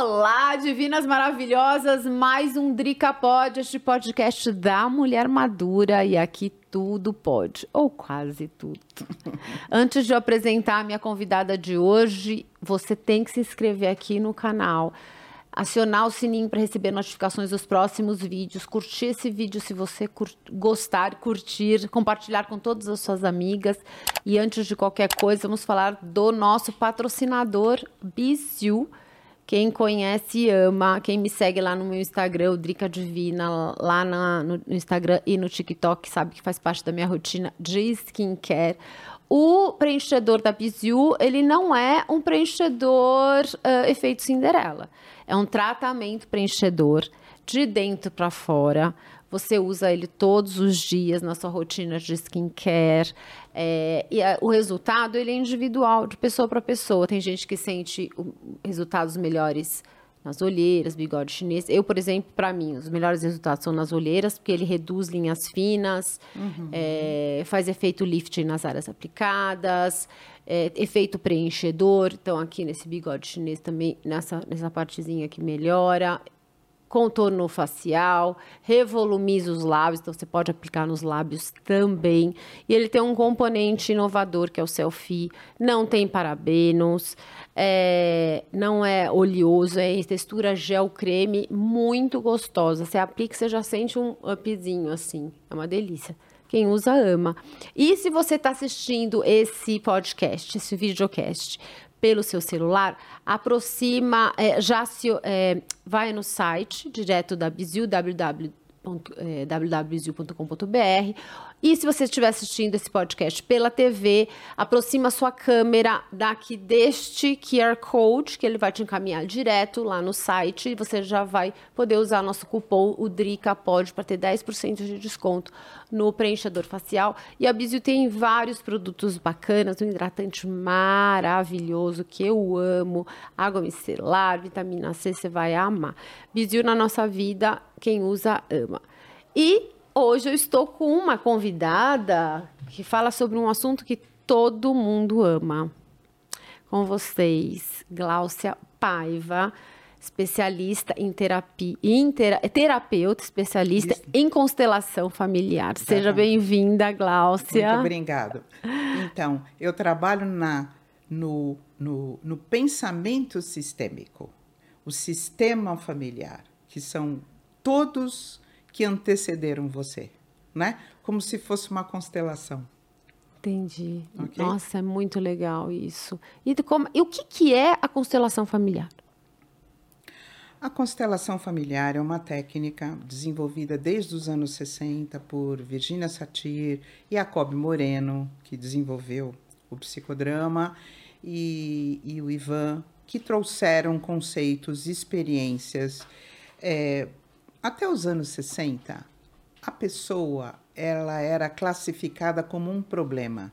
Olá, divinas maravilhosas, mais um Drica Pod, este podcast da mulher madura e aqui tudo pode, ou quase tudo. Antes de eu apresentar a minha convidada de hoje, você tem que se inscrever aqui no canal, acionar o sininho para receber notificações dos próximos vídeos, curtir esse vídeo se você cur gostar, curtir, compartilhar com todas as suas amigas. E antes de qualquer coisa, vamos falar do nosso patrocinador Biziu quem conhece ama. Quem me segue lá no meu Instagram, o Drica Divina, lá na, no, no Instagram e no TikTok, sabe que faz parte da minha rotina de skincare. O preenchedor da Biziu, ele não é um preenchedor uh, efeito Cinderela. É um tratamento preenchedor de dentro para fora. Você usa ele todos os dias na sua rotina de skincare. É, e a, o resultado ele é individual, de pessoa para pessoa. Tem gente que sente o, resultados melhores nas olheiras, bigode chinês. Eu, por exemplo, para mim, os melhores resultados são nas olheiras, porque ele reduz linhas finas, uhum. é, faz efeito lifting nas áreas aplicadas, é, efeito preenchedor. Então, aqui nesse bigode chinês também, nessa, nessa partezinha que melhora contorno facial, revolumiza os lábios, então você pode aplicar nos lábios também. E ele tem um componente inovador que é o selfie, não tem parabenos, é, não é oleoso, é textura gel creme muito gostosa. Você aplica, você já sente um upzinho assim, é uma delícia. Quem usa ama. E se você está assistindo esse podcast, esse videocast, pelo seu celular, aproxima, é, já se é, vai no site direto da Bizil, www.bizil.com.br e se você estiver assistindo esse podcast pela TV, aproxima sua câmera daqui deste QR Code, que ele vai te encaminhar direto lá no site. E você já vai poder usar nosso cupom, o DRICA pode, para ter 10% de desconto no preenchedor facial. E a Bizio tem vários produtos bacanas, um hidratante maravilhoso que eu amo, água micelar, vitamina C, você vai amar. Bizio na nossa vida, quem usa ama. E Hoje eu estou com uma convidada que fala sobre um assunto que todo mundo ama. Com vocês, Gláucia Paiva, especialista em terapia, intera, terapeuta especialista Isso. em constelação familiar. Tá Seja bem-vinda, Gláucia. Muito obrigado. Então, eu trabalho na, no, no, no pensamento sistêmico, o sistema familiar, que são todos que antecederam você, né? Como se fosse uma constelação. Entendi. Okay? Nossa, é muito legal isso. E, como, e o que, que é a constelação familiar? A constelação familiar é uma técnica desenvolvida desde os anos 60 por Virginia Satir e Jacob Moreno, que desenvolveu o psicodrama, e, e o Ivan, que trouxeram conceitos, experiências é, até os anos 60, a pessoa ela era classificada como um problema.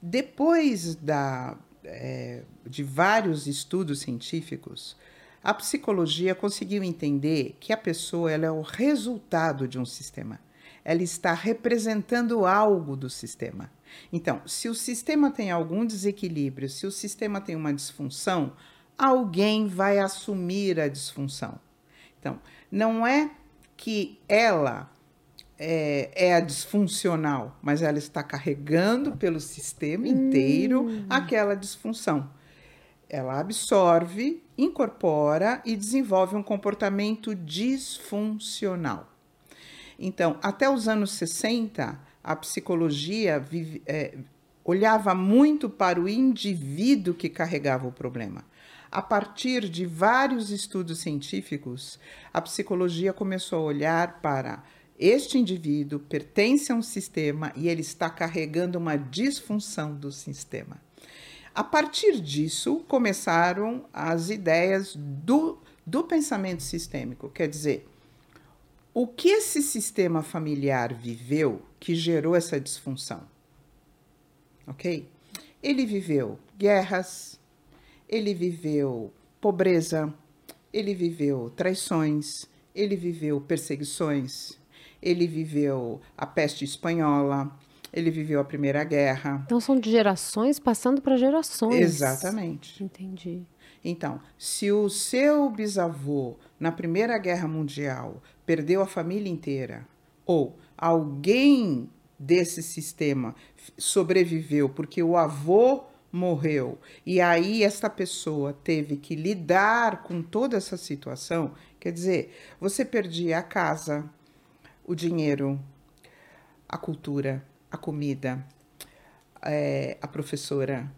Depois da, é, de vários estudos científicos, a psicologia conseguiu entender que a pessoa ela é o resultado de um sistema. Ela está representando algo do sistema. Então, se o sistema tem algum desequilíbrio, se o sistema tem uma disfunção, alguém vai assumir a disfunção. Então, não é que ela é, é, a disfuncional, mas ela está carregando pelo sistema inteiro hum. aquela disfunção. Ela absorve, incorpora e desenvolve um comportamento disfuncional. Então, até os anos 60, a psicologia vive, é, olhava muito para o indivíduo que carregava o problema. A partir de vários estudos científicos, a psicologia começou a olhar para este indivíduo pertence a um sistema e ele está carregando uma disfunção do sistema. A partir disso, começaram as ideias do, do pensamento sistêmico, quer dizer, o que esse sistema familiar viveu que gerou essa disfunção? Ok? Ele viveu guerras, ele viveu pobreza, ele viveu traições, ele viveu perseguições, ele viveu a peste espanhola, ele viveu a Primeira Guerra. Então são de gerações passando para gerações. Exatamente. Entendi. Então, se o seu bisavô na Primeira Guerra Mundial perdeu a família inteira, ou alguém desse sistema sobreviveu porque o avô morreu e aí esta pessoa teve que lidar com toda essa situação, quer dizer, você perdia a casa, o dinheiro, a cultura, a comida, é, a professora,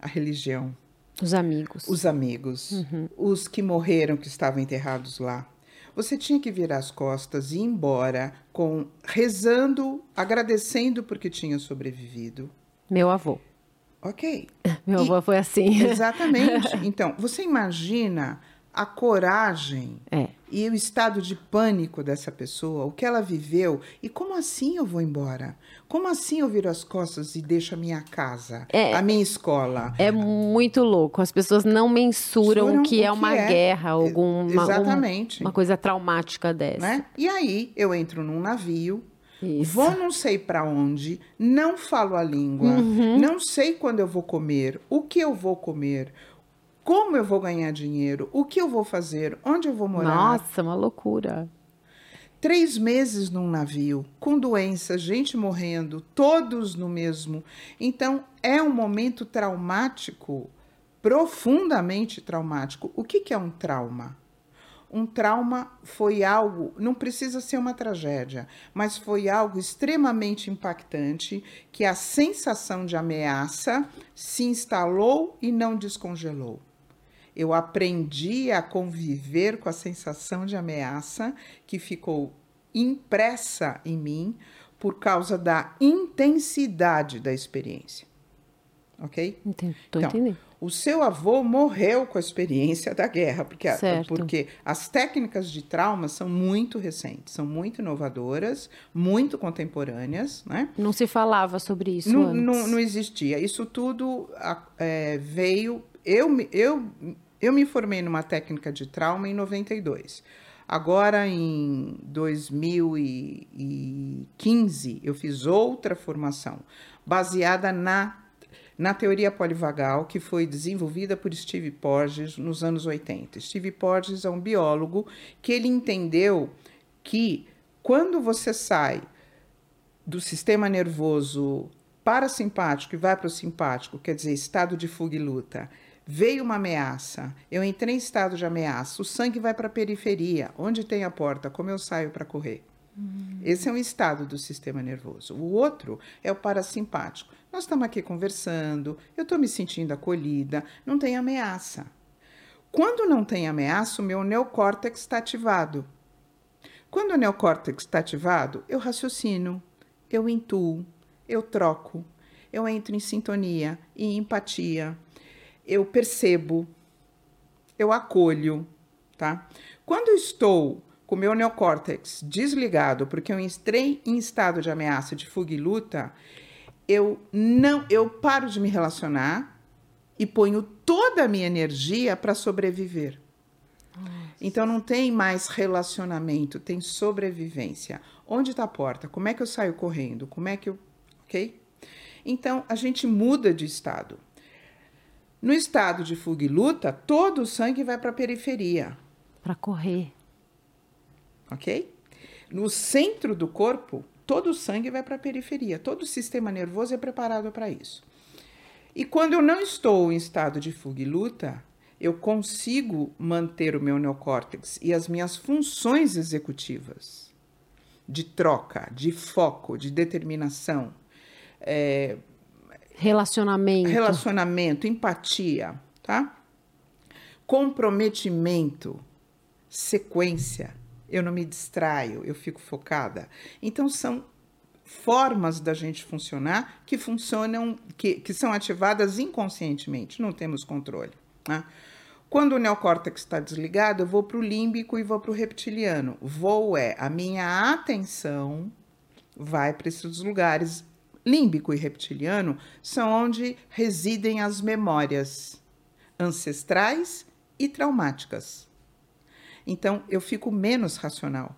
a religião. Os amigos. Os amigos. Uhum. Os que morreram, que estavam enterrados lá. Você tinha que virar as costas e ir embora com rezando, agradecendo porque tinha sobrevivido. Meu avô. Ok. Meu e, avô foi assim. Exatamente. Então, você imagina a coragem é. e o estado de pânico dessa pessoa, o que ela viveu e como assim eu vou embora? Como assim eu viro as costas e deixo a minha casa, é, a minha escola? É muito louco. As pessoas não mensuram o que é uma é. guerra, alguma Exatamente. uma coisa traumática dessa. Né? E aí eu entro num navio isso. Vou não sei para onde, não falo a língua, uhum. não sei quando eu vou comer, o que eu vou comer, como eu vou ganhar dinheiro, o que eu vou fazer, onde eu vou morar. Nossa, uma loucura. Três meses num navio, com doença, gente morrendo, todos no mesmo. Então, é um momento traumático, profundamente traumático. O que, que é um trauma? Um trauma foi algo, não precisa ser uma tragédia, mas foi algo extremamente impactante que a sensação de ameaça se instalou e não descongelou eu aprendi a conviver com a sensação de ameaça que ficou impressa em mim por causa da intensidade da experiência. Ok? Entendi, tô então, entendendo. O seu avô morreu com a experiência da guerra, porque, porque as técnicas de trauma são muito recentes, são muito inovadoras, muito contemporâneas. Né? Não se falava sobre isso não, antes. Não, não existia. Isso tudo é, veio. Eu, eu eu me formei numa técnica de trauma em 92. Agora, em 2015, eu fiz outra formação baseada na, na teoria polivagal que foi desenvolvida por Steve Porges nos anos 80. Steve Porges é um biólogo que ele entendeu que quando você sai do sistema nervoso parasimpático e vai para o simpático, quer dizer, estado de fuga e luta, Veio uma ameaça, eu entrei em estado de ameaça, o sangue vai para a periferia, onde tem a porta, como eu saio para correr? Esse é um estado do sistema nervoso. O outro é o parasimpático. Nós estamos aqui conversando, eu estou me sentindo acolhida, não tem ameaça. Quando não tem ameaça, o meu neocórtex está ativado. Quando o neocórtex está ativado, eu raciocino, eu intuo, eu troco, eu entro em sintonia e empatia, eu percebo, eu acolho, tá? Quando eu estou com meu neocórtex desligado, porque eu entrei em estado de ameaça, de fuga e luta, eu não, eu paro de me relacionar e ponho toda a minha energia para sobreviver. Então não tem mais relacionamento, tem sobrevivência. Onde está a porta? Como é que eu saio correndo? Como é que eu, ok? Então a gente muda de estado. No estado de fuga e luta, todo o sangue vai para a periferia. Para correr. Ok? No centro do corpo, todo o sangue vai para a periferia. Todo o sistema nervoso é preparado para isso. E quando eu não estou em estado de fuga e luta, eu consigo manter o meu neocórtex e as minhas funções executivas de troca, de foco, de determinação, é, Relacionamento. Relacionamento, empatia, tá? Comprometimento, sequência. Eu não me distraio, eu fico focada. Então, são formas da gente funcionar que funcionam, que, que são ativadas inconscientemente, não temos controle. Né? Quando o neocórtex está desligado, eu vou para o límbico e vou para o reptiliano. Vou é a minha atenção vai para esses lugares límbico e reptiliano são onde residem as memórias ancestrais e traumáticas. Então, eu fico menos racional.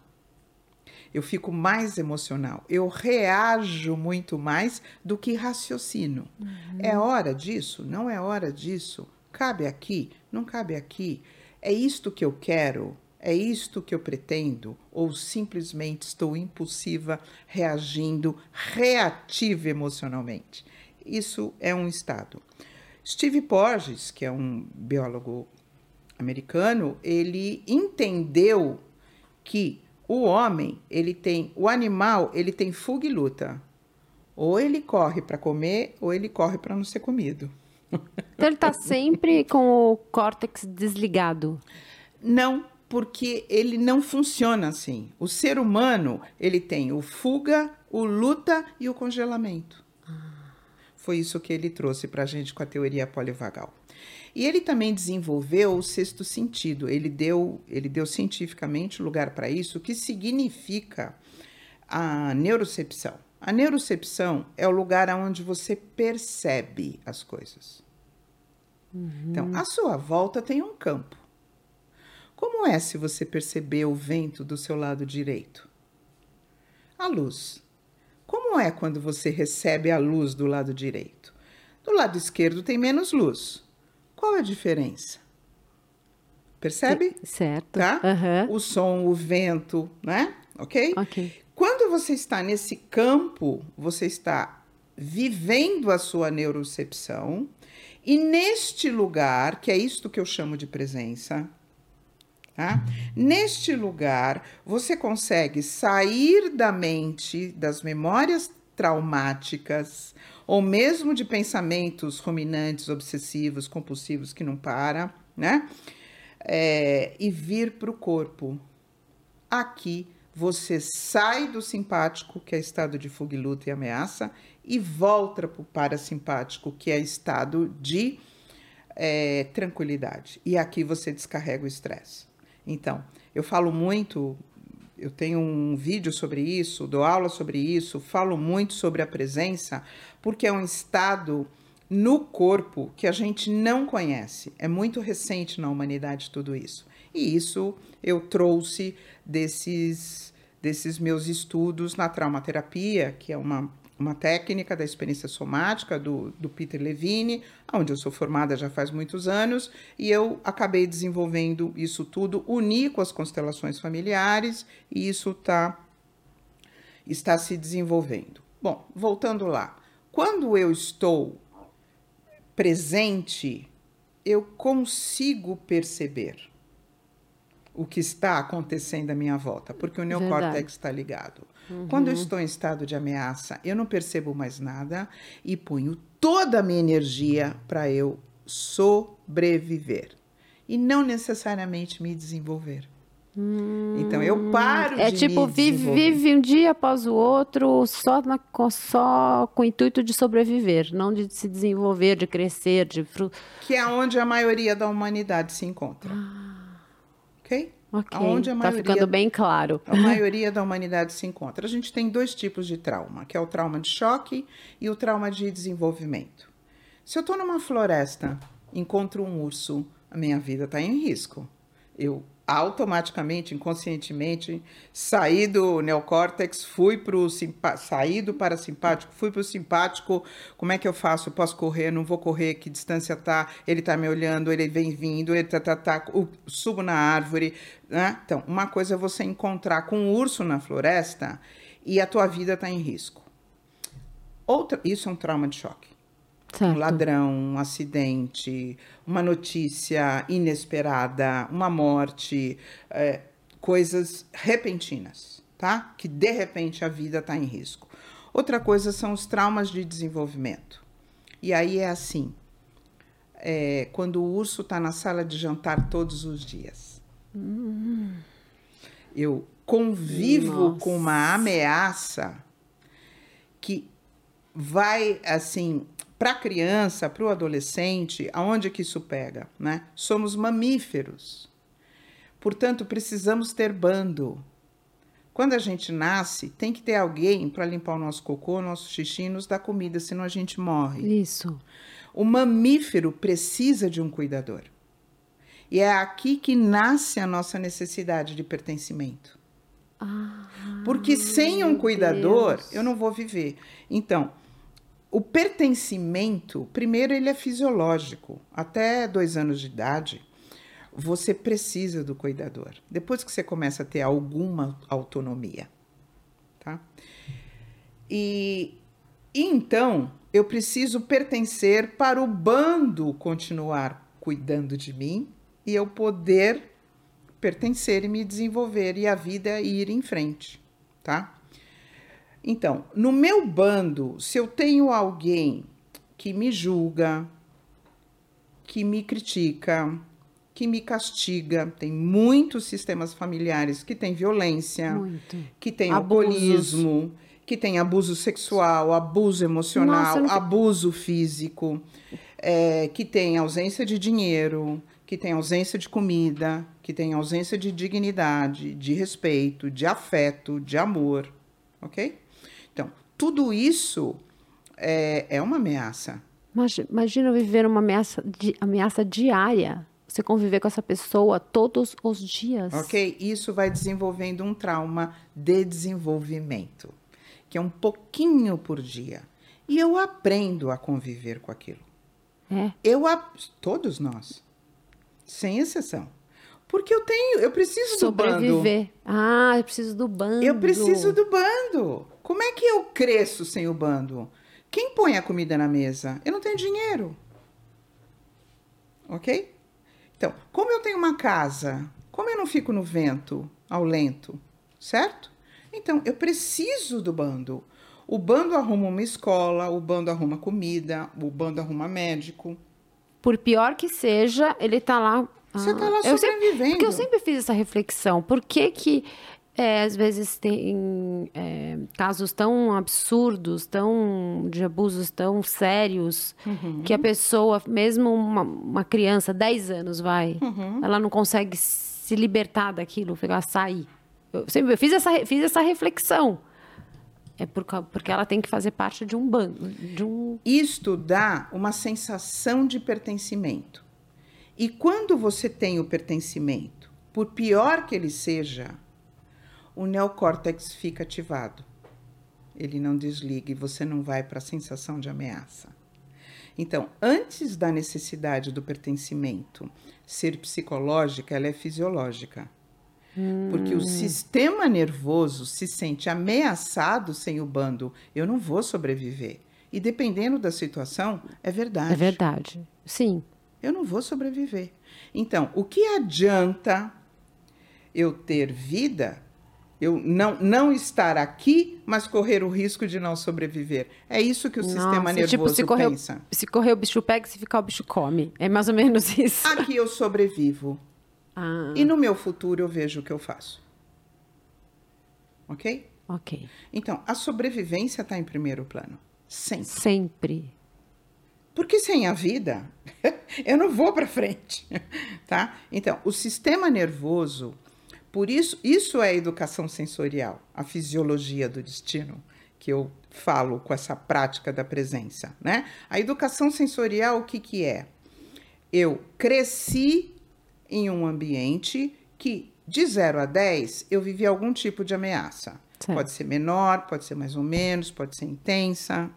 Eu fico mais emocional. Eu reajo muito mais do que raciocino. Uhum. É hora disso? Não é hora disso? cabe aqui? Não cabe aqui? É isto que eu quero? É isto que eu pretendo? Ou simplesmente estou impulsiva, reagindo, reativa emocionalmente? Isso é um estado. Steve Porges, que é um biólogo americano, ele entendeu que o homem, ele tem, o animal, ele tem fuga e luta. Ou ele corre para comer, ou ele corre para não ser comido. Então ele está sempre com o córtex desligado. Não, porque ele não funciona assim. O ser humano, ele tem o fuga, o luta e o congelamento. Foi isso que ele trouxe para a gente com a teoria polivagal. E ele também desenvolveu o sexto sentido. Ele deu, ele deu cientificamente lugar para isso, que significa a neurocepção. A neurocepção é o lugar onde você percebe as coisas. Uhum. Então, à sua volta tem um campo. Como é se você perceber o vento do seu lado direito? A luz. Como é quando você recebe a luz do lado direito? Do lado esquerdo tem menos luz. Qual a diferença? Percebe? Certo. Tá? Uhum. O som, o vento, né? Ok? Ok. Quando você está nesse campo, você está vivendo a sua neurocepção, e neste lugar, que é isto que eu chamo de presença, tá? Neste lugar, você consegue sair da mente, das memórias traumáticas, ou mesmo de pensamentos ruminantes, obsessivos, compulsivos que não para, né? É, e vir para o corpo. Aqui você sai do simpático, que é estado de fuga luta e ameaça, e volta para o parasimpático, que é estado de é, tranquilidade. E aqui você descarrega o estresse. Então, eu falo muito, eu tenho um vídeo sobre isso, dou aula sobre isso, falo muito sobre a presença, porque é um estado no corpo que a gente não conhece. É muito recente na humanidade tudo isso. E isso eu trouxe desses, desses meus estudos na traumaterapia, que é uma, uma técnica da experiência somática do, do Peter Levine, onde eu sou formada já faz muitos anos, e eu acabei desenvolvendo isso tudo, uni com as constelações familiares, e isso tá, está se desenvolvendo. Bom, voltando lá. Quando eu estou presente, eu consigo perceber o que está acontecendo à minha volta, porque o neocórtex está ligado. Uhum. Quando eu estou em estado de ameaça, eu não percebo mais nada e ponho toda a minha energia para eu sobreviver e não necessariamente me desenvolver. Hum, então eu paro é de tipo vive, vive um dia após o outro só na, só com o intuito de sobreviver, não de se desenvolver, de crescer, de que é onde a maioria da humanidade se enconra. Ah. Ok? Ok, Onde a tá maioria, ficando bem claro. A maioria da humanidade se encontra. A gente tem dois tipos de trauma, que é o trauma de choque e o trauma de desenvolvimento. Se eu estou numa floresta, encontro um urso, a minha vida está em risco. Eu automaticamente, inconscientemente, saí do neocórtex, fui para o saí do parasimpático, fui para o simpático. Como é que eu faço? Eu posso correr? Não vou correr? Que distância tá? Ele está me olhando? Ele vem vindo? Ele tá, tá, tá. subo na árvore, né? Então, uma coisa é você encontrar com um urso na floresta e a tua vida está em risco. Outra, isso é um trauma de choque. Certo. Um ladrão, um acidente, uma notícia inesperada, uma morte, é, coisas repentinas, tá? Que de repente a vida está em risco. Outra coisa são os traumas de desenvolvimento. E aí é assim: é, quando o urso está na sala de jantar todos os dias. Hum. Eu convivo Nossa. com uma ameaça que vai assim para a criança, para o adolescente, aonde que isso pega? Né? Somos mamíferos. Portanto, precisamos ter bando. Quando a gente nasce, tem que ter alguém para limpar o nosso cocô, o nosso xixi e nos dar comida, senão a gente morre. Isso. O mamífero precisa de um cuidador. E é aqui que nasce a nossa necessidade de pertencimento. Ah, Porque sem um cuidador, Deus. eu não vou viver. Então, o pertencimento, primeiro, ele é fisiológico. Até dois anos de idade, você precisa do cuidador. Depois que você começa a ter alguma autonomia, tá? E, e então eu preciso pertencer para o bando continuar cuidando de mim e eu poder pertencer e me desenvolver e a vida ir em frente, tá? Então, no meu bando, se eu tenho alguém que me julga, que me critica, que me castiga, tem muitos sistemas familiares que têm violência, Muito. que tem alcoolismo, que tem abuso sexual, abuso emocional, Nossa, abuso físico, é, que tem ausência de dinheiro, que tem ausência de comida, que tem ausência de dignidade, de respeito, de afeto, de amor, ok? Tudo isso é, é uma ameaça. Imagi- Imagina viver uma ameaça, di- ameaça diária. Você conviver com essa pessoa todos os dias. Ok? Isso vai desenvolvendo um trauma de desenvolvimento, que é um pouquinho por dia. E eu aprendo a conviver com aquilo. É. Eu a- todos nós, sem exceção. Porque eu tenho, eu preciso do bando. Sobreviver. Ah, eu preciso do bando. Eu preciso do bando. Como é que eu cresço sem o bando? Quem põe a comida na mesa? Eu não tenho dinheiro. Ok? Então, como eu tenho uma casa, como eu não fico no vento, ao lento, certo? Então, eu preciso do bando. O bando arruma uma escola, o bando arruma comida, o bando arruma médico. Por pior que seja, ele tá lá. Você Ah, tá lá eu sempre- sobrevivendo. Porque eu sempre fiz essa reflexão. Por que que é, às vezes tem é, casos tão absurdos, tão de abusos tão sérios, Uhum. que a pessoa, mesmo uma, uma criança, 10 anos, vai, Uhum. ela não consegue se libertar daquilo, ficar sair. Eu sempre eu fiz essa, fiz essa reflexão. É por, porque ela tem que fazer parte de um bando, de um Isto dá uma sensação de pertencimento. E quando você tem o pertencimento, por pior que ele seja, o neocórtex fica ativado. Ele não desliga e você não vai para a sensação de ameaça. Então, antes da necessidade do pertencimento ser psicológica, ela é fisiológica. Porque o sistema nervoso se sente ameaçado sem o bando. Eu não vou sobreviver. E dependendo da situação, é verdade. É verdade. Sim. Eu não vou sobreviver. Então, o que adianta eu ter vida, eu não, não estar aqui, mas correr o risco de não sobreviver? É isso que o sistema Nossa, nervoso tipo, se correr, pensa. se correr o bicho pega, se ficar o bicho come. É mais ou menos isso. Aqui eu sobrevivo. Ah, E no meu futuro eu vejo o que eu faço. Ok? ok. Então, a sobrevivência está em primeiro plano. Sempre. Sempre. Porque sem a vida, eu não vou para frente, tá? Então, o sistema nervoso, por isso, isso é educação sensorial, a fisiologia do destino, que eu falo com essa prática da presença, né? A educação sensorial, o que que é? Eu cresci em um ambiente que, de 0 a 10, eu vivi algum tipo de ameaça. Certo. Pode ser menor, pode ser mais ou menos, pode ser intensa.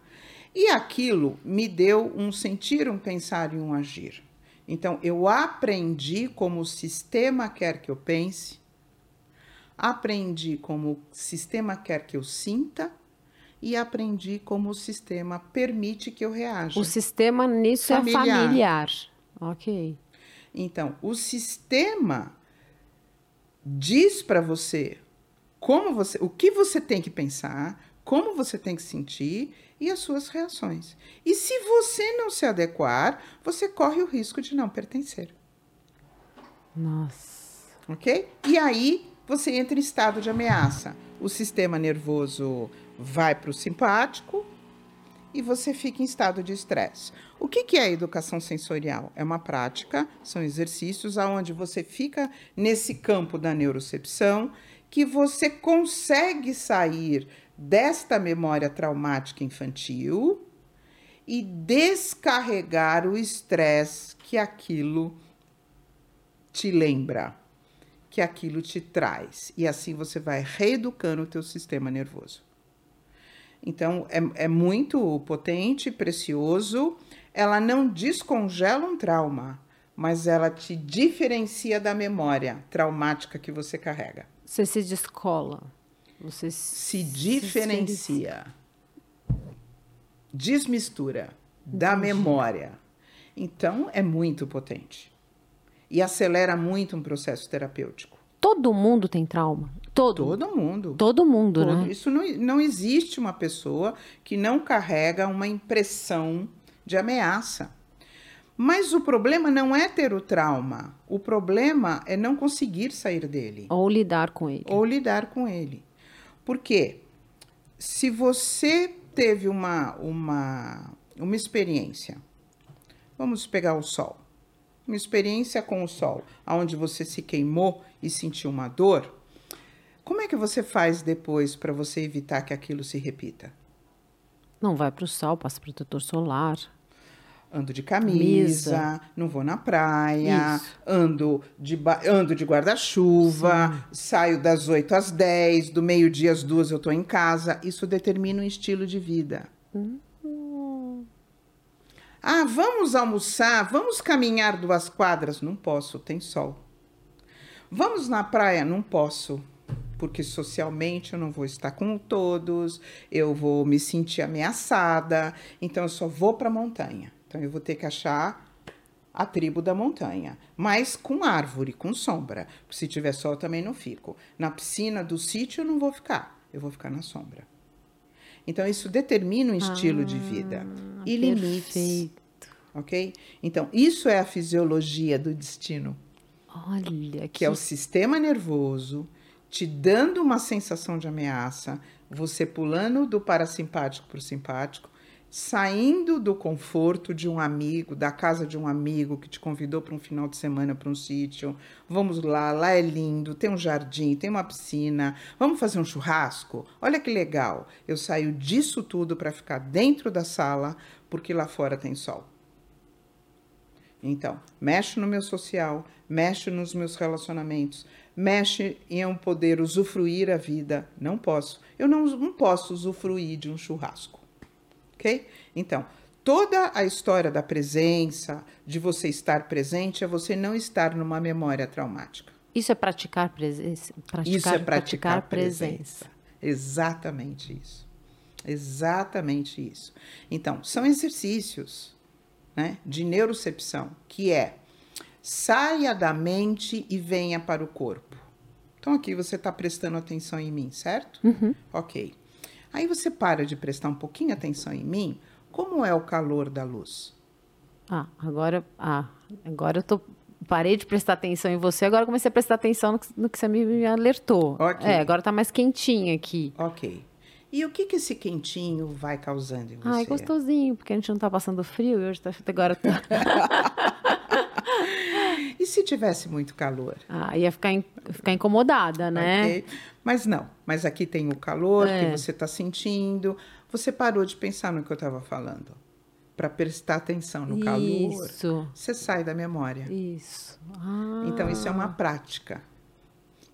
E aquilo me deu um sentir, um pensar e um agir. Então, eu aprendi como o sistema quer que eu pense, aprendi como o sistema quer que eu sinta e aprendi como o sistema permite que eu reaja. O sistema nisso Familiar. é familiar. Ok. Então, o sistema diz para você como você, o que você tem que pensar, como você tem que sentir e as suas reações. E se você não se adequar, você corre o risco de não pertencer, Nossa. ok? E aí você entra em estado de ameaça. O sistema nervoso vai para o simpático e você fica em estado de estresse. O que, que é educação sensorial? É uma prática, são exercícios aonde você fica nesse campo da neurocepção, que você consegue sair desta memória traumática infantil e descarregar o estresse que aquilo te lembra, que aquilo te traz. E assim você vai reeducando o teu sistema nervoso. Então, é, é muito potente, precioso. Ela não descongela um trauma, mas ela te diferencia da memória traumática que você carrega. Você se descola. Você se diferencia. Desmistura da memória. Então, é muito potente. E acelera muito um processo terapêutico. Todo mundo tem trauma? Todo. Todo mundo. Todo mundo, Todo. né? Isso não, não existe uma pessoa que não carrega uma impressão de ameaça. Mas o problema não é ter o trauma. O problema é não conseguir sair dele. Ou lidar com ele. Ou lidar com ele. Por quê? Se você teve uma, uma, uma experiência, vamos pegar o sol. Uma experiência com o sol, onde você se queimou e sentiu uma dor, como é que você faz depois para você evitar que aquilo se repita? Não vai para o sol, passa protetor solar. Ando de camisa, camisa. não vou na praia, Isso. ando de, ando de guarda-chuva, saio das 8 às 10, do meio-dia às duas eu estou em casa. Isso determina um estilo de vida. Uhum. Ah, vamos almoçar, vamos caminhar duas quadras? Não posso, tem sol. Vamos na praia? Não posso, porque socialmente eu não vou estar com todos, eu vou me sentir ameaçada, então eu só vou para a montanha. Então eu vou ter que achar a tribo da montanha, mas com árvore, com sombra. Se tiver sol também não fico. Na piscina do sítio eu não vou ficar, eu vou ficar na sombra. Então isso determina um estilo ah, de vida e limites. OK? Então isso é a fisiologia do destino. Olha, que... que é o sistema nervoso te dando uma sensação de ameaça, você pulando do parasimpático para o simpático saindo do conforto de um amigo, da casa de um amigo que te convidou para um final de semana para um sítio. Vamos lá, lá é lindo, tem um jardim, tem uma piscina. Vamos fazer um churrasco? Olha que legal. Eu saio disso tudo para ficar dentro da sala, porque lá fora tem sol. Então, mexe no meu social, mexe nos meus relacionamentos, mexe em eu poder usufruir a vida. Não posso. Eu não, não posso usufruir de um churrasco ok? Então, toda a história da presença, de você estar presente, é você não estar numa memória traumática. Isso é praticar presença? Praticar, isso é praticar, praticar presença. presença. Exatamente isso. Exatamente isso. Então, são exercícios né, de neurocepção, que é saia da mente e venha para o corpo. Então, aqui você está prestando atenção em mim, certo? Uhum. Ok. Aí você para de prestar um pouquinho atenção em mim. Como é o calor da luz? Ah, agora, ah, agora eu tô parei de prestar atenção em você, agora comecei a prestar atenção no que, no que você me alertou. Okay. É, agora tá mais quentinho aqui. Ok. E o que, que esse quentinho vai causando em você? Ai, gostosinho, porque a gente não tá passando frio e hoje tá, agora tá... se tivesse muito calor? Ah, ia ficar, in, ficar incomodada, né? Okay. Mas não, mas aqui tem o calor é. que você está sentindo. Você parou de pensar no que eu estava falando. Para prestar atenção no calor, isso. você sai da memória. Isso. Ah. Então, isso é uma prática.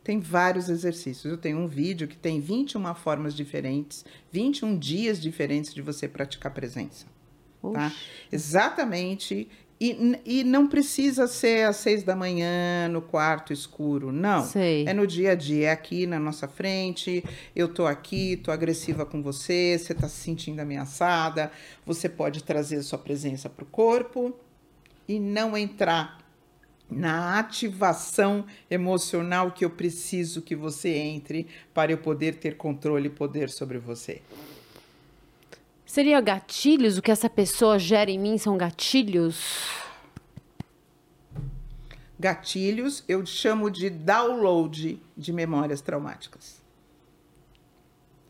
Tem vários exercícios. Eu tenho um vídeo que tem 21 formas diferentes, 21 dias diferentes de você praticar presença. Tá? Exatamente e, e não precisa ser às seis da manhã no quarto escuro, não. Sei. É no dia a dia, é aqui na nossa frente. Eu tô aqui, tô agressiva com você, você tá se sentindo ameaçada. Você pode trazer a sua presença para o corpo e não entrar na ativação emocional que eu preciso que você entre para eu poder ter controle e poder sobre você. Seria gatilhos? O que essa pessoa gera em mim são gatilhos? Gatilhos eu chamo de download de memórias traumáticas.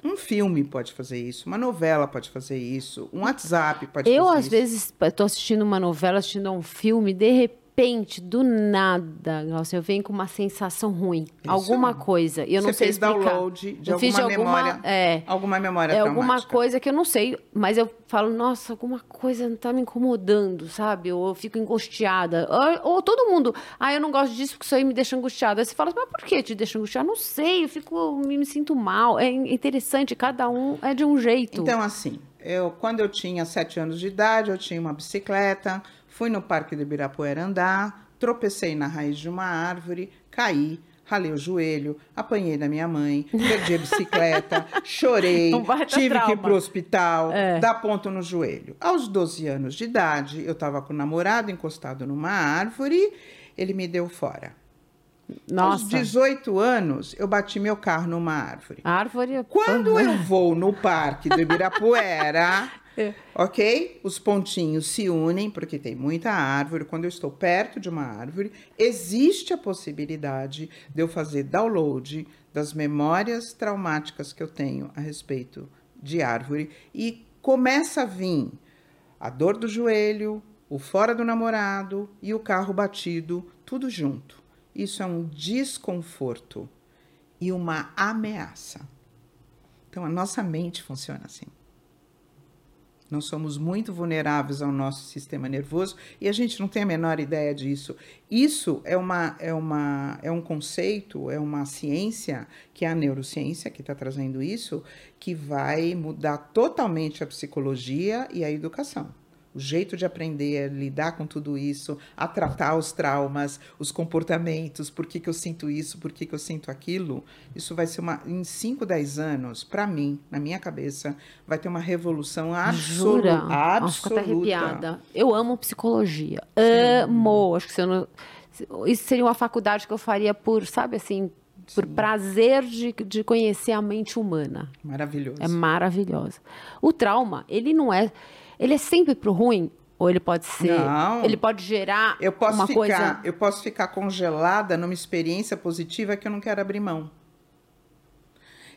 Um filme pode fazer isso, uma novela pode fazer isso, um WhatsApp pode eu, fazer isso. Eu, às vezes, estou assistindo uma novela, assistindo um filme, de repente repente, do nada, Glaucia, eu venho com uma sensação ruim. Isso. Alguma coisa. Eu não Você sei fez explicar. download de eu alguma fiz alguma, memória. É, alguma memória é traumática. alguma coisa que eu não sei, mas eu falo, nossa, alguma coisa tá me incomodando, sabe? Ou eu fico angustiada. Ou, ou todo mundo, ah, eu não gosto disso porque isso aí me deixa angustiada. Aí você fala, mas por que te deixa angustiada? Não sei, eu fico, me, me sinto mal. É interessante, cada um é de um jeito. Então, assim, eu, quando eu tinha sete anos de idade, eu tinha uma bicicleta, fui no Parque do Ibirapuera andar, tropecei na raiz de uma árvore, caí, ralei o joelho, apanhei da minha mãe, perdi a bicicleta, chorei, tive que ir trauma. pro hospital, É. dar ponto no joelho. Aos 12 anos de idade, eu estava com o namorado encostado numa árvore, ele me deu fora. Aos Nossa, 18 anos, eu bati meu carro numa árvore. árvore... Quando eu vou no parque do Ibirapuera, É. ok? Os pontinhos se unem, porque tem muita árvore. Quando eu estou perto de uma árvore, existe a possibilidade de eu fazer download das memórias traumáticas que eu tenho a respeito de árvore e começa a vir a dor do joelho, o fora do namorado e o carro batido, tudo junto. Isso é um desconforto e uma ameaça. Então, a nossa mente funciona assim. Nós somos muito vulneráveis ao nosso sistema nervoso e a gente não tem a menor ideia disso. Isso é, uma, é, uma, é um conceito, é uma ciência, que é a neurociência que está trazendo isso, que vai mudar totalmente a psicologia e a educação. O jeito de aprender a lidar com tudo isso, a tratar os traumas, os comportamentos, por que, que eu sinto isso, por que, que eu sinto aquilo, isso vai ser uma. Em 5, 10 anos, para mim, na minha cabeça, vai ter uma revolução absoluta. Jura? Nossa, absoluta. arrepiada. Eu amo psicologia. Amo. Acho que se eu não... Isso seria uma faculdade que eu faria por, sabe assim, por prazer de, de conhecer a mente humana. Maravilhoso. É maravilhosa. O trauma, ele não é. Ele é sempre pro ruim? Ou ele pode ser. Não. Ele pode gerar Eu posso, uma ficar, coisa. eu posso ficar congelada numa experiência positiva que eu não quero abrir mão.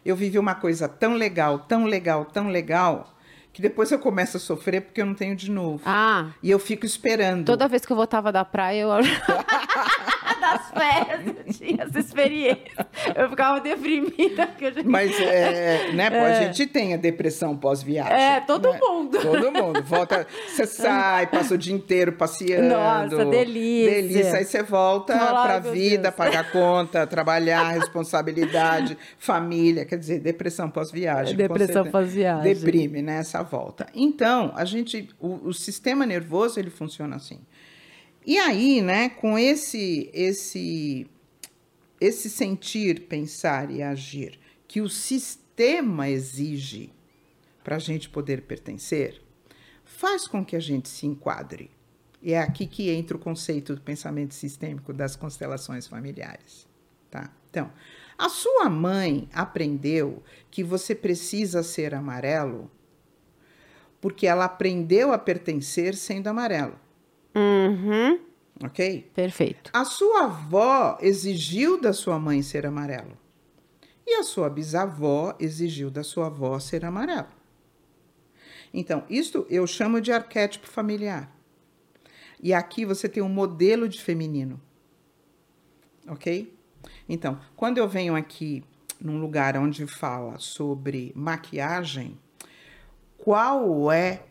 Eu vivi uma coisa tão legal, tão legal, tão legal, que depois eu começo a sofrer porque eu não tenho de novo. Ah, E eu fico esperando. toda vez que eu voltava da praia, eu. das férias, eu tinha essa experiência. Eu ficava deprimida. Porque eu já... Mas, é, né, pô, a gente tem a depressão pós-viagem. É, todo né? mundo. Todo mundo. Volta, você sai, passa o dia inteiro passeando. Nossa, delícia. Delícia. Aí você volta Ai, pra vida, Deus. pagar conta, trabalhar, responsabilidade, família. Quer dizer, depressão pós-viagem. Depressão pós-viagem. Deprime, né, essa volta. Então, a gente, o, o sistema nervoso, ele funciona assim. E aí, né, com esse, esse, esse sentir, pensar e agir que o sistema exige para a gente poder pertencer, faz com que a gente se enquadre. E é aqui que entra o conceito do pensamento sistêmico das constelações familiares. Tá? Então, a sua mãe aprendeu que você precisa ser amarelo porque ela aprendeu a pertencer sendo amarelo, Uhum. ok? Perfeito. A sua avó exigiu da sua mãe ser amarelo. E a sua bisavó exigiu da sua avó ser amarelo. Então, isto eu chamo de arquétipo familiar. E aqui você tem um modelo de feminino. Ok? Então, quando eu venho aqui num lugar onde fala sobre maquiagem, qual é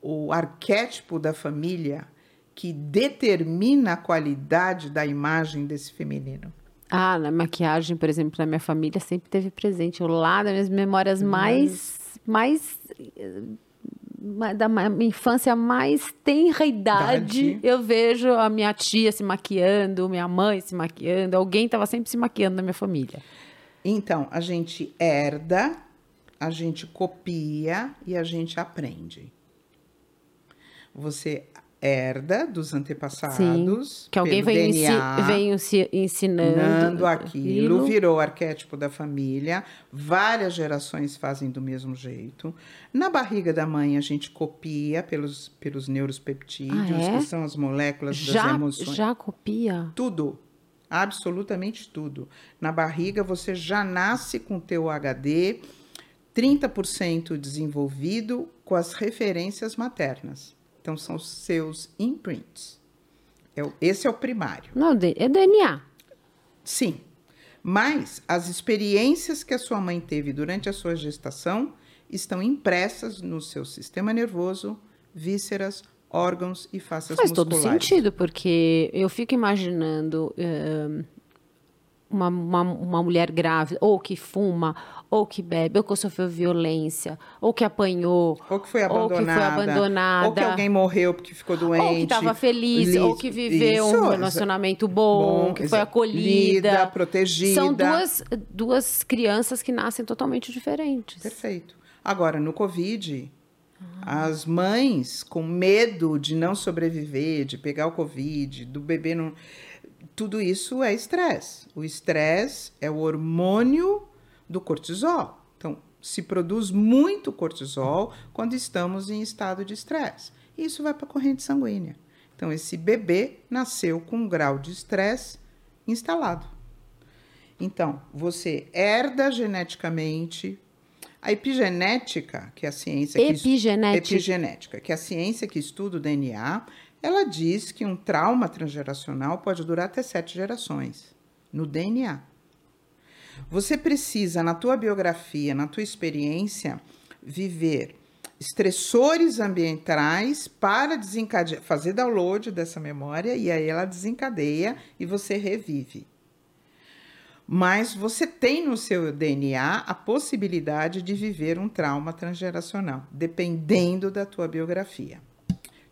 o arquétipo da família que determina a qualidade da imagem desse feminino? Ah, na maquiagem, por exemplo, na minha família sempre teve presente. O lado das minhas memórias mais. mais eh, da minha infância mais tenra idade, Idade. eu vejo a minha tia se maquiando, minha mãe se maquiando, alguém estava sempre se maquiando na minha família. Então, a gente herda, a gente copia e a gente aprende. Você herda dos antepassados, Que alguém ensi DNA, ensi- ensinando. ensinando aquilo, virou o arquétipo da família. Várias gerações fazem do mesmo jeito. Na barriga da mãe, a gente copia pelos, pelos neuropeptídeos, Ah, é? que são as moléculas das Já, emoções. já copia? Tudo. Absolutamente tudo. Na barriga você já nasce com teu HD 30% desenvolvido com as referências maternas. Então são os seus imprints. É o- esse é o primário. Não, é DNA. Sim. Mas as experiências que a sua mãe teve durante a sua gestação estão impressas no seu sistema nervoso, vísceras, órgãos e faces Faz todo musculares. sentido, porque eu fico imaginando eh, uma, uma, uma mulher grávida, ou que fuma, ou que bebe, ou que sofreu violência, ou que apanhou, Ou que foi Ou que foi abandonada. abandonada. Ou que alguém morreu porque ficou doente. ou que estava feliz, Lis- ou que viveu Isso, um relacionamento bom, bom, que foi acolhida. lida, protegida. São duas, duas crianças que nascem totalmente diferentes. Perfeito. Agora, no Covid, as mães com medo de não sobreviver, de pegar o Covid, do bebê não. Tudo isso é estresse. O estresse é o hormônio do cortisol. Então, se produz muito cortisol quando estamos em estado de estresse. Isso vai para a corrente sanguínea. Então, esse bebê nasceu com um grau de estresse instalado. Então, você herda geneticamente. A epigenética, que é a ciência que Epigenética. epigenética, que é a ciência que estuda o DNA, ela diz que um trauma transgeracional pode durar até sete gerações no DNA. Você precisa, na tua biografia, na tua experiência, viver estressores ambientais para desencadear, fazer download dessa memória e aí ela desencadeia e você revive. Mas você tem no seu DNA a possibilidade de viver um trauma transgeracional, dependendo da tua biografia.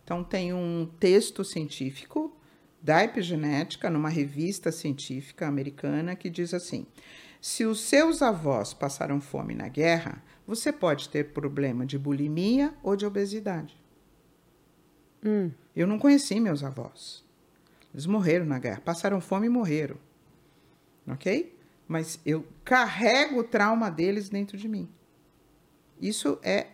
Então, tem um texto científico da epigenética numa revista científica americana que diz assim: se os seus avós passaram fome na guerra, você pode ter problema de bulimia ou de obesidade. Eu não conheci meus avós. Eles morreram na guerra, passaram fome e morreram. Ok? Mas eu carrego o trauma deles dentro de mim. Isso é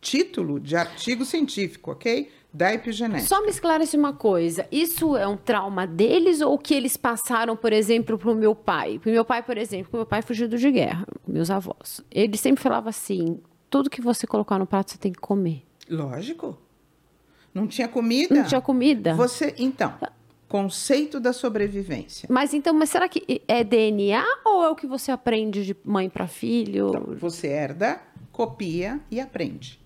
título de artigo científico, ok? Da epigenética. Só me esclarece uma coisa. Isso é um trauma deles ou que eles passaram, por exemplo, para o meu pai? Pro meu pai, por exemplo, meu pai fugiu de guerra, meus avós. Ele sempre falava assim: tudo que você colocar no prato você tem que comer. Lógico. Não tinha comida? Não tinha comida. Você, então, conceito da sobrevivência. Mas então, mas será que é DNA ou é o que você aprende de mãe para filho? Então, você herda, copia e aprende.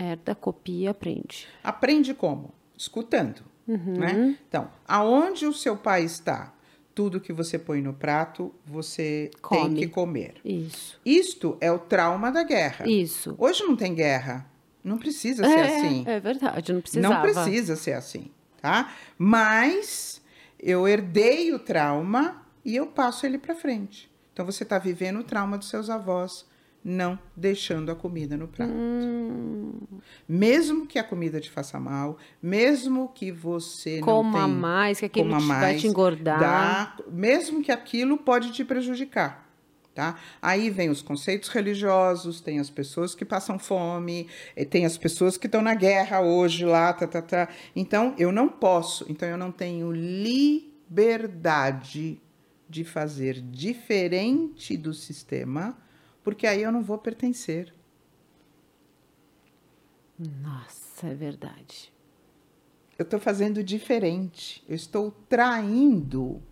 Herda, copia, aprende. Aprende como? Escutando. Uhum. Né? Então, aonde o seu pai está, tudo que você põe no prato, você tem Come. que comer. Isso. Isto é o trauma da guerra. Isso. Hoje não tem guerra. Não precisa ser é, assim. é verdade, não precisava. Não precisa ser assim, tá? Mas eu herdei o trauma e eu passo ele para frente. Então você está vivendo o trauma dos seus avós, não deixando a comida no prato. Hum. Mesmo que a comida te faça mal, mesmo que você Coma não tenha, mais, que aquilo coma te- vai mais, te engordar. dá- mesmo que aquilo pode te prejudicar. Tá? Aí vem os conceitos religiosos, tem as pessoas que passam fome, eh, tem as pessoas que estão na guerra hoje lá, tá, tá, tá. Então, eu não posso, então eu não tenho liberdade de fazer diferente do sistema, porque aí eu não vou pertencer. Nossa, é verdade. Eu estou fazendo diferente. Eu estou traindo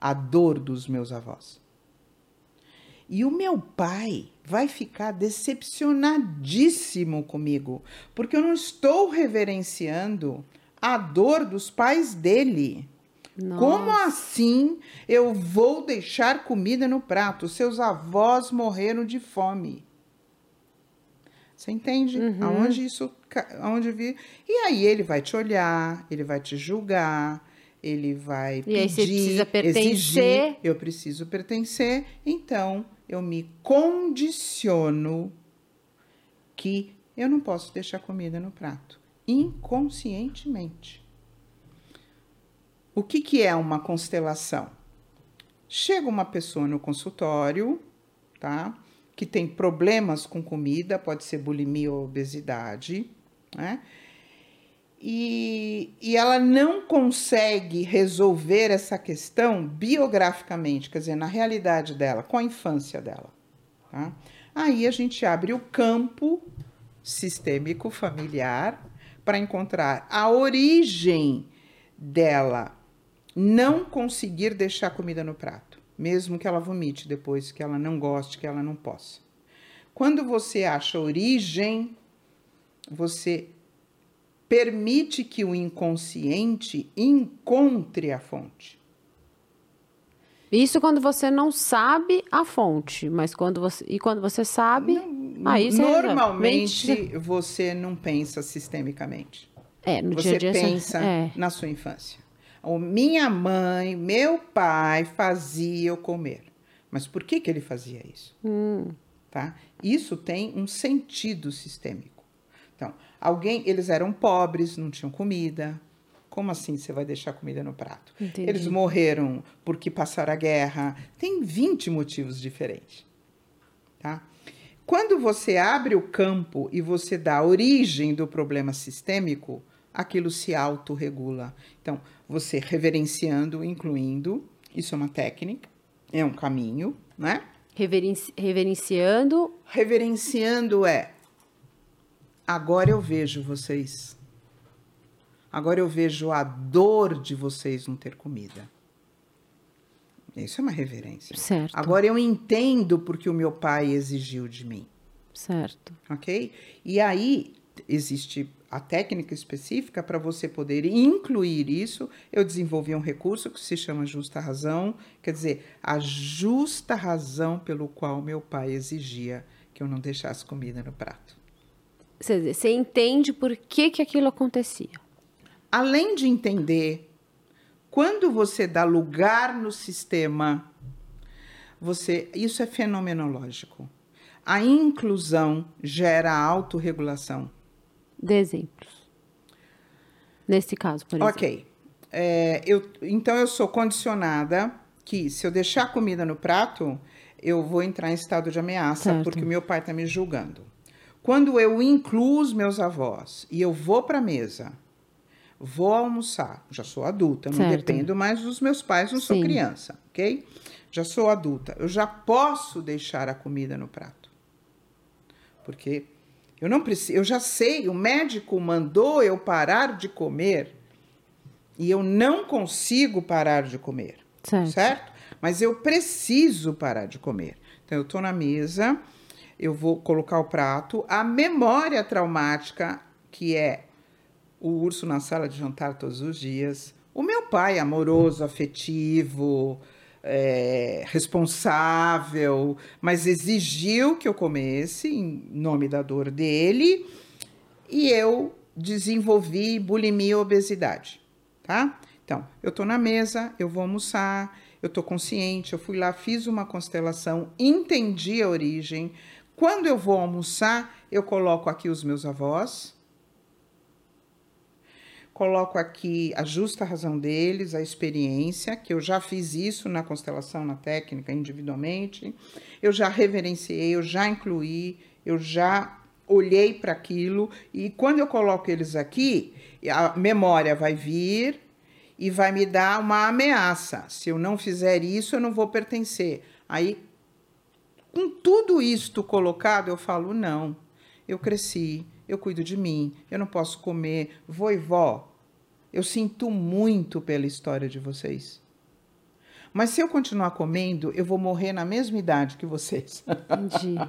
a dor dos meus avós. E o meu pai vai ficar decepcionadíssimo comigo, porque eu não estou reverenciando a dor dos pais dele. Nossa. Como assim eu vou deixar comida no prato? Seus avós morreram de fome. Você entende? Uhum. Aonde isso, aonde vi? E aí ele vai te olhar, ele vai te julgar, ele vai E pedir, aí você precisa pertencer. exigir, eu preciso pertencer, então eu me condiciono que eu não posso deixar comida no prato, inconscientemente. O que, que é uma constelação? Chega uma pessoa no consultório, tá? Que tem problemas com comida, pode ser bulimia ou obesidade, né? E, e ela não consegue resolver essa questão biograficamente, quer dizer, na realidade dela, com a infância dela. Tá? Aí a gente abre o campo sistêmico familiar para encontrar a origem dela não conseguir deixar comida no prato, mesmo que ela vomite depois, que ela não goste, que ela não possa. Quando você acha origem, você permite que o inconsciente encontre a fonte. Isso quando você não sabe a fonte, mas quando você e quando você sabe, não, aí você normalmente você não pensa sistemicamente. É, no você dia a dia pensa é. na sua infância. O minha mãe, meu pai fazia eu comer. Mas por que que ele fazia isso? Hum. Tá? Isso tem um sentido sistêmico. Então, alguém, eles eram pobres, não tinham comida. Como assim você vai deixar comida no prato? Entendi. Eles morreram porque passaram a guerra. Tem 20 motivos diferentes. Tá? Quando você abre o campo e você dá a origem do problema sistêmico, aquilo se autorregula. Então, você reverenciando, incluindo, isso é uma técnica, é um caminho, né? Reverenci- reverenciando Reverenciando é agora eu vejo vocês. Agora eu vejo a dor de vocês não ter comida. Isso é uma reverência. Certo. Agora eu entendo porque o meu pai exigiu de mim, certo. ok? E aí existe a técnica específica para você poder incluir isso. Eu desenvolvi um recurso que se chama justa razão, quer dizer, a justa razão pelo qual meu pai exigia que eu não deixasse comida no prato. Quer dizer, você entende por que, que aquilo acontecia. Além de entender, quando você dá lugar no sistema, você, isso é fenomenológico. A inclusão gera autorregulação. Dê exemplos. Nesse caso, por exemplo. Ok. É, eu, então eu sou condicionada que se eu deixar comida no prato, eu vou entrar em estado de ameaça Certo. porque meu pai está me julgando. Quando eu incluo os meus avós e eu vou para a mesa, vou almoçar, já sou adulta, não Certo. dependo mais dos meus pais, não sou Sim. criança, ok? Já sou adulta, eu já posso deixar a comida no prato. Porque eu não preciso, eu já sei, o médico mandou eu parar de comer e eu não consigo parar de comer, Certo. certo? Mas eu preciso parar de comer. Então eu estou na mesa, eu vou colocar o prato, a memória traumática que é o urso na sala de jantar todos os dias, o meu pai amoroso, afetivo, é, responsável, mas exigiu que eu comesse em nome da dor dele e eu desenvolvi bulimia e obesidade, tá? Então, eu tô na mesa, eu vou almoçar, eu tô consciente, eu fui lá, fiz uma constelação, entendi a origem. Quando eu vou almoçar, eu coloco aqui os meus avós, coloco aqui a justa razão deles, a experiência, que eu já fiz isso na constelação, na técnica, individualmente. Eu já reverenciei, eu já incluí, eu já olhei para aquilo e quando eu coloco eles aqui, a memória vai vir e vai me dar uma ameaça. Se eu não fizer isso, eu não vou pertencer. Aí, com tudo isto colocado, eu falo: não, eu cresci, eu cuido de mim, eu não posso comer. Vô e eu sinto muito pela história de vocês. Mas se eu continuar comendo, eu vou morrer na mesma idade que vocês. Entendi.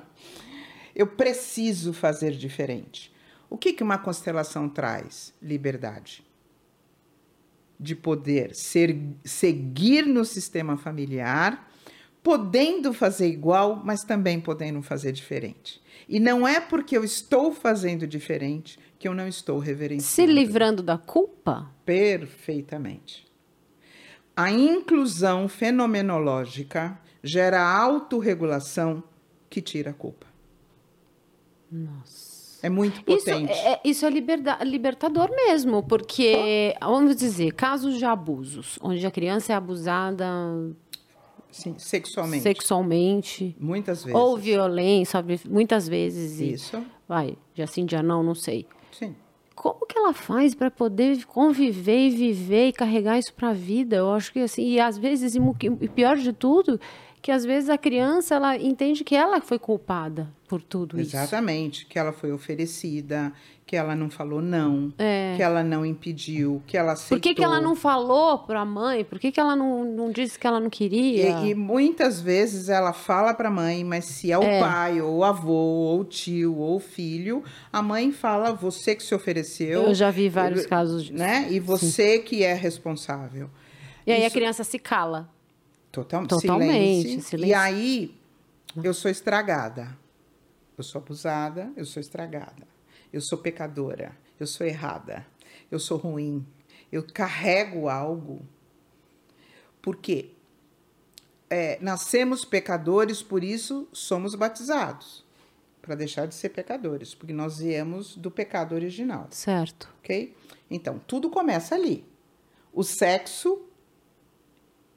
Eu preciso fazer diferente. O que, que uma constelação traz? Liberdade. De poder ser, seguir no sistema familiar, podendo fazer igual, mas também podendo fazer diferente. E não é porque eu estou fazendo diferente que eu não estou Se reverenciando. livrando da culpa? Perfeitamente. A inclusão fenomenológica gera autorregulação que tira a culpa. Nossa. É muito Isso potente. é, isso é liberda- libertador mesmo, porque, vamos dizer, casos de abusos, onde a criança é abusada Sim, sexualmente. sexualmente, Muitas vezes. ou violência, muitas vezes. e- Isso. Vai, de assim, dia não, não sei. Como que ela faz para poder conviver e viver e carregar isso para a vida? Eu acho que assim, e às vezes, e pior de tudo, que às vezes a criança ela entende que ela foi culpada por tudo isso. Exatamente. Que ela foi oferecida, que ela não falou não, É. que ela não impediu, que ela aceitou. Por que, que ela não falou pra mãe? Por que, que ela não, não disse que ela não queria? E, e muitas vezes ela fala para a mãe, mas se é o É. pai, ou o avô, ou o tio, ou o filho, a mãe fala, você que se ofereceu, Eu já vi vários casos disso. né? E você que é responsável. E aí a Isso- criança se cala. Total, Totalmente, silêncio. silêncio. E aí eu sou estragada. Eu sou abusada, eu sou estragada. Eu sou pecadora, eu sou errada, eu sou ruim. Eu carrego algo. Porque é, nascemos pecadores, por isso somos batizados. Para deixar de ser pecadores, porque nós viemos do pecado original Certo. ok? Então, tudo começa ali. O sexo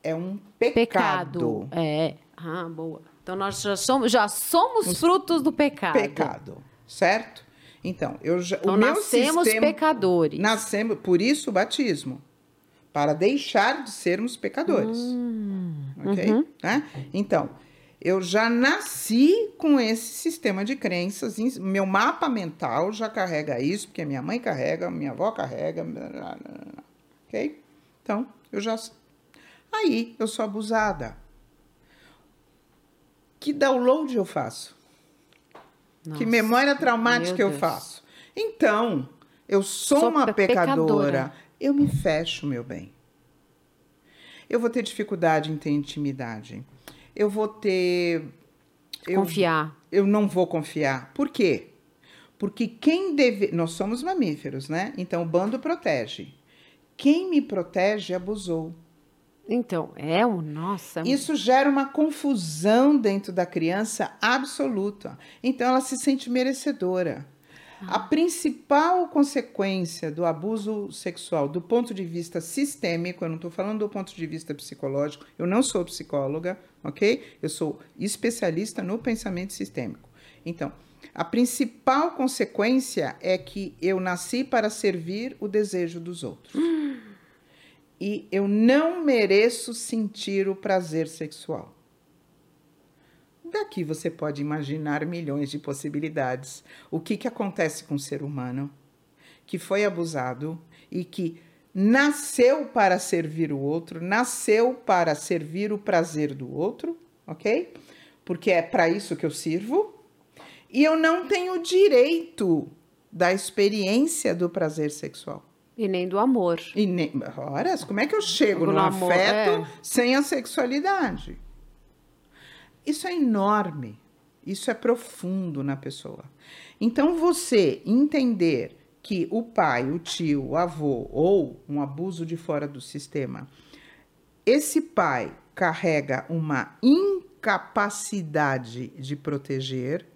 é um pecado. Pecado. É. Ah, boa. Então nós já somos, já somos frutos do pecado. Pecado, certo? Então, eu já, Então o meu nascemos sistema, pecadores. Nascemos, por isso o batismo, para deixar de sermos pecadores, Hum, ok? uhum. Né? Então, eu já nasci com esse sistema de crenças, meu mapa mental já carrega isso, porque minha mãe carrega, minha avó carrega, ok? Então, eu já. Aí, eu sou abusada. Que download eu faço? Que Nossa, memória traumática eu Deus. faço? Então, eu sou, Sou uma pe- pecadora. pecadora. Eu me fecho, meu bem. Eu vou ter dificuldade em ter intimidade. Eu vou ter. Eu, Confiar. eu não vou confiar. Por quê? Porque quem deve. Nós somos mamíferos, né? Então o bando protege. Quem me protege abusou. Então, é um. Nossa. Isso gera uma confusão dentro da criança absoluta. Então ela se sente merecedora. A principal consequência do abuso sexual, do ponto de vista sistêmico, eu não estou falando do ponto de vista psicológico, eu não sou psicóloga, ok? Eu sou especialista no pensamento sistêmico. Então, a principal consequência é que eu nasci para servir o desejo dos outros. E eu não mereço sentir o prazer sexual. Daqui você pode imaginar milhões de possibilidades. O que, que acontece com o ser humano que foi abusado e que nasceu para servir o outro, nasceu para servir o prazer do outro, ok? Porque é para isso que eu sirvo. E eu não tenho direito da experiência do prazer sexual. E nem do amor. E nem, ora, como é que eu chego No no, amor, afeto é. sem a sexualidade? Isso é enorme. Isso é profundo na pessoa. Então, você entender que o pai, o tio, o avô ou um abuso de fora do sistema, esse pai carrega uma incapacidade de proteger.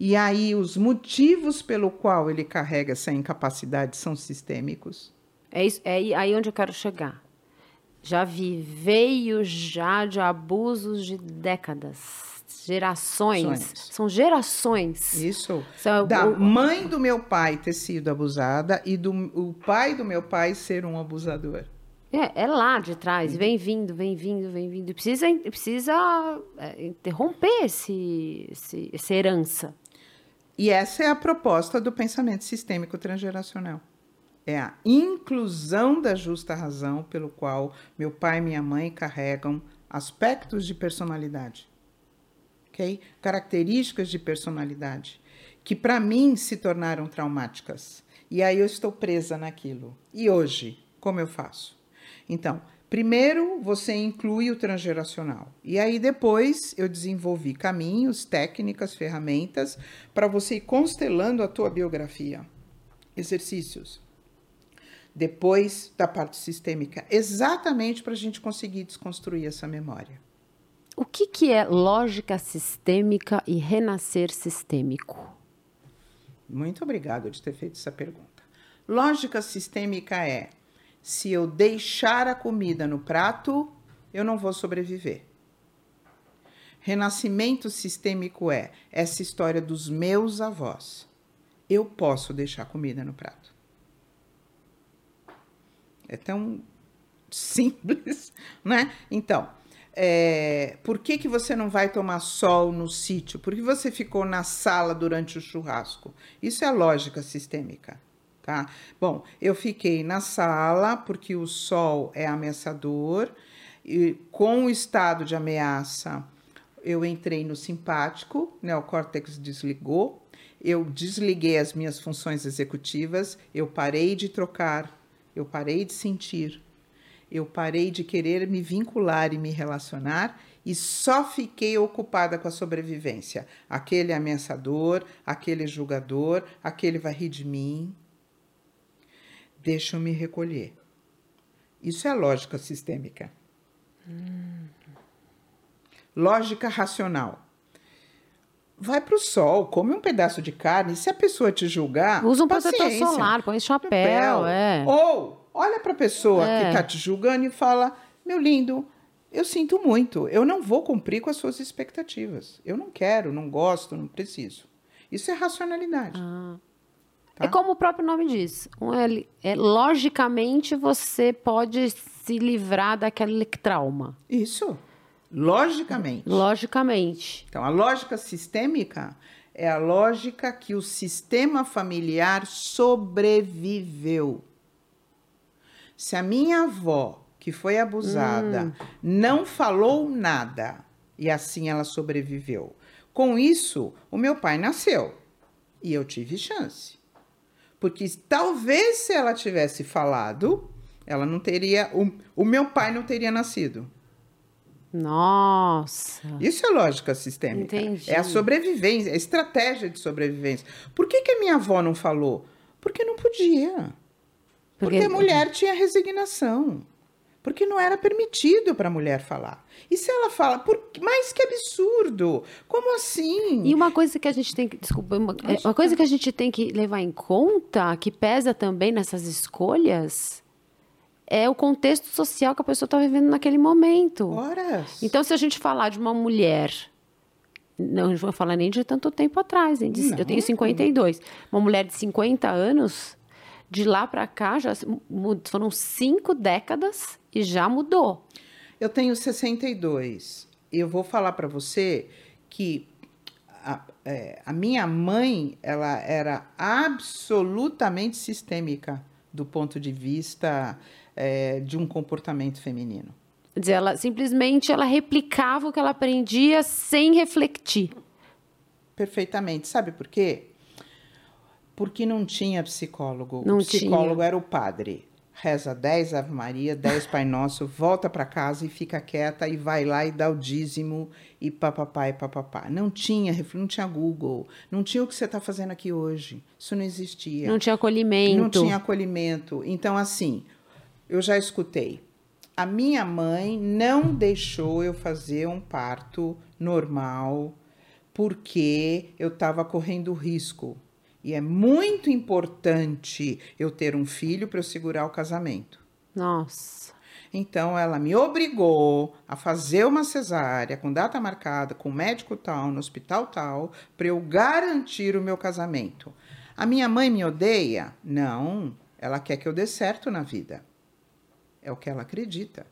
E aí os motivos pelo qual ele carrega essa incapacidade são sistêmicos. É, isso, é aí- onde eu quero chegar. Já vi, veio já de abusos de décadas, gerações. Sonhos. São gerações. Isso. São- Da o- mãe do meu pai ter sido abusada e do o pai do meu pai ser um abusador. É, é lá de trás, vem vindo, vem vindo, vem vindo. Precisa, precisa é, interromper esse, esse- essa herança. E essa é a proposta do pensamento sistêmico transgeracional. É a inclusão da justa razão pelo qual meu pai e minha mãe carregam aspectos de personalidade. ok? Características de personalidade que para mim se tornaram traumáticas. E aí eu estou presa naquilo. E hoje, como eu faço? Então, primeiro você inclui o transgeracional. E aí depois eu desenvolvi caminhos, técnicas, ferramentas para você ir constelando a tua biografia. Exercícios. Depois da parte sistêmica, exatamente para a gente conseguir desconstruir essa memória. O que, que é lógica sistêmica e renascer sistêmico? Muito obrigado de ter feito essa pergunta. Lógica sistêmica é: se eu deixar a comida no prato, eu não vou sobreviver. Renascimento sistêmico é essa história dos meus avós. Eu posso deixar comida no prato. É tão simples, né? Então, é, por que, que você não vai tomar sol no sítio? Por que você ficou na sala durante o churrasco? Isso é lógica sistêmica. Tá? Bom, eu fiquei na sala porque o sol é ameaçador e com o estado de ameaça eu entrei no simpático, né, o córtex desligou, eu desliguei as minhas funções executivas, eu parei de trocar, eu parei de sentir, eu parei de querer me vincular e me relacionar e só fiquei ocupada com a sobrevivência. Aquele ameaçador, aquele julgador, aquele vai rir de mim. Deixa eu me recolher. Isso é lógica sistêmica. Hum. Lógica racional. Vai para o sol, come um pedaço de carne. Se a pessoa te julgar. Usa um protetor solar, põe chapéu. chapéu. É. Ou olha para a pessoa é. que está te julgando e fala: Meu lindo, eu sinto muito. Eu não vou cumprir com as suas expectativas. Eu não quero, não gosto, não preciso. Isso é racionalidade. Ah. Tá? É como o próprio nome diz. É, é, logicamente, você pode se livrar daquele trauma. Isso. Logicamente. Logicamente. Então, a lógica sistêmica é a lógica que o sistema familiar sobreviveu. Se a minha avó, que foi abusada, hum. não falou nada e assim ela sobreviveu, com isso, o meu pai nasceu e eu tive chance. Porque talvez se ela tivesse falado, ela não teria. O, o meu pai não teria nascido. Nossa. Isso é lógica sistêmica. Entendi. É a sobrevivência, a estratégia de sobrevivência. Por que, que a minha avó não falou? Porque não podia. Porque, Porque a mulher tinha resignação. Porque não era permitido para a mulher falar. E se ela fala, por... mas que absurdo! Como assim? E uma coisa que a gente tem que. Desculpa, uma, uma coisa que a gente tem que levar em conta, que pesa também nessas escolhas, é o contexto social que a pessoa está vivendo naquele momento. Horas. Então, se a gente falar de uma mulher não vou falar nem de tanto tempo atrás. Hein? De, eu tenho 52. Uma mulher de 50 anos, de lá para cá, já foram cinco décadas e já mudou. Eu tenho 62. Eu vou falar para você que a, é, a minha mãe ela era absolutamente sistêmica do ponto de vista é, de um comportamento feminino. Quer dizer, ela simplesmente ela replicava o que ela aprendia sem refletir. Perfeitamente. Sabe por quê? Porque não tinha psicólogo. Não o psicólogo tinha. era o padre. Reza 10 Ave Maria, 10 Pai Nosso, volta para casa e fica quieta e vai lá e dá o dízimo e papapá e papapá. Não tinha, não tinha Google, não tinha o que você está fazendo aqui hoje. Isso não existia. Não tinha acolhimento. Não tinha acolhimento. Então, assim, eu já escutei. A minha mãe não deixou eu fazer um parto normal porque eu estava correndo risco. E é muito importante eu ter um filho para eu segurar o casamento. Nossa. Então ela me obrigou a fazer uma cesárea com data marcada, com médico tal, no hospital tal, para eu garantir o meu casamento. A minha mãe me odeia? Não, ela quer que eu dê certo na vida. É o que ela acredita.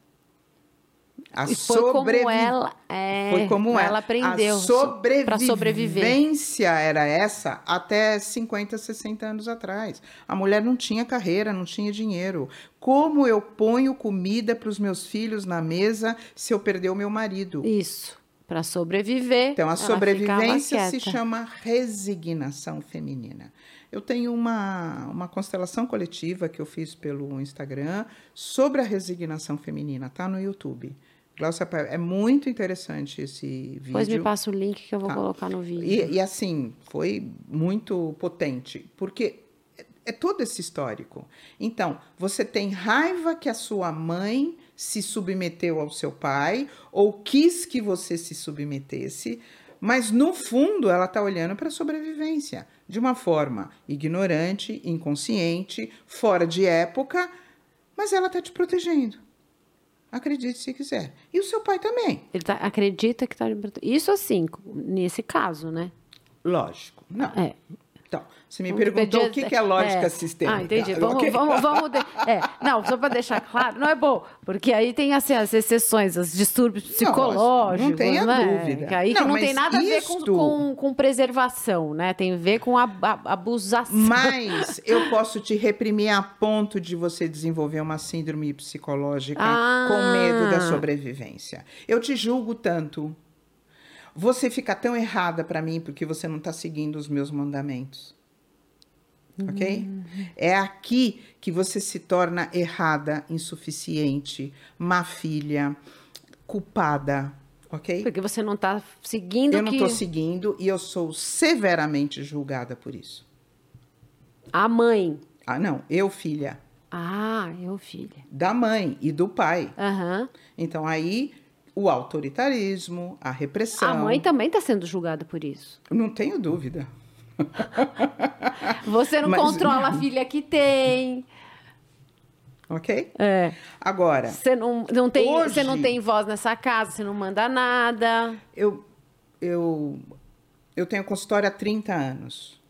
A foi como ela, é, foi como ela, ela aprendeu sobreviver. A sobrevivência era essa até 50, 60 anos atrás. A mulher não tinha carreira, não tinha dinheiro. Como eu ponho comida para os meus filhos na mesa se eu perder o meu marido? Isso. Para sobreviver. Então, a sobrevivência se chama resignação feminina. Eu tenho uma, uma constelação coletiva que eu fiz pelo Instagram sobre a resignação feminina, tá no YouTube. Glaucia, é muito interessante esse vídeo. Depois me passa o link que eu vou tá. colocar no vídeo. E, e, assim, foi muito potente, porque é, é todo esse histórico. Então, você tem raiva que a sua mãe se submeteu ao seu pai ou quis que você se submetesse, mas no fundo ela está olhando para a sobrevivência de uma forma ignorante, inconsciente, fora de época, mas ela está te protegendo. Acredite se quiser. E o seu pai também. Ele tá, acredita que está protegendo. Isso assim, nesse caso, né? Lógico. Não. É. Você me perguntou o que, que é lógica é. sistêmica. Ah, entendi. Vamos, vamos, vamos de- é, não, só para deixar claro, não é bom, porque aí tem assim, as exceções, os distúrbios psicológicos, não tenha né? dúvida. Que aí que Não, não, tem nada a ver com, isto- com, com preservação, né? Tem a ver com a, a- abusação. Mas eu posso te reprimir a ponto de você desenvolver uma síndrome psicológica Ah. com medo da sobrevivência. Eu te julgo tanto. Você fica tão errada para mim porque você não está seguindo os meus mandamentos. Ok? É aqui que você se torna errada, insuficiente, má filha, culpada. Ok? Porque você não está seguindo Eu o não que estou seguindo e eu sou severamente julgada por isso. a mãe. Ah, não, eu, filha, Ah, eu, filha. da mãe e do pai. Aham. Então aí o autoritarismo, a repressão. A mãe também está sendo julgada por isso. Não tenho dúvida. Você não Mas- controla a filha que tem. Ok? É. Agora, Você não, não tem, Hoje- você não tem voz nessa casa, você não manda nada. eu, eu, eu tenho consultório há 30 anos.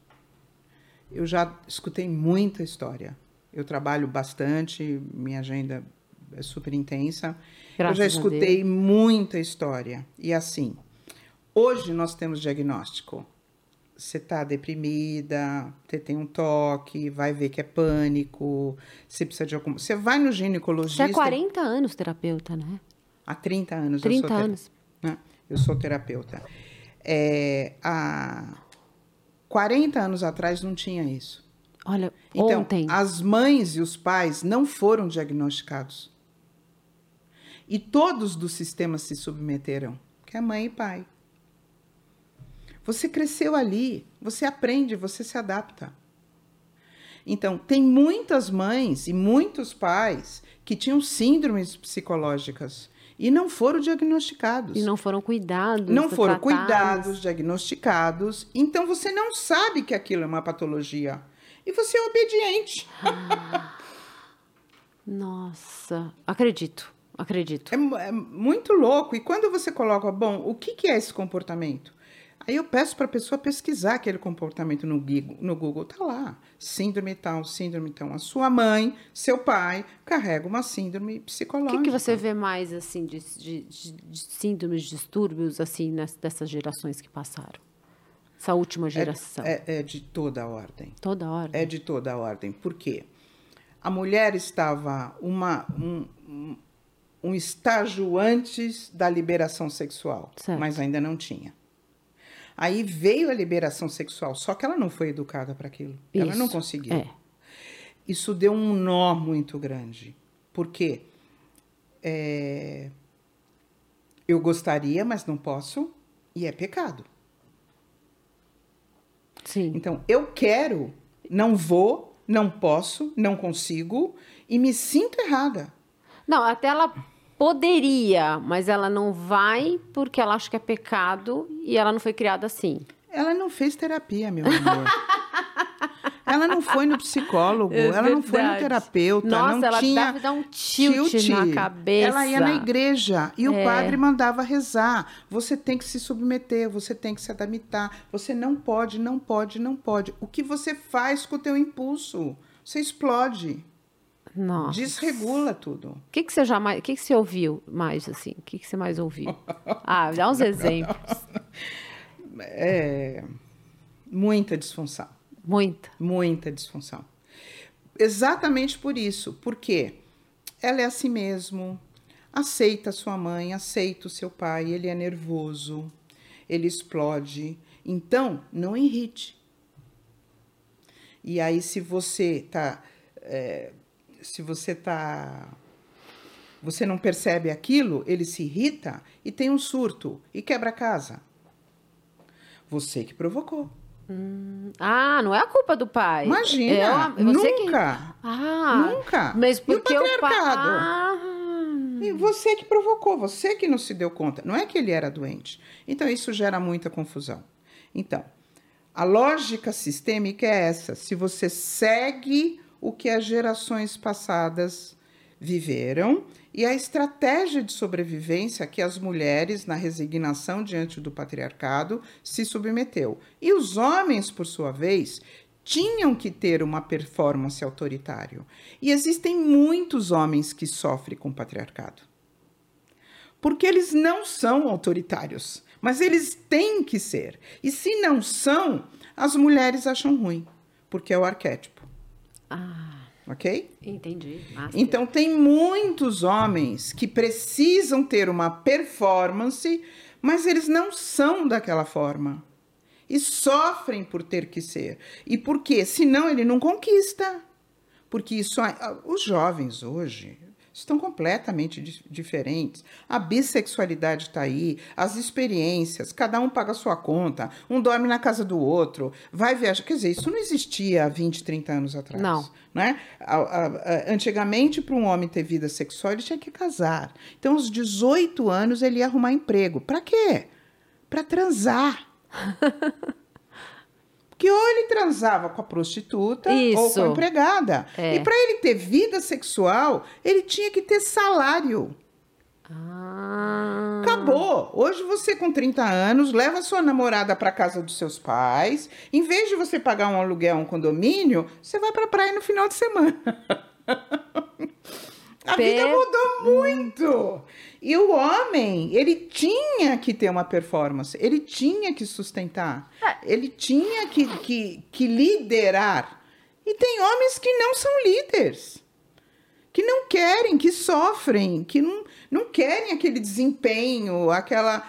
Eu já escutei muita história. Eu trabalho bastante, minha agenda é super intensa. Graças eu já escutei muita história. E assim, hoje nós temos diagnóstico. Você está deprimida, você tem um toque, vai ver que é pânico, você precisa de algum. Você vai no Você ginecologista. é 40 anos terapeuta, né? Há 30 anos 30 eu sou anos. né? Eu sou terapeuta. É, há 40 anos atrás não tinha isso. Olha, Então, ontem. as mães e os pais não foram diagnosticados. E todos do sistema se submeteram, que é mãe e pai. Você cresceu ali, você aprende, você se adapta. Então, tem muitas mães e muitos pais que tinham síndromes psicológicas e não foram diagnosticados. E não foram cuidados. Não foram tratados. cuidados, diagnosticados. Então você não sabe que aquilo é uma patologia. E você é obediente. Nossa, acredito, acredito. É, é muito louco. E quando você coloca, bom, o que, que é esse comportamento? Aí eu peço para a pessoa pesquisar aquele comportamento no Google, no Google. Tá lá. Síndrome tal, síndrome tal. A sua mãe, seu pai, carrega uma síndrome O psicológica. que, que você vê mais, assim, de, de, de- de síndromes, distúrbios, assim, dessas gerações que passaram? Essa última geração. É, é de toda a ordem. Toda hora. É de toda a ordem. Por quê? A mulher estava uma, um, um- um estágio antes da liberação sexual, Certo. mas ainda não tinha. Aí veio a liberação sexual, só que ela não foi educada para aquilo. Ela não conseguiu. é. Isso deu um nó muito grande. Por quê? É, Eu gostaria, mas não posso, e é pecado. Sim. Então, eu quero, não vou, não posso, não consigo e me sinto errada. Não, até ela poderia, mas ela não vai porque ela acha que é pecado e ela não foi criada assim. Ela não fez terapia, meu amor. ela não foi no psicólogo, É ela não foi no terapeuta, Nossa, não ela tinha deve dar um tilt na cabeça. Ela ia na igreja e o É. padre mandava rezar. Você tem que se submeter, você tem que se adaptar. Você não pode, não pode, não pode. O que você faz com o teu impulso? Você explode, Nossa. desregula tudo. O que, que você já mais, o que, que você ouviu mais assim? O que, que você mais ouviu? Ah, dá uns exemplos. É muita disfunção. Muita. Muita disfunção. Exatamente por isso. Porque ela é assim mesmo. Aceita a sua mãe, aceita o seu pai, ele é nervoso, ele explode. Então, não irrite. E aí, se você tá. é, se você tá. Você não percebe aquilo, ele se irrita e tem um surto e quebra a casa. Você que provocou. Ah, não é a culpa do pai. Imagina, É a- você que- nunca. Ah, Nunca. Mas E o porque o, pai. patriarcado? Ah, E você que provocou, você que não se deu conta. Não é que ele era doente. Então, isso gera muita confusão. Então, a lógica sistêmica é essa. Se você segue o que as gerações passadas viveram e a estratégia de sobrevivência que as mulheres, na resignação diante do patriarcado, se submeteu. E os homens, por sua vez, tinham que ter uma performance autoritária. E existem muitos homens que sofrem com o patriarcado. Porque eles não são autoritários, mas eles têm que ser. E se não são, as mulheres acham ruim, porque é o arquétipo. Ah, Ok? entendi. Master. Então, tem muitos homens que precisam ter uma performance, mas eles não são daquela forma. E sofrem por ter que ser. E por quê? Senão ele não conquista. Porque isso, ah, os jovens hoje estão completamente di- diferentes. A bissexualidade está aí, as experiências, cada um paga a sua conta, um dorme na casa do outro, vai viajar. Quer dizer, isso não existia há 20, 30 anos atrás. Não. Né? A- a- a- Antigamente, para um homem ter vida sexual, ele tinha que casar. Então, aos 18 anos, ele ia arrumar emprego. Para quê? Para transar. Porque ou ele transava com a prostituta ou Isso. com a empregada. É. E para ele ter vida sexual, ele tinha que ter salário. Ah, Acabou. Hoje você com 30 anos leva sua namorada para casa dos seus pais. Em vez de você pagar um aluguel, um condomínio, você vai para praia no final de semana. A vida mudou muito. E o homem, ele tinha que ter uma performance, ele tinha que sustentar, ele tinha que, que, que liderar. E tem homens que não são líderes, que não querem, que sofrem, que não, não querem aquele desempenho, aquela.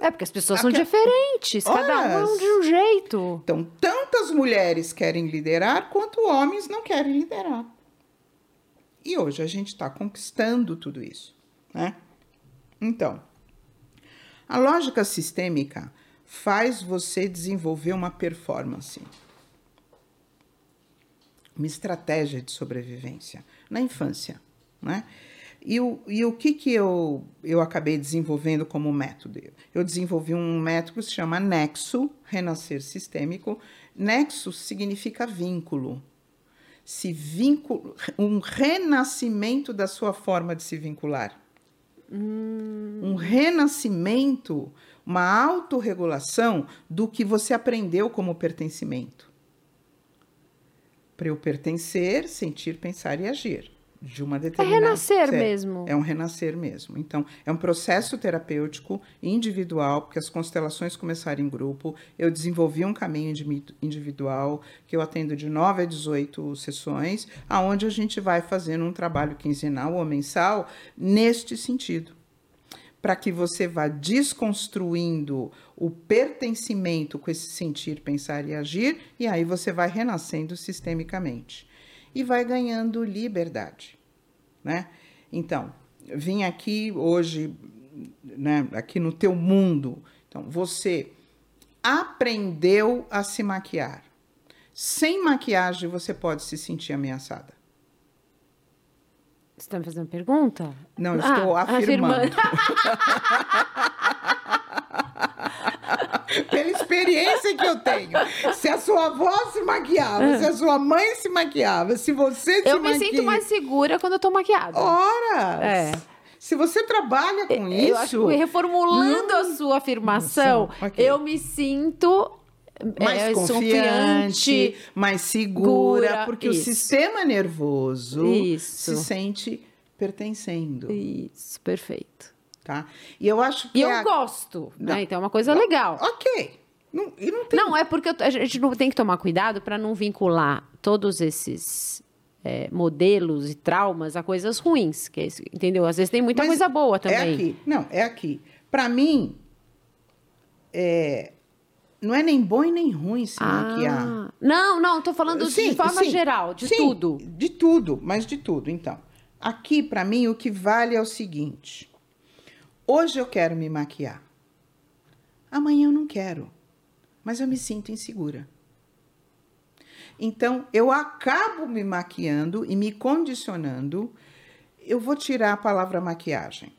É porque as pessoas são Aque- diferentes, cada um é Horas. de um jeito. Então, tantas mulheres querem liderar quanto homens não querem liderar. E hoje a gente está conquistando tudo isso, né? Então, a lógica sistêmica faz você desenvolver uma performance, uma estratégia de sobrevivência na infância, né? E o, e o que, que eu, eu acabei desenvolvendo como método? Eu desenvolvi um método que se chama Nexo, Renascer Sistêmico. Nexo significa vínculo. Se vínculo, um renascimento da sua forma de se vincular. Um renascimento, uma autorregulação do que você aprendeu como pertencimento. Para eu pertencer, sentir, pensar e agir. De uma É determinada. renascer Certo. mesmo. É um renascer mesmo. Então, é um processo terapêutico individual, porque as constelações começaram em grupo. Eu desenvolvi um caminho indi- individual, que eu atendo de 9 a 18 sessões, aonde a gente vai fazendo um trabalho quinzenal ou mensal neste sentido. Para que você vá desconstruindo o pertencimento com esse sentir, pensar e agir, e aí você vai renascendo sistemicamente. E vai ganhando liberdade né? Então, vim aqui hoje, né, aqui no teu mundo. Então, você aprendeu a se maquiar. Sem maquiagem, você pode se sentir ameaçada. Você está me fazendo pergunta? Não, eu estou Ah, afirmando. Pela experiência que eu tenho. Se a sua avó se maquiava, se a sua mãe se maquiava, se você se Eu me maquia... sinto mais segura quando eu tô maquiada. Horas! É. Se você trabalha com isso... Eu acho que reformulando a sua afirmação, Nossa, ok. eu me sinto mais é, confiante, mais segura, segura, porque isso. o sistema nervoso Isso. se sente pertencendo, Isso, perfeito. Tá? E eu acho que E eu a- gosto, Não. né? Então é uma coisa legal. Ok. Não, e não tem Não, é porque a gente não tem que tomar cuidado para não vincular todos esses é, modelos e traumas a coisas ruins, que é isso, entendeu? Às vezes tem muita Mas coisa boa É também. aqui. Não, é aqui. Para mim, é, não é nem bom e nem ruim se maquiar. Ah, não, não, tô falando Sim, de forma sim. geral, de Sim, tudo. De tudo, mas de tudo. Então, aqui para mim o que vale é o seguinte: hoje eu quero me maquiar, amanhã eu não quero, mas eu me sinto insegura. Então, eu acabo me maquiando e me condicionando. Eu vou tirar a palavra maquiagem.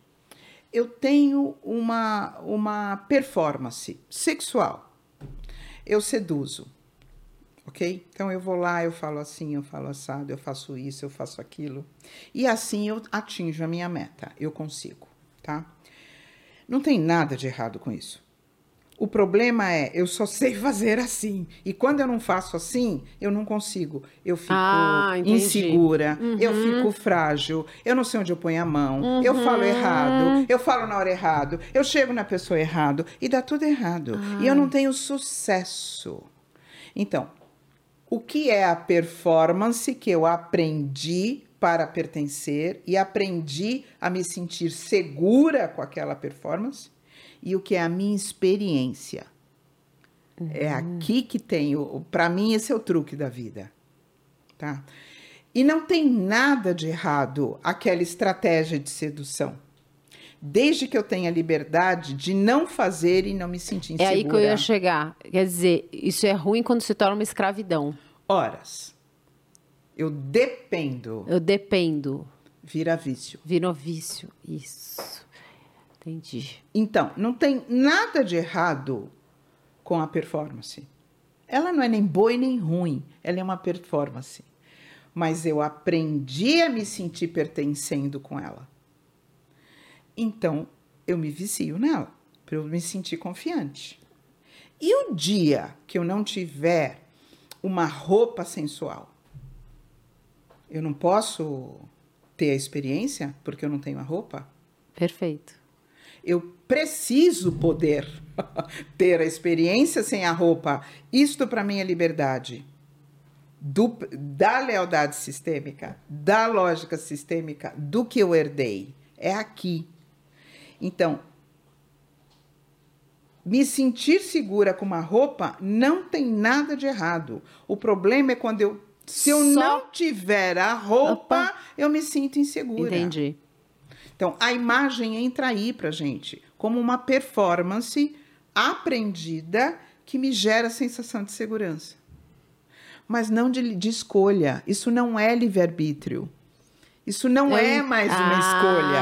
Eu tenho uma, uma performance sexual. Eu seduzo Ok? Então eu vou lá, eu falo assim, eu falo assado, eu faço isso, eu faço aquilo. E assim eu atinjo a minha meta, eu consigo, tá? Não tem nada de errado com isso. O problema é, eu só sei fazer assim. E quando eu não faço assim, eu não consigo. Eu fico Ah, insegura, eu fico frágil, eu não sei onde eu ponho a mão, eu falo errado, eu falo na hora errado, eu chego na pessoa errado e dá tudo errado. E eu não tenho sucesso. Então, o que é a performance que eu aprendi para pertencer e aprendi a me sentir segura com aquela performance? E o que é a minha experiência? É aqui que tem, para mim esse é o truque da vida, tá? E não tem nada de errado aquela estratégia de sedução. Desde que eu tenha liberdade de não fazer e não me sentir É insegura. aí que eu ia chegar. Quer dizer, isso é ruim quando se torna uma escravidão. Horas. Eu dependo. Eu dependo. Vira vício. Virou vício. Isso. Entendi. Então, não tem nada de errado com a performance. Ela não é nem boa e nem ruim, ela é uma performance. Mas eu aprendi a me sentir pertencendo com ela. Então, eu me vicio nela, para eu me sentir confiante. E o dia que eu não tiver uma roupa sensual, eu não posso ter a experiência porque eu não tenho a roupa? Perfeito. Eu preciso poder ter a experiência sem a roupa. Isto para mim é liberdade. Do- da lealdade sistêmica, da lógica sistêmica, do que eu herdei. É aqui. Então, me sentir segura com uma roupa não tem nada de errado. O problema é quando eu. Se eu Só- não tiver a roupa, Opa. eu me sinto insegura. Entendi. Então, a imagem entra aí pra gente, como uma performance aprendida que me gera sensação de segurança. Mas não de, de escolha. Isso não é livre-arbítrio. Isso não é mais uma Ah. escolha.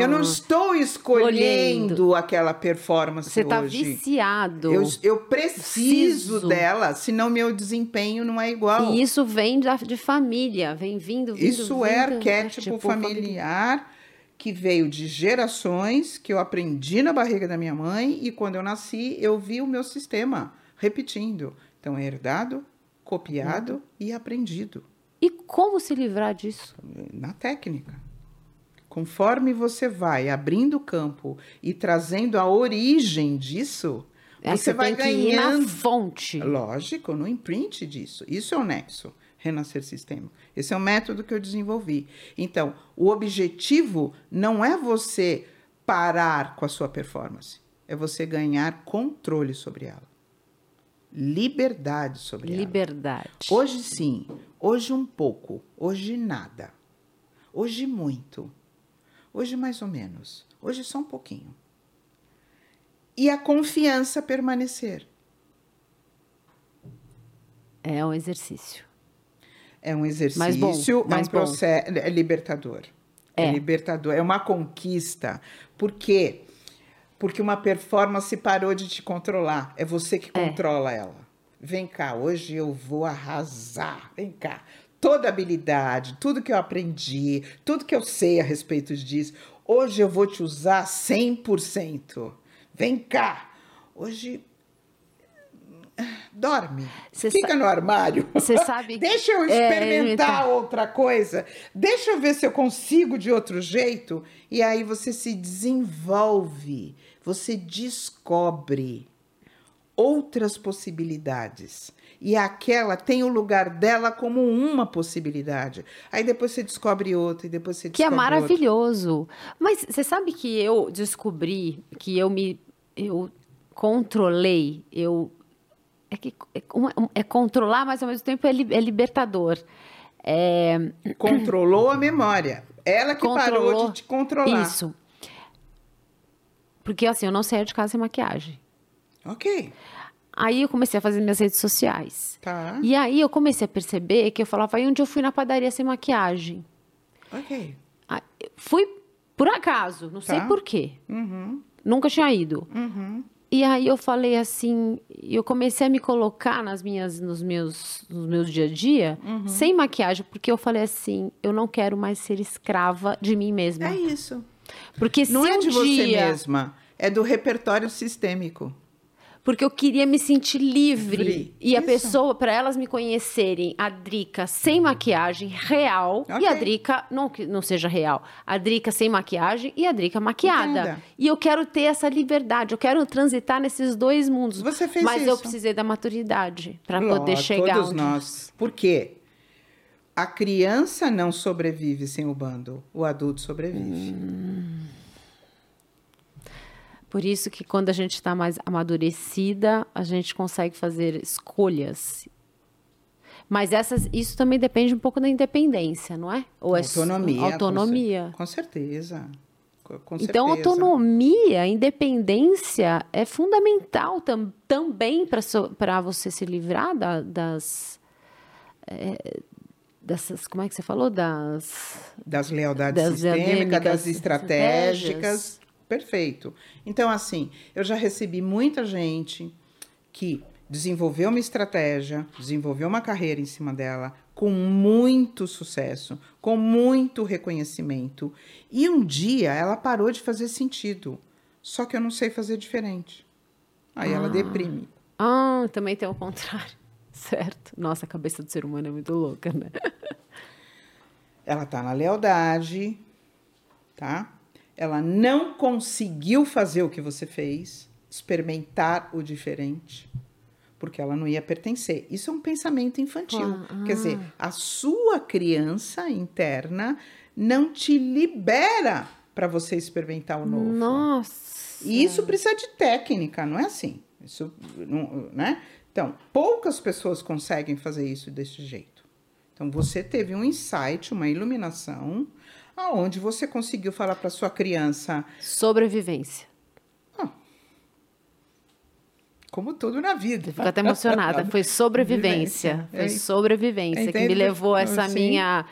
Eu não estou escolhendo Escolhendo. aquela performance Você tá hoje. viciado. Eu, eu preciso Preciso. dela, senão meu desempenho não é igual. E isso vem da, de família, vem vindo, vindo Isso é vindo, arquétipo tipo, familiar que veio de gerações que eu aprendi na barriga da minha mãe e quando eu nasci eu vi o meu sistema repetindo. Então é herdado, copiado Uhum. e aprendido E como se livrar disso? na técnica. Conforme você vai abrindo o campo e trazendo a origem disso, Aí você vai que ir na ganhando fonte. Lógico, no imprint disso. Isso é o nexo, renascer sistêmico. Esse é o método que eu desenvolvi. Então, o objetivo não é você parar com a sua performance, é você ganhar controle sobre ela. Liberdade sobre ela. Liberdade. Hoje sim, hoje um pouco, hoje nada. Hoje muito. Hoje mais ou menos. Hoje só um pouquinho. E a confiança permanecer. É um exercício. É um exercício, Mais bom, é mais um bom. processo, é libertador. É. É. libertador, é uma conquista. Por quê? Porque uma performance parou de te controlar. É você que É. controla ela. Vem cá, hoje eu vou arrasar. Vem cá. Toda habilidade, tudo que eu aprendi, tudo que eu sei a respeito disso, hoje eu vou te usar 100%. Vem cá. Hoje dorme. Cê Fica sa- no armário. Você sabe. Deixa eu É, experimentar ele outra coisa. Deixa eu ver se eu consigo de outro jeito. E aí você se desenvolve, você descobre outras possibilidades. E aquela tem o lugar dela como uma possibilidade. Aí depois você descobre outra, e depois você Que é descobre outra. maravilhoso. Mas você sabe que eu descobri que eu me. Eu controlei, eu. É, que, é, é controlar, mas ao mesmo tempo é, li- é libertador. É, Controlou a memória. Ela que parou Controlou. de te controlar. isso. Porque assim, eu não saía de casa sem maquiagem. Ok. Aí eu comecei a fazer minhas redes sociais. Tá. E aí eu comecei a perceber que eu falava, aí um dia eu fui na padaria sem maquiagem. Ok. Ah, eu Fui por acaso, não sei Tá. por quê. Uhum. Nunca tinha ido. Uhum. E aí eu falei assim, eu comecei a me colocar nas minhas, nos meus, nos meus dia a dia, Uhum. sem maquiagem, porque eu falei assim, eu não quero mais ser escrava de mim mesma. É isso. Porque Não se é um de você dia, mesma, é do repertório sistêmico. Porque eu queria me sentir livre Livre. e a Isso. pessoa, para elas me conhecerem, a Drica sem maquiagem real e a. Drica não que não seja real, a Drica sem maquiagem e a Drica maquiada. Entenda. E eu quero ter essa liberdade, eu quero transitar nesses dois mundos. Você fez Mas eu isso. precisei da maturidade para poder chegar Todos onde- nós. Por quê? A criança não sobrevive sem o bando, o adulto sobrevive. Por isso que quando a gente está mais amadurecida, a gente consegue fazer escolhas. Mas essas, isso também depende um pouco da independência, não é? Ou é autonomia. com Autonomia. Com certeza. Com, Então, autonomia, independência é fundamental tam, também para você se livrar da- das. é, dessas. Como é que você falou? Das. Das lealdades Das sistêmicas, das estratégicas. Perfeito. Então, assim, eu já recebi muita gente que desenvolveu uma estratégia, desenvolveu uma carreira em cima dela, com muito sucesso, com muito reconhecimento. E um dia ela parou de fazer sentido. Só que eu não sei fazer diferente. Aí ela deprime. Ah, também tem o contrário. Certo. Nossa, a cabeça do ser humano é muito louca, né? Ela tá na lealdade, tá? Ela não conseguiu fazer o que você fez, experimentar o diferente, porque ela não ia pertencer. Isso é um pensamento infantil. Ah, Quer dizer, a sua criança interna não te libera para você experimentar o novo. Nossa. E isso precisa de técnica, não é assim. Isso, não, né? Então, poucas pessoas conseguem fazer isso desse jeito. Então, você teve um insight, uma iluminação, aonde você conseguiu falar para sua criança, Sobrevivência. como tudo na vida. Fico até emocionada. Foi sobrevivência. Vivência. Foi É. sobrevivência que me levou a essa Sim. minha,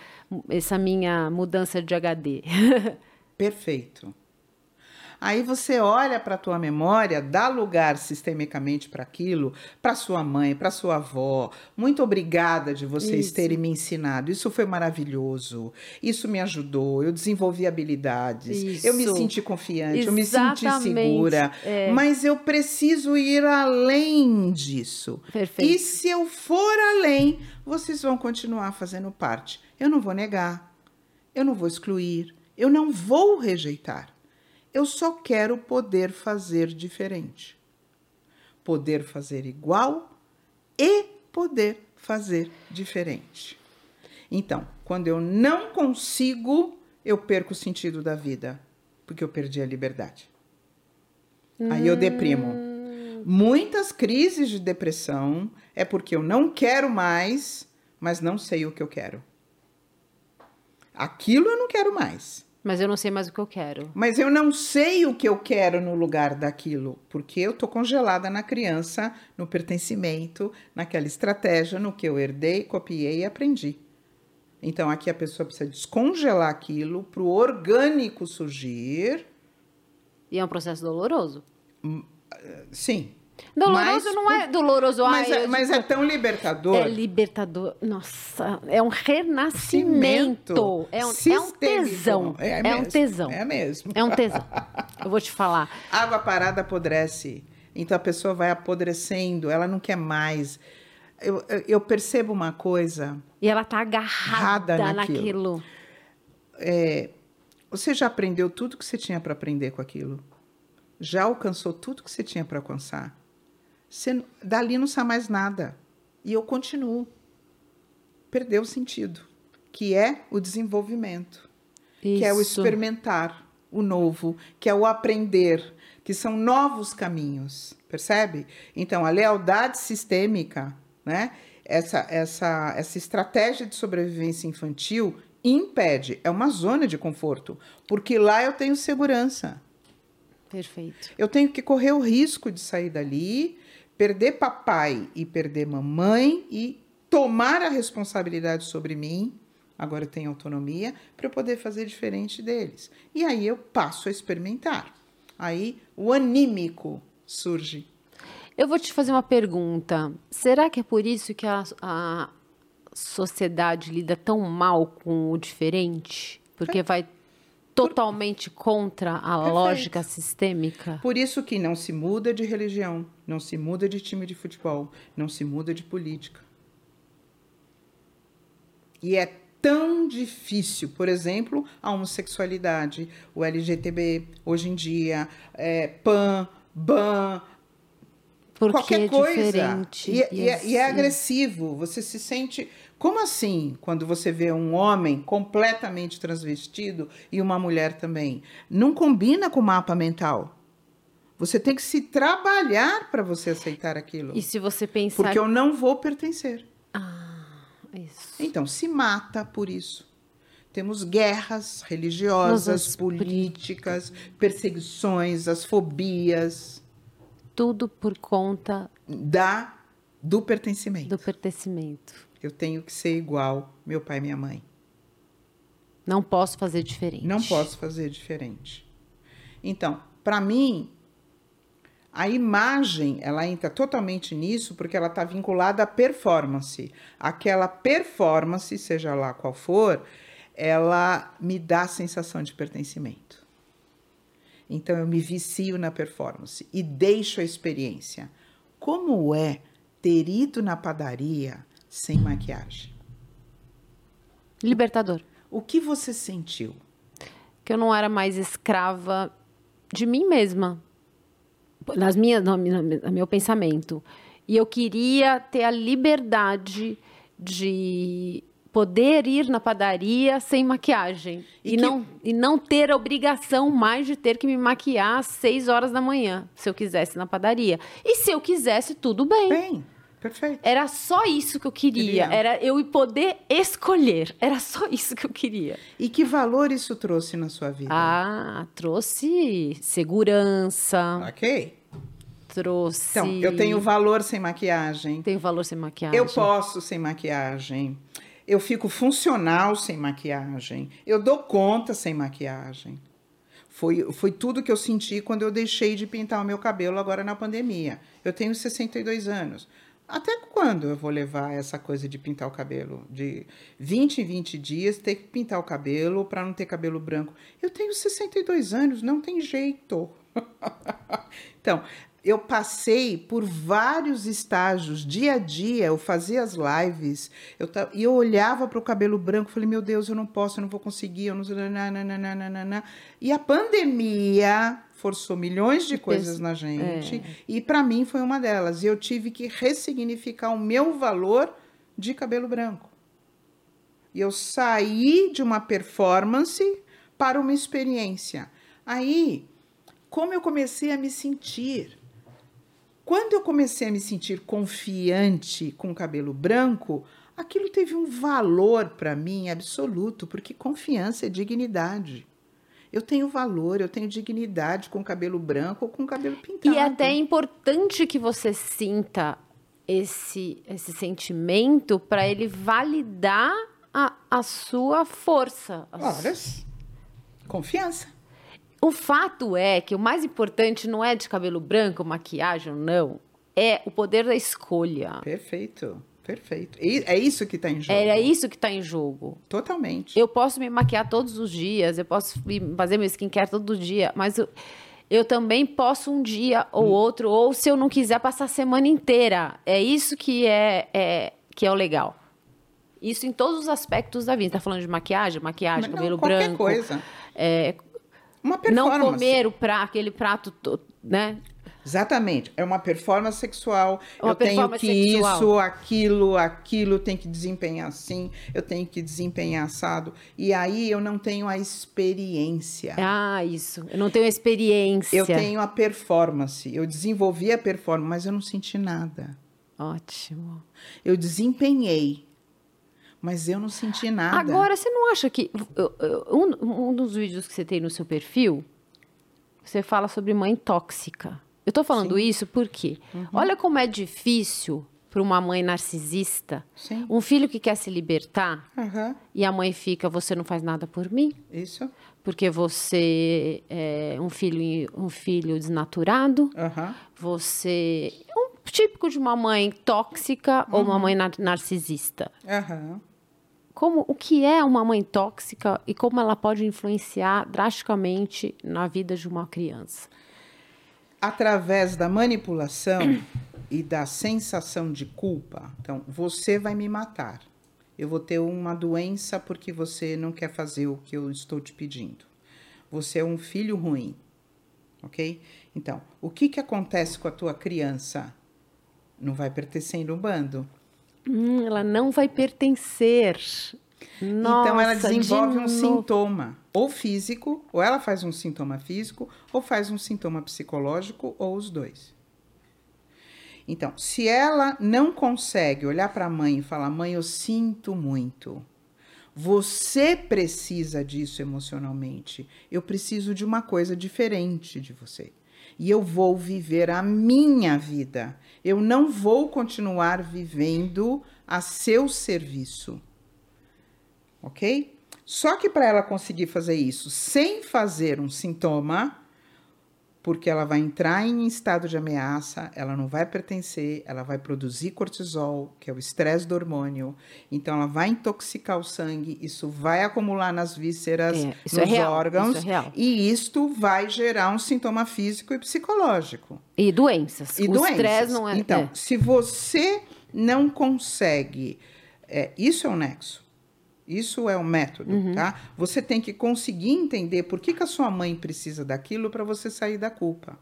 essa minha mudança de HD. Perfeito. Aí você olha para a tua memória, dá lugar sistemicamente para aquilo, para sua mãe, para sua avó. Muito obrigada de vocês Isso. terem me ensinado. Isso foi maravilhoso. Isso me ajudou. Eu desenvolvi habilidades. Isso. Eu me senti confiante. Eu me senti Exatamente. segura. É. Mas eu preciso ir além disso. Perfeito. E se eu for além, vocês vão continuar fazendo parte. Eu não vou negar. Eu não vou excluir. Eu não vou rejeitar. Eu só quero poder fazer diferente. Poder fazer igual e poder fazer diferente. Então, quando eu não consigo, eu perco o sentido da vida, porque eu perdi a liberdade. Aí eu deprimo. Muitas crises de depressão é porque eu não quero mais, mas não sei o que eu quero. Aquilo eu não quero mais. Mas eu não sei mais o que eu quero. Mas eu não sei o que eu quero no lugar daquilo, porque eu tô congelada na criança, no pertencimento, naquela estratégia, no que eu herdei, copiei e aprendi. Então aqui a pessoa precisa descongelar aquilo para o orgânico surgir. E é um processo doloroso. Sim. Doloroso Mas não é doloroso. Mas, ai, é, mas digo- é tão libertador. É libertador. Nossa, é um renascimento. É um, é um tesão. É, É, mesmo, um tesão. É mesmo. É um tesão. Eu vou te falar. Água parada apodrece. Então a pessoa vai apodrecendo, ela não quer mais. Eu, eu- percebo uma coisa. E ela tá agarrada Agarrada naquilo. naquilo. é, você já aprendeu tudo que você tinha para aprender com aquilo? Já alcançou tudo que você tinha para alcançar? Você, dali não sai mais nada. E eu continuo. Perdeu o sentido, que é o desenvolvimento. que é o Isso. experimentar o novo, que é o aprender, que são novos caminhos, percebe? Então, a lealdade sistêmica, né? Essa, essa, essa estratégia de sobrevivência infantil impede, é uma zona de conforto, porque lá eu tenho segurança. Perfeito. Eu tenho que correr o risco de sair dali, perder papai e perder mamãe e tomar a responsabilidade sobre mim. Agora eu tenho autonomia para eu poder fazer diferente deles. E aí eu passo a experimentar. Aí o anímico surge. Eu vou te fazer uma pergunta. Será que é por isso que a, a sociedade lida tão mal com o diferente? Porque vai totalmente contra a Perfeito. lógica sistêmica? Por isso que não se muda de religião, não se muda de time de futebol, não se muda de política. E é tão difícil, por exemplo, a homossexualidade, o LGTB, hoje em dia, é, PAN, BAN, Porque qualquer é coisa. diferente. E, e é, e é assim- agressivo. Você se sente. Como assim, quando você vê um homem completamente transvestido e uma mulher também? Não combina com o mapa mental. Você tem que se trabalhar para você aceitar aquilo. E se você pensar. Porque eu não vou pertencer. Isso. Então, se mata por isso. Temos guerras religiosas, políticas, perseguições, as fobias Tudo por conta da do pertencimento. do pertencimento. Eu tenho que ser igual meu pai e minha mãe. Não posso fazer diferente. Não posso fazer diferente. Então, para mim, a imagem, ela entra totalmente nisso porque ela está vinculada à performance. Aquela performance, seja lá qual for, ela me dá a sensação de pertencimento. Então, eu me vicio na performance e deixo a experiência. Como é ter ido na padaria sem maquiagem? Libertador. O que você sentiu? Que eu não era mais escrava de mim mesma. Nas minhas, no, no- meu pensamento. E eu queria ter a liberdade de poder ir na padaria sem maquiagem. E E, que- não, e não ter a obrigação mais de ter que me maquiar às seis horas da manhã, se eu quisesse na padaria. E se eu quisesse, tudo bem. Bem, perfeito. Era só isso que eu queria. Queria. Era eu poder escolher. Era só isso que eu queria. E que valor isso trouxe na sua vida? Ah, trouxe segurança, Ok. trouxe. Então, eu tenho valor sem maquiagem. Tenho valor sem maquiagem. Eu posso sem maquiagem. Eu fico funcional sem maquiagem. Eu dou conta sem maquiagem. Foi, foi tudo que eu senti quando eu deixei de pintar o meu cabelo agora na pandemia. Eu tenho 62 anos. Até quando eu vou levar essa coisa de pintar o cabelo? De 20 em 20 dias ter que pintar o cabelo para não ter cabelo branco. Eu tenho 62 anos, não tem jeito. então, eu passei por vários estágios, dia a dia, eu fazia as lives, eu e eu olhava para o cabelo branco, falei, meu Deus, eu não posso, eu não vou conseguir, eu não. E a pandemia forçou milhões de coisas na gente, e para mim foi uma delas. E eu tive que ressignificar o meu valor de cabelo branco. E eu saí de uma performance para uma experiência. Aí, como eu comecei a me sentir? Quando eu comecei a me sentir confiante com cabelo branco, aquilo teve um valor para mim absoluto, porque confiança é dignidade. Eu tenho valor, eu tenho dignidade com o cabelo branco ou com o cabelo pintado. E é até importante que você sinta esse, esse sentimento para ele validar a, a sua força. Horas. Confiança. O fato é que o mais importante não é de cabelo branco, maquiagem ou não, é o poder da escolha. Perfeito, perfeito. E É isso que está em jogo. Era isso que está em jogo. Totalmente. Eu posso me maquiar todos os dias, eu posso fazer meu skincare todo dia, mas eu, eu também posso um dia ou outro, ou se eu não quiser, passar a semana inteira. É isso que é, é- que é o legal. Isso em todos os aspectos da vida. Tá falando de maquiagem, maquiagem, Não, cabelo qualquer branco. coisa. é, Uma não performance. comer o prato, aquele prato, to- né? Exatamente. É uma performance sexual. Uma eu tenho performance que sexual. isso, aquilo, aquilo tem que desempenhar assim, eu tenho que desempenhar assado. E aí eu não tenho a experiência. Ah, isso. Eu não tenho experiência. Eu tenho a performance. Eu desenvolvi a performance, mas eu não senti nada. Ótimo. Eu desempenhei, mas eu não senti nada. Agora, você não acha que. Um, um dos vídeos que você tem no seu perfil, você fala sobre mãe tóxica. Eu tô falando isso porque Uhum. olha como é difícil para uma mãe narcisista, Sim. um filho que quer se libertar Aham, e a mãe fica: você não faz nada por mim, isso. porque você é um filho, um filho desnaturado, Aham. você. Um, típico de uma mãe tóxica ou uma mãe nar- narcisista. Como o que é uma mãe tóxica e como ela pode influenciar drasticamente na vida de uma criança? Através da manipulação e da sensação de culpa. Então, você vai me matar. Eu vou ter uma doença porque você não quer fazer o que eu estou te pedindo. Você é um filho ruim. Ok? Então, o que, que acontece com a tua criança? Não vai pertencer no bando. Hum, ela não vai pertencer. Então, ela Nossa, de desenvolve um sintoma, ou físico, ou ela faz um sintoma físico, ou faz um sintoma psicológico, ou os dois. Então, se ela não consegue olhar para a mãe e falar: mãe, eu sinto muito. Você precisa disso emocionalmente. Eu preciso de uma coisa diferente de você. E eu vou viver a minha vida. Eu não vou continuar vivendo a seu serviço. Ok? Só que para ela conseguir fazer isso sem fazer um sintoma, porque ela vai entrar em estado de ameaça, ela não vai pertencer, ela vai produzir cortisol, que é o estresse do hormônio, então ela vai intoxicar o sangue, isso vai acumular nas vísceras, É, nos é real, órgãos, isso é e isto vai gerar um sintoma físico e psicológico. E doenças. E o doenças. estresse não é. Então, é. se você não consegue, é, isso é o nexo. Isso é o método, Uhum. tá? Você tem que conseguir entender por que, que a sua mãe precisa daquilo para você sair da culpa.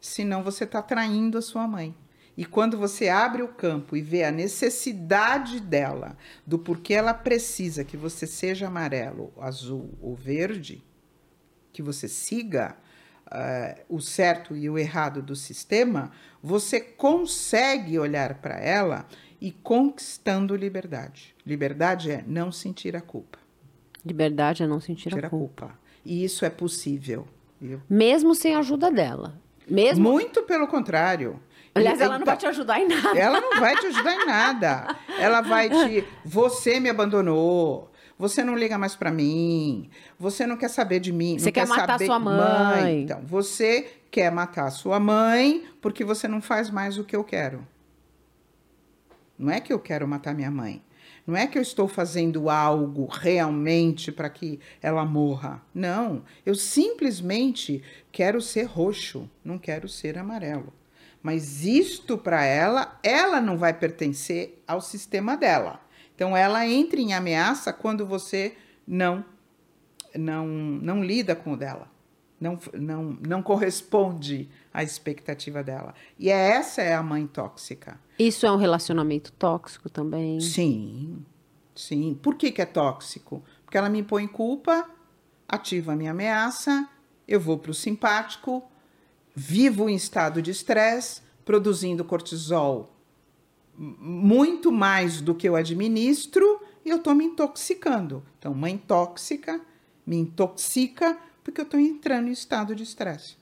Senão você está traindo a sua mãe. E quando você abre o campo e vê a necessidade dela, do porquê ela precisa que você seja amarelo, azul ou verde, que você siga eh, o certo e o errado do sistema, você consegue olhar para ela e conquistando liberdade. Liberdade é não sentir a culpa. Liberdade é não sentir Sentir a culpa. E isso é possível. viu? Mesmo sem a ajuda dela. Mesmo. Muito pelo contrário. Aliás, ela não vai te ajudar em nada. Ela não vai te ajudar em nada. Ela vai te. Você me abandonou. Você não liga mais pra mim. Você não quer saber de mim. Você não quer matar saber... sua mãe. Então, você quer matar sua mãe porque você não faz mais o que eu quero. Não é que eu quero matar minha mãe. Não é que eu estou fazendo algo realmente para que ela morra. Não. Eu simplesmente quero ser roxo, não quero ser amarelo. Mas isto para ela, ela não vai pertencer ao sistema dela. Então ela entra em ameaça quando você não não não lida com o dela. Não, não, não corresponde à expectativa dela. E é essa é a mãe tóxica. Isso é um relacionamento tóxico também. Sim, sim. Por que, que é tóxico? Porque ela me impõe culpa, ativa a minha ameaça, eu vou para o simpático, vivo em estado de estresse, produzindo cortisol muito mais do que eu administro e eu estou me intoxicando. Então, mãe tóxica me intoxica porque eu estou entrando em estado de estresse.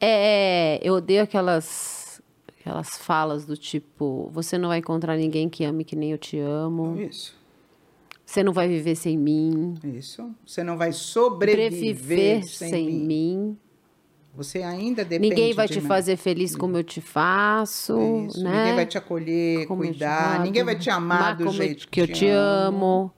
É, eu odeio aquelas, aquelas falas do tipo: você não vai encontrar ninguém que ame que nem eu te amo, Isso, você não vai viver sem mim, isso. Você não vai sobreviver sem, sem, mim. mim. Você ainda depende Ninguém vai de te mim. fazer feliz como eu te faço, Isso, né? Ninguém vai te acolher, Como cuidar, ninguém vai te amar do como eu- jeito que eu te amo. amo.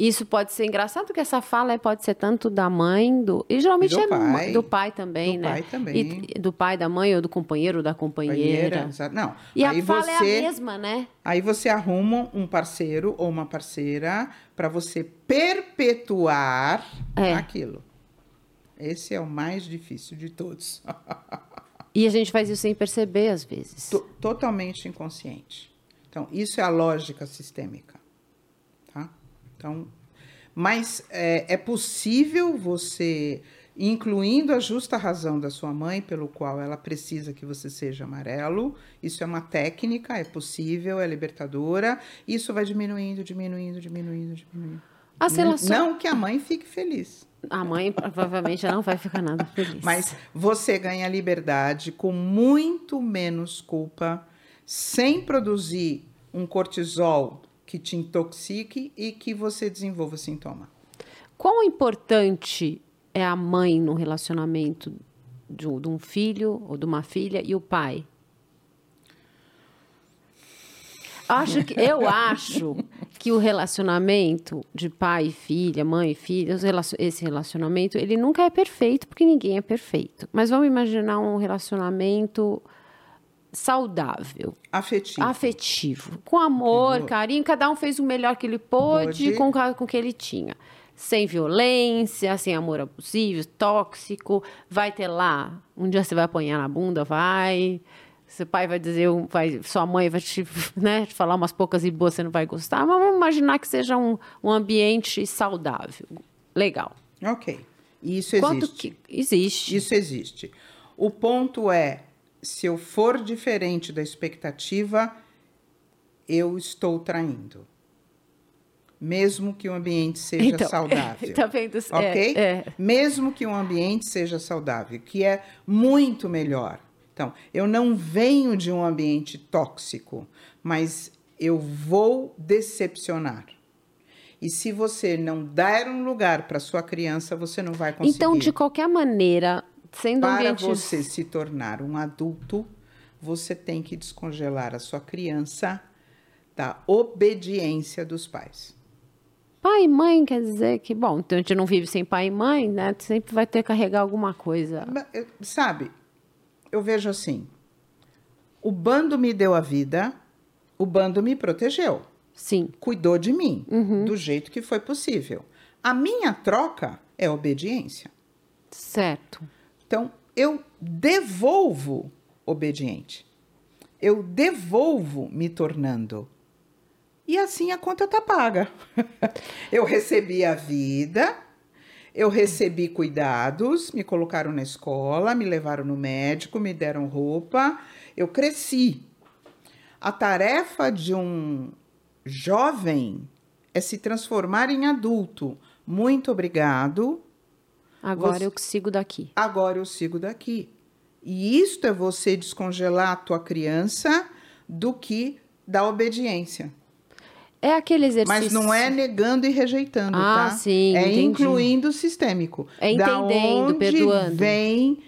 Isso pode ser engraçado, porque essa fala é- pode ser tanto da mãe, do, e geralmente do é pai. do pai também, Do né? pai também. E, do pai, da mãe, ou do companheiro, ou da companheira. Banheira, Não, E aí a fala você, é a mesma, né? aí você arruma um parceiro ou uma parceira para você perpetuar É. aquilo. Esse é o mais difícil de todos. E a gente faz isso sem perceber, às vezes. To- totalmente inconsciente. Então, isso é a lógica sistêmica. Então, mas é, é possível você, incluindo a justa razão da sua mãe, pelo qual ela precisa que você seja amarelo, isso é uma técnica, é possível, é libertadora, isso vai diminuindo, diminuindo, diminuindo, diminuindo. As Não- relações... Não que a mãe fique feliz. A mãe provavelmente já não vai ficar nada feliz. Mas você ganha liberdade com muito menos culpa, sem produzir um cortisol que te intoxique e que você desenvolva sintoma. Quão importante é a mãe no relacionamento de um, de um filho ou de uma filha e o pai? Acho que, eu acho que o relacionamento de pai e filha, mãe e filha, esse relacionamento, ele nunca é perfeito, porque ninguém é perfeito. Mas vamos imaginar um relacionamento saudável. Afetivo. Afetivo. Com amor, carinho, cada um fez o melhor que ele pôde com, com o que ele tinha. Sem violência, sem amor abusivo, tóxico. Vai ter lá, um dia você vai apanhar na bunda, vai. Seu pai vai dizer, vai, sua mãe vai te, né, te falar umas poucas e boas, você não vai gostar. Mas vamos imaginar que seja um, um ambiente saudável. Legal. Ok. Isso existe. Que existe. Isso existe. O ponto é, se eu for diferente da expectativa, eu estou traindo. Mesmo que o ambiente seja então, saudável. Tá vendo? Ok? É, é. Mesmo que o ambiente seja saudável, que é muito melhor. Então, eu não venho de um ambiente tóxico, mas eu vou decepcionar. E se você não der um lugar para sua criança, você não vai conseguir. Então, de qualquer maneira, Sendo Para ambientes... você se tornar um adulto, você tem que descongelar a sua criança da obediência dos pais. Pai e mãe quer dizer que, bom, então a gente não vive sem pai e mãe, né? Sempre vai ter que carregar alguma coisa. Sabe, eu vejo assim: o bando me deu a vida, o bando me protegeu. Sim. Cuidou de mim, uhum. do jeito que foi possível. A minha troca é obediência. Certo. Então, eu devolvo obediente. Eu devolvo me tornando. E assim a conta está paga. eu recebi a vida, eu recebi cuidados, me colocaram na escola, me levaram no médico, me deram roupa, eu cresci. A tarefa de um jovem é se transformar em adulto. Muito obrigado. Agora você, eu sigo daqui. Agora eu sigo daqui. E isto é você descongelar a tua criança do que da obediência. É aquele exercício. Mas não é negando e rejeitando, ah, tá? sim. É entendi. incluindo o sistêmico. É entendendo, da perdoando. Vem.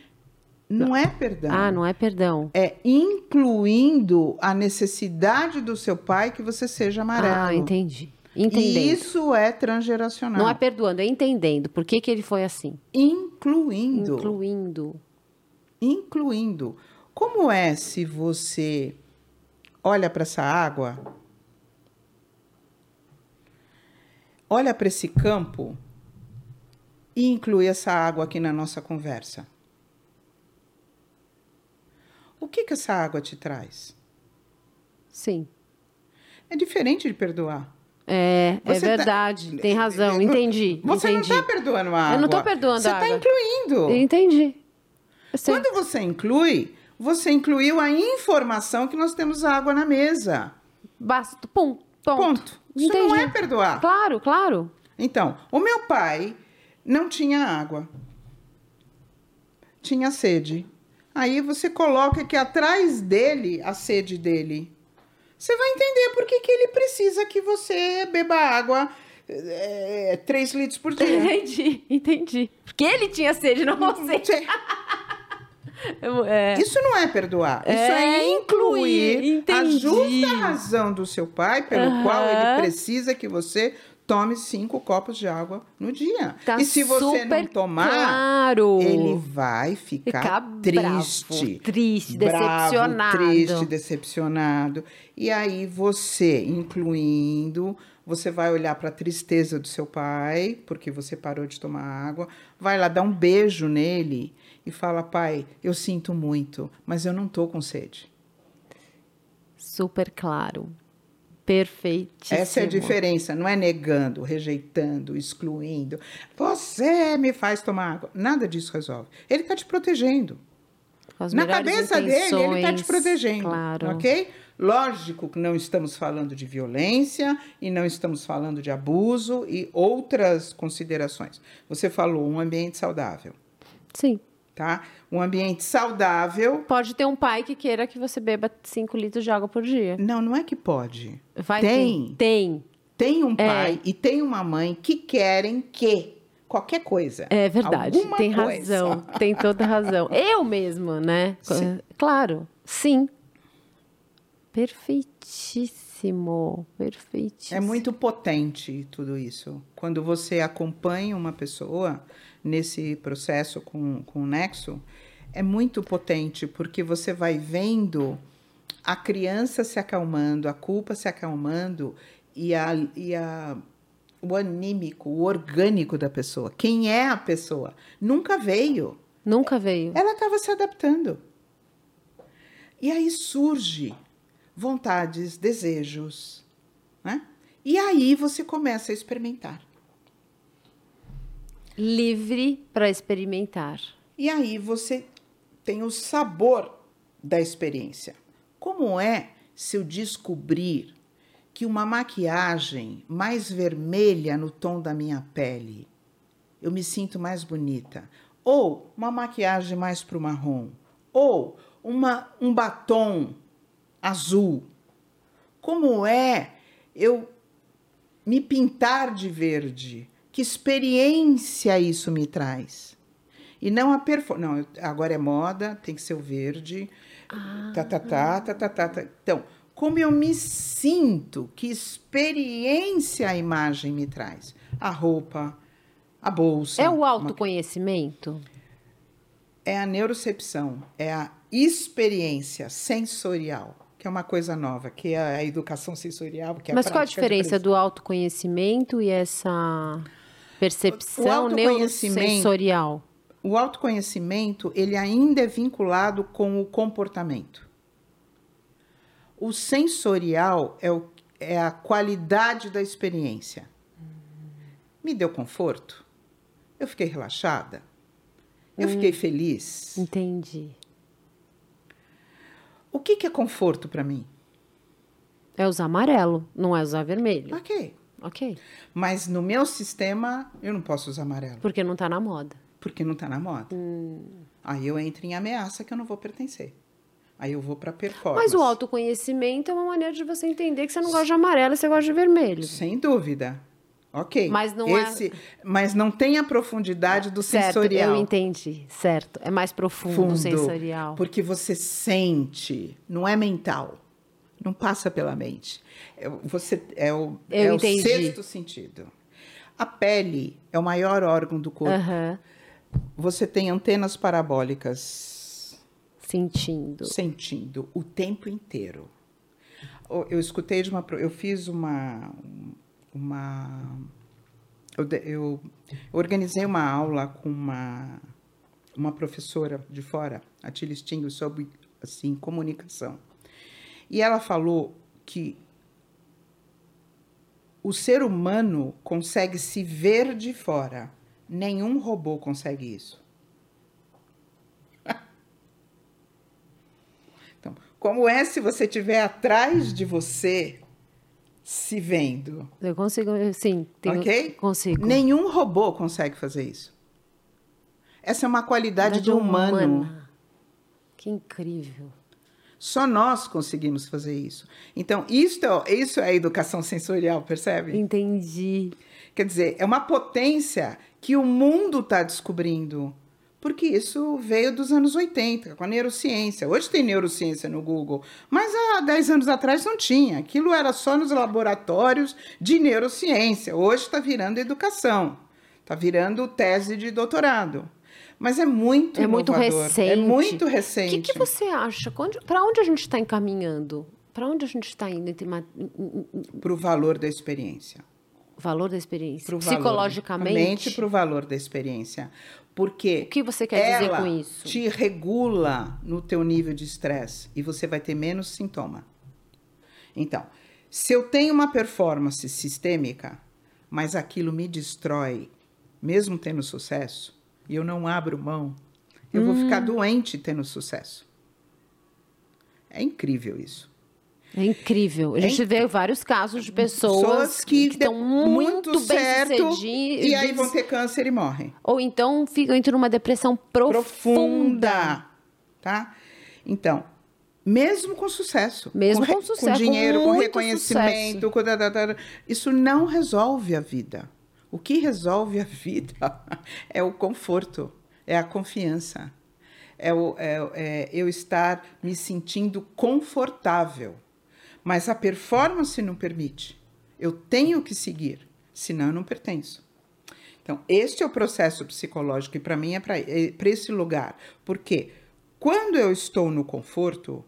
Não é perdão. Ah, não é perdão. É incluindo a necessidade do seu pai que você seja amarelo. Ah, entendi. Entendendo. Isso é transgeracional. Não é perdoando, é entendendo. Por que, que ele foi assim? Incluindo. Incluindo. Incluindo. Como é se você olha para essa água, olha para esse campo e inclui essa água aqui na nossa conversa? O que, que essa água te traz? Sim. É diferente de perdoar. É, é você é verdade, tá... tem razão, entendi. Você entendi. não está perdoando a água. Eu não estou perdoando você a tá água. Você está incluindo. Entendi. Quando você inclui, você incluiu a informação que nós temos água na mesa. Basta, pum, ponto. ponto. Isso entendi. não é perdoar. Claro, claro. Então, o meu pai não tinha água. Tinha sede. Aí você coloca que atrás dele, a sede dele você vai entender por que, que ele precisa que você beba água é, 3 litros por dia. Entendi, entendi. Porque ele tinha sede, não você. É. Isso não é perdoar, isso é, é incluir entendi. a justa razão do seu pai pelo uhum. qual ele precisa que você tome cinco copos de água no dia. Tá e se você não tomar, claro. ele vai ficar, ficar triste. Bravo, triste, bravo, decepcionado. Triste, decepcionado. E aí você, incluindo, você vai olhar para a tristeza do seu pai, porque você parou de tomar água, vai lá dar um beijo nele e fala: "Pai, eu sinto muito, mas eu não tô com sede". Super claro. Perfeitíssimo. Essa é a diferença, não é negando, rejeitando, excluindo. Você me faz tomar água. Nada disso resolve. Ele está te protegendo. Na cabeça dele, ele está te protegendo. Claro. Ok? Lógico que não estamos falando de violência e não estamos falando de abuso e outras considerações. Você falou um ambiente saudável. Sim tá? Um ambiente saudável. Pode ter um pai que queira que você beba 5 litros de água por dia. Não, não é que pode. Vai tem. Tem. Tem um é. pai é. e tem uma mãe que querem que qualquer coisa. É verdade. tem coisa. razão. Tem toda razão. Eu mesmo, né? Sim. Claro. Sim. Perfeitíssimo, perfeitíssimo. É muito potente tudo isso. Quando você acompanha uma pessoa nesse processo com, com o Nexo, é muito potente, porque você vai vendo a criança se acalmando, a culpa se acalmando e, a, e a, o anímico, o orgânico da pessoa. Quem é a pessoa? Nunca veio. Nunca veio. Ela estava se adaptando. E aí surge vontades, desejos, né? E aí você começa a experimentar. Livre para experimentar. E aí você tem o sabor da experiência. Como é se eu descobrir que uma maquiagem mais vermelha no tom da minha pele, eu me sinto mais bonita? Ou uma maquiagem mais para o marrom? Ou uma, um batom azul? Como é eu me pintar de verde? Que experiência isso me traz? E não a performance. Não, agora é moda, tem que ser o verde. Ah. Tá, tá, tá, tá, tá, tá, tá. Então, como eu me sinto, que experiência a imagem me traz? A roupa, a bolsa. É o autoconhecimento? É a neurocepção, é a experiência sensorial, que é uma coisa nova, que é a educação sensorial. Que é Mas a qual a diferença do autoconhecimento e essa percepção neurosensorial? O autoconhecimento ele ainda é vinculado com o comportamento. O sensorial é, o, é a qualidade da experiência. Me deu conforto? Eu fiquei relaxada? Eu hum, fiquei feliz? Entendi. O que, que é conforto para mim? É usar amarelo, não é usar vermelho. Ok. Ok. Mas no meu sistema, eu não posso usar amarelo. Porque não está na moda porque não está na moda. Hum. Aí eu entro em ameaça que eu não vou pertencer. Aí eu vou para performance. Mas o autoconhecimento é uma maneira de você entender que você não gosta de amarelo e você gosta de vermelho. Sem dúvida. Ok. Mas não Esse, é... Mas não tem a profundidade do certo, sensorial. Eu entendi, certo. É mais profundo o sensorial. Porque você sente, não é mental. Não passa pela mente. É, você, é o, eu é entendi. o sexto sentido. A pele é o maior órgão do corpo. Uhum você tem antenas parabólicas. Sentindo. Sentindo o tempo inteiro. Eu escutei de uma. Eu fiz uma. uma eu, eu organizei uma aula com uma, uma professora de fora, a Tilistinho, sobre assim, comunicação. E ela falou que o ser humano consegue se ver de fora Nenhum robô consegue isso. Então, como é se você estiver atrás de você se vendo? Eu consigo, sim. Tenho, ok? Consigo. Nenhum robô consegue fazer isso. Essa é uma qualidade do humano. Humana. Que incrível. Só nós conseguimos fazer isso. Então, isso é, isso é educação sensorial, percebe? Entendi. Quer dizer, é uma potência que o mundo está descobrindo. Porque isso veio dos anos 80, com a neurociência. Hoje tem neurociência no Google, mas há 10 anos atrás não tinha. Aquilo era só nos laboratórios de neurociência. Hoje está virando educação, está virando tese de doutorado. Mas é muito É muito recente. É muito recente. O que, que você acha? Para onde a gente está encaminhando? Para onde a gente está indo? Para o valor da experiência valor da experiência. Pro Psicologicamente. Para o valor da experiência. Porque. O que você quer dizer com isso? Te regula no teu nível de estresse e você vai ter menos sintoma. Então, se eu tenho uma performance sistêmica, mas aquilo me destrói, mesmo tendo sucesso, e eu não abro mão, eu hum. vou ficar hum. doente tendo sucesso. É incrível isso. É incrível. A gente é vê vários casos de pessoas, pessoas que, que estão muito, muito bem sucedidas. E aí vão ter câncer e morrem. Ou então ficam entram numa depressão profunda. profunda. Tá? Então, mesmo com sucesso. Mesmo com, com sucesso. Com dinheiro, com, com reconhecimento. Com... Isso não resolve a vida. O que resolve a vida é o conforto, é a confiança, é, o, é, é eu estar me sentindo confortável Mas a performance não permite. Eu tenho que seguir, senão eu não pertenço. Então, este é o processo psicológico e para mim é para é esse lugar. Porque quando eu estou no conforto,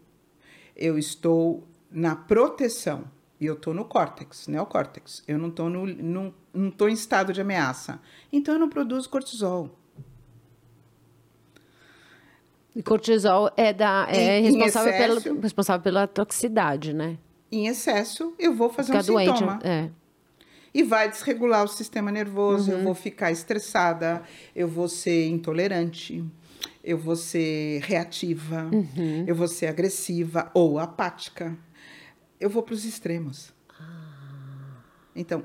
eu estou na proteção e eu estou no córtex, neocórtex. Eu não estou no, não, não tô em estado de ameaça. Então, eu não produzo cortisol. E cortisol é, da, é Em- em responsável, excesso. pela, responsável pela toxicidade, né? Em excesso, eu vou fazer Ficar um doente. sintoma. É. E vai desregular o sistema nervoso, Uhum. eu vou ficar estressada, eu vou ser intolerante, eu vou ser reativa, Uhum. eu vou ser agressiva ou apática. Eu vou para os extremos. Então,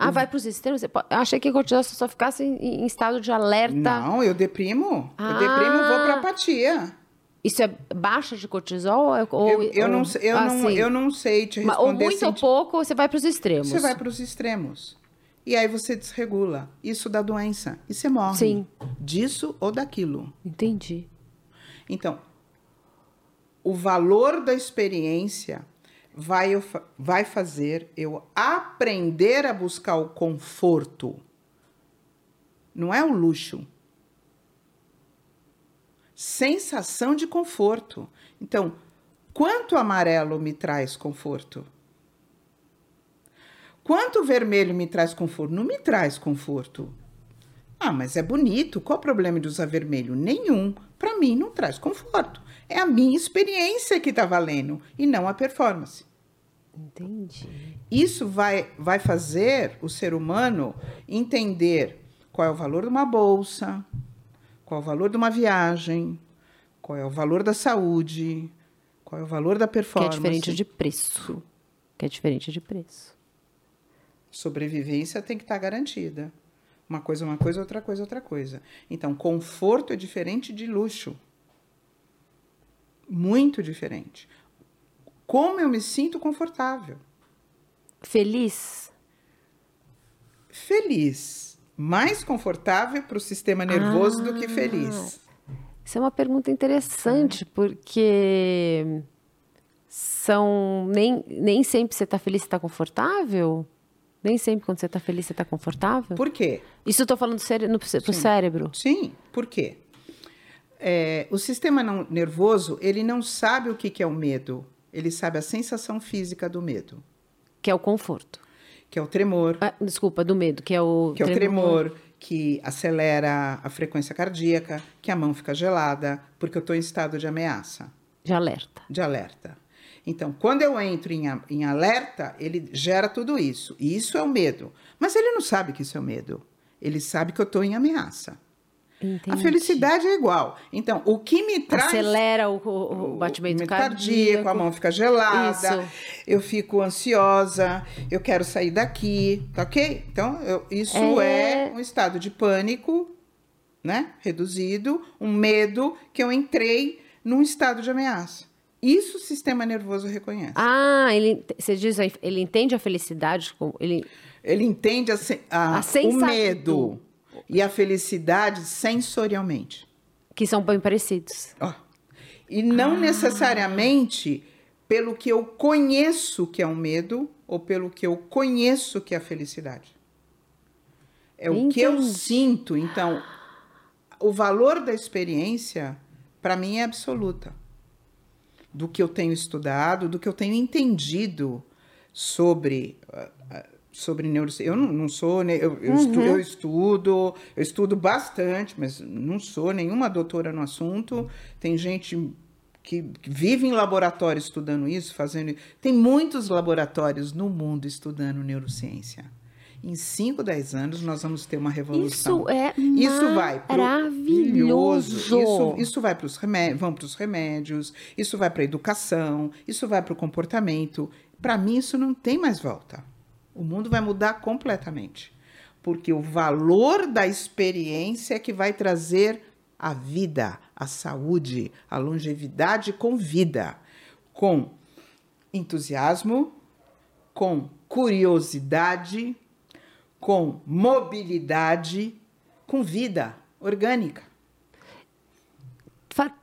Ah, vai para os extremos? Eu achei que cortisol só ficasse em, em estado de alerta. não, eu deprimo. Ah. Eu deprimo, vou para apatia. Isso é baixa de cortisol? Ou, Eu, eu, ou- não, sei- eu, não, eu não sei te mas- Ou responder. muito ou pouco, você vai para os extremos. Você vai para os extremos. E aí você desregula. Isso dá doença. E você morre. Sim. Disso ou daquilo. Entendi. Então, o valor da experiência vai, vai fazer eu aprender a buscar o conforto. Não é o luxo. Sensação de conforto. Então, quanto amarelo me traz conforto? Quanto vermelho me traz conforto? Não me traz conforto. Ah, mas é bonito. Qual o problema de usar vermelho? Nenhum. Para mim não traz conforto. É a minha experiência que está valendo e não a performance. Entendi. Isso vai, vai fazer o ser humano entender qual é o valor de uma bolsa, qual é o valor de uma viagem, qual é o valor da saúde, qual é o valor da Que é performance. diferente de preço. Que é diferente de preço. Sobrevivência tem que estar garantida. Uma coisa é uma coisa, outra coisa é outra coisa. Então, conforto é diferente de luxo. Muito diferente. Como eu me sinto confortável? Feliz? Feliz. Mais confortável para o sistema nervoso do que feliz. Isso é uma pergunta interessante, porque são. Nem, nem sempre você está feliz, você está confortável? Nem sempre quando você está feliz, você está confortável? Por quê? Isso eu estou falando do cére no, pro cérebro. Sim, por quê? É, o sistema não- nervoso, ele não sabe o que, que é o medo. Ele sabe a sensação física do medo, Que é o conforto. que é o tremor, Ah, desculpa, do medo, que é o. que é o tremor, que acelera a frequência cardíaca, que a mão fica gelada, porque eu estou em estado de ameaça, De alerta. de alerta. Então, quando eu entro em, em alerta, ele gera tudo isso. E isso é o medo. Mas ele não sabe que isso é o medo. Ele sabe que eu estou em ameaça. A Entendi. felicidade é igual. Então, o que me traz. Acelera o, o- o batimento cardíaco. a mão fica gelada, Isso. eu fico ansiosa, eu quero sair daqui, tá ok? Então, eu- isso É. é... um estado de pânico, né? Reduzido, um medo que eu entrei num estado de ameaça. Isso o sistema nervoso reconhece. Ah, ele, você diz ele entende a felicidade, ele, Ele entende a a- A o medo e a felicidade sensorialmente. que são bem parecidos. Ó. E não necessariamente pelo que eu conheço que é um medo ou pelo que eu conheço que é a felicidade. É o que eu Entendi. sinto. Então, o valor da experiência, para mim, é absoluta. Do que eu tenho estudado, do que eu tenho entendido sobre. Sobre neurociência. Eu não, não sou. Eu, eu, estu- eu estudo, eu estudo bastante, mas não sou nenhuma doutora no assunto. Tem gente que vive em laboratório estudando isso, fazendo. Tem muitos laboratórios no mundo estudando neurociência. Em 5, 10 anos, nós vamos ter uma revolução. Isso é Isso vai maravilhoso. Isso, isso vai para os remédios, vão para os remédios, isso vai para a educação, isso vai para o comportamento. Para mim, isso não tem mais volta. O mundo vai mudar completamente. Porque o valor da experiência é que vai trazer a vida, a saúde, a longevidade com vida, com entusiasmo, com curiosidade, com mobilidade, com vida orgânica.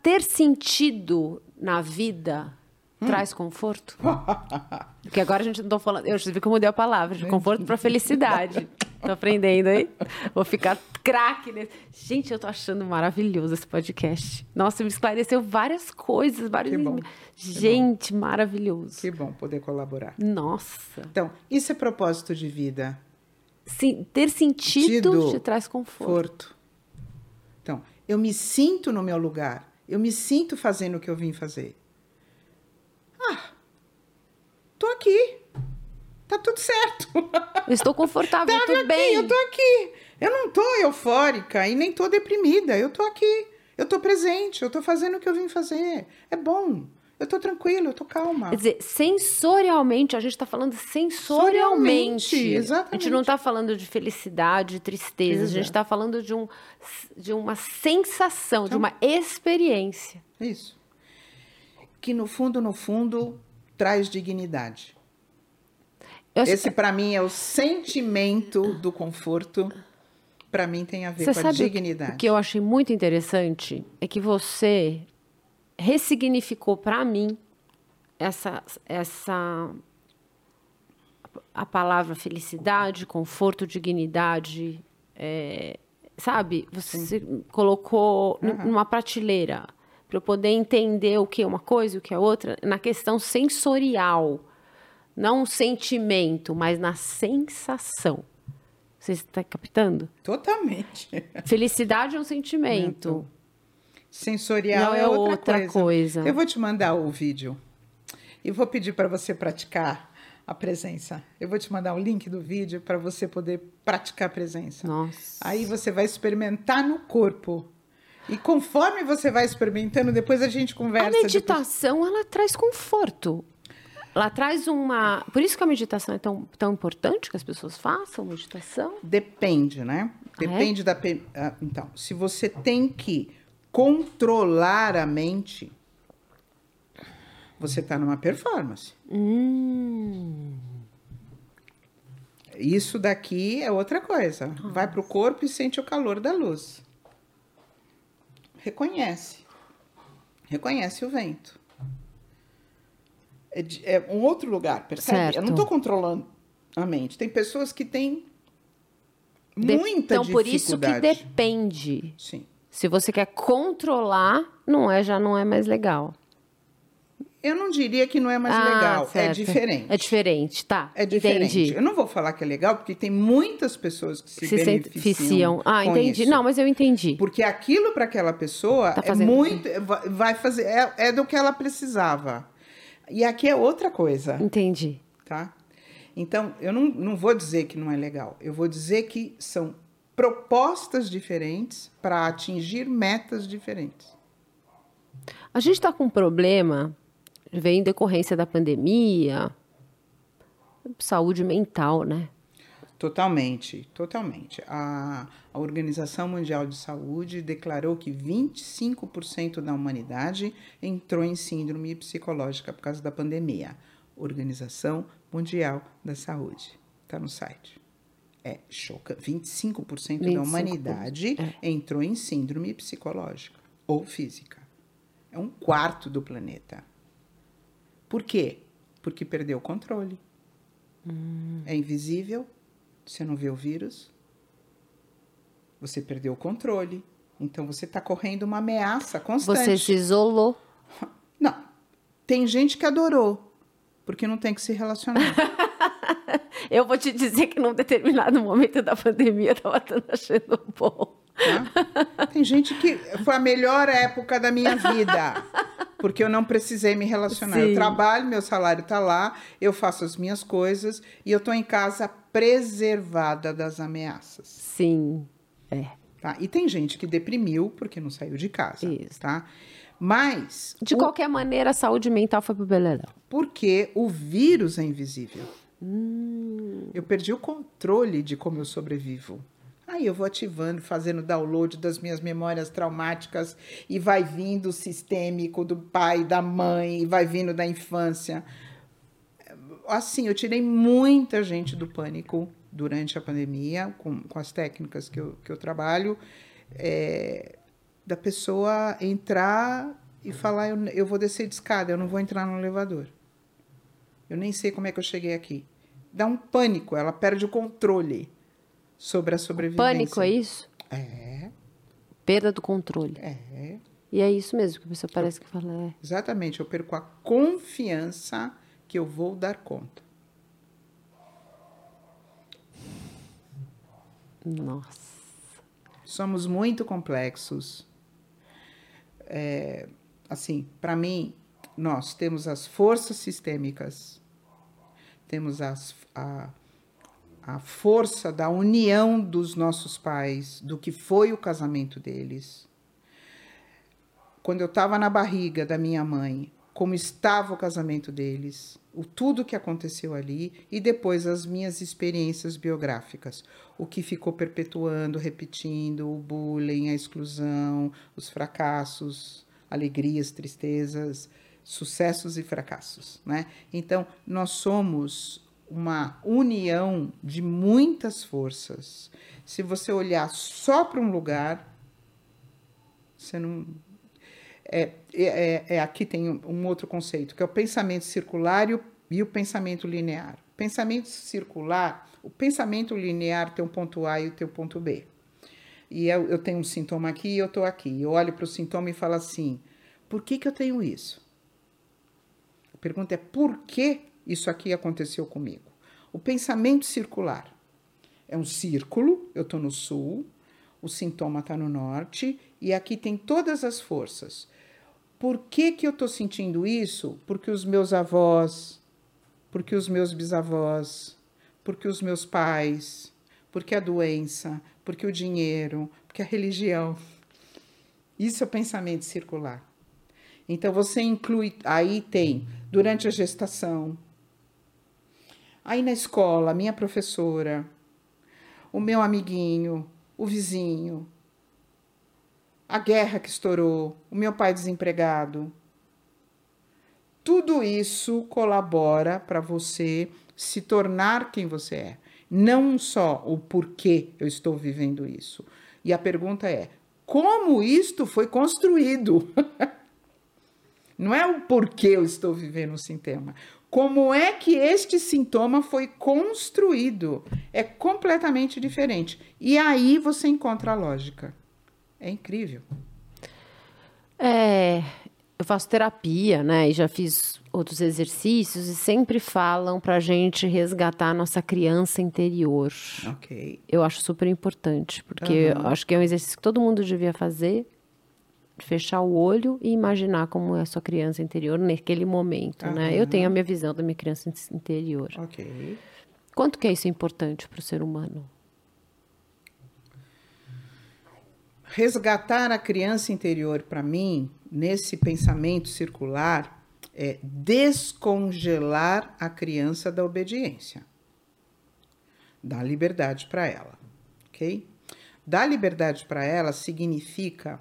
Ter sentido na vida traz conforto? Porque agora a gente não tá falando. Eu vi que eu mudei a palavra, de conforto para felicidade. Tô aprendendo aí? Vou ficar craque nesse. Gente, eu tô achando maravilhoso esse podcast. Nossa, me esclareceu várias coisas, vários. Que bom, Gente, maravilhoso. Que bom poder colaborar. Nossa. Então, isso é propósito de vida. Sim, ter sentido Sentido. te traz conforto. Conforto. Então, eu me sinto no meu lugar. Eu me sinto fazendo o que eu vim fazer. Ah, tô aqui. Tá tudo certo. Eu estou confortável, Tava tudo aqui, bem. eu tô aqui. Eu não tô eufórica e nem tô deprimida. Eu tô aqui. Eu tô presente. Eu tô fazendo o que eu vim fazer. É bom. Eu tô tranquila, eu tô calma. Quer dizer, sensorialmente, a gente está falando sensorialmente. Exatamente. A gente não está falando de felicidade, de tristeza, a gente Exato. está falando de, um, de uma sensação, de Então- uma experiência. Isso. Que no fundo, no fundo, traz dignidade. Eu Esse para mim é o sentimento do conforto. Para mim tem a ver Você com a dignidade. O que eu achei muito interessante é que você ressignificou para mim essa, essa a palavra felicidade, conforto, dignidade, é, sabe? Você colocou Aham. numa prateleira para eu poder entender o que é uma coisa e o que é outra na questão sensorial, não sentimento, mas na sensação. Você está captando? Totalmente. Felicidade é um sentimento. Sensorial Não é, é outra, outra coisa. coisa. Eu vou te mandar o vídeo e vou pedir para você praticar a presença. Eu vou te mandar o link do vídeo para você poder praticar a presença. Nossa. Aí você vai experimentar no corpo. E conforme você vai experimentando, depois a gente A conversa. depois- meditação, ela traz conforto. Ela traz uma. Por isso que a meditação é tão, tão importante que as pessoas façam meditação. Depende, né? Ah, é? Depende da. ah, Então, se você tem que controlar a mente, você está numa performance. Hum. Isso daqui é outra coisa. Vai pro corpo e sente o calor da luz. Reconhece. Reconhece o vento. É, de- é um outro lugar, percebe? Certo. Eu não estou controlando a mente. Tem pessoas que têm De- muita então, por isso que dificuldade. depende. Sim. Se você quer controlar, não é, já não é mais legal. Eu não diria que não é mais Ah, legal. É certo. diferente. É diferente, tá. É diferente. Entendi. Eu não vou falar que é legal, porque tem muitas pessoas que se, Se beneficiam. Ah, entendi. isso. Não, mas eu entendi. Porque aquilo para aquela pessoa Tá é muito. vai- Vai fazer. É, é do que ela precisava. E aqui é outra coisa, Entendi. tá? Então, eu não, não vou dizer que não é legal. Eu vou dizer que são propostas diferentes para atingir metas diferentes. A gente está com um problema, veio em decorrência da pandemia, saúde mental, né? Totalmente, totalmente. A, a Organização Mundial de Saúde declarou que 25% da humanidade entrou em síndrome psicológica por causa da pandemia. Organização Mundial da Saúde. Está no site. É chocante. 25% da 25%, humanidade entrou em síndrome psicológica ou física. É um quarto do planeta. Por quê? Porque perdeu o controle. É invisível, você não vê o vírus, você perdeu o controle. Então você está correndo uma ameaça constante. Você se isolou. Não. Tem gente que adorou, porque não tem que se relacionar. Eu vou te dizer que num determinado momento da pandemia eu estava achando bom. tá? Tem gente que foi a melhor época da minha vida, porque eu não precisei me relacionar. Sim. Eu trabalho, meu salário está lá, eu faço as minhas coisas e eu estou em casa preservada das ameaças. Sim, é. Tá? E tem gente que deprimiu porque não saiu de casa, Isso. tá? Mas De o- qualquer maneira, a saúde mental foi pro beleléu. porque o vírus é invisível. Hum. Eu perdi o controle de como eu sobrevivo. Aí eu vou ativando, fazendo download das minhas memórias traumáticas e vai vindo o sistêmico do pai, da mãe, vai vindo da infância. Assim, eu tirei muita gente do pânico durante a pandemia, com, com as técnicas que eu, que eu trabalho, é, da pessoa entrar e falar: eu, eu vou descer de escada, eu não vou entrar no elevador. Eu nem sei como é que eu cheguei aqui. Dá um pânico, ela perde o controle sobre a sobrevivência. Pânico, é isso? É, Perda do controle. é. E é isso mesmo que a pessoa parece que fala. É. Exatamente, eu perco a confiança que eu vou dar conta. Nossa. Somos muito complexos. É, assim, para mim, nós temos as forças sistêmicas, temos as, a, a força da união dos nossos pais, do que foi o casamento deles. Quando eu estava na barriga da minha mãe, como estava o casamento deles, o tudo que aconteceu ali e depois as minhas experiências biográficas, o que ficou perpetuando, repetindo, o bullying, a exclusão, os fracassos, alegrias, tristezas, sucessos e fracassos, né? Então, nós somos uma união de muitas forças. Se você olhar só para um lugar, você não é, é, é, aqui tem um, outro conceito, que é o pensamento circular e o, e o pensamento linear. Pensamento circular, o pensamento linear tem um ponto A e tem um ponto B. E eu, eu tenho um sintoma aqui e eu estou aqui. Eu olho para o sintoma e falo assim: por que, que eu tenho isso? A pergunta é: por que isso aqui aconteceu comigo? O pensamento circular é um círculo, eu estou no sul, o sintoma está no norte, e aqui tem todas as forças. Por que, que eu estou sentindo isso? Porque os meus avós, porque os meus bisavós, porque os meus pais, porque a doença, porque o dinheiro, porque a religião. Isso é o pensamento circular. Então você inclui, aí tem durante a gestação, aí na escola, minha professora, o meu amiguinho, o vizinho, a guerra que estourou, o meu pai desempregado. Tudo isso colabora para você se tornar quem você é. Não só o porquê eu estou vivendo isso. E a pergunta é: como isto foi construído? Não é o porquê eu estou vivendo o sintoma. Como é que este sintoma foi construído? É completamente diferente. E aí você encontra a lógica. É incrível. É, eu faço terapia, né? E já fiz outros exercícios e sempre falam pra gente resgatar a nossa criança interior. Ok. Eu acho super importante, porque eu acho que é um exercício que todo mundo devia fazer. Fechar o olho e imaginar como é a sua criança interior naquele momento, né? Eu tenho a minha visão da minha criança in- interior. Ok. Quanto que é isso importante para o ser humano? Resgatar a criança interior, para mim, nesse pensamento circular, é descongelar a criança da obediência. Dar liberdade para ela, ok? Dar liberdade para ela significa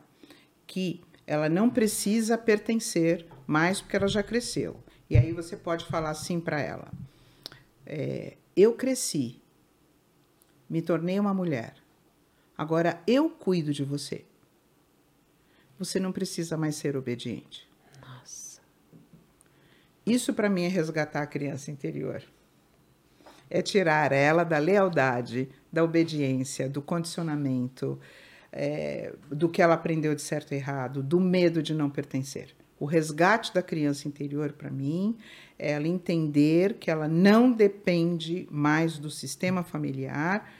que ela não precisa pertencer mais porque ela já cresceu. E aí você pode falar assim para ela: é, Eu cresci, me tornei uma mulher. Agora eu cuido de você. Você não precisa mais ser obediente. Nossa. Isso para mim é resgatar a criança interior. É tirar ela da lealdade, da obediência, do condicionamento, é, do que ela aprendeu de certo e errado, do medo de não pertencer. O resgate da criança interior, para mim, é ela entender que ela não depende mais do sistema familiar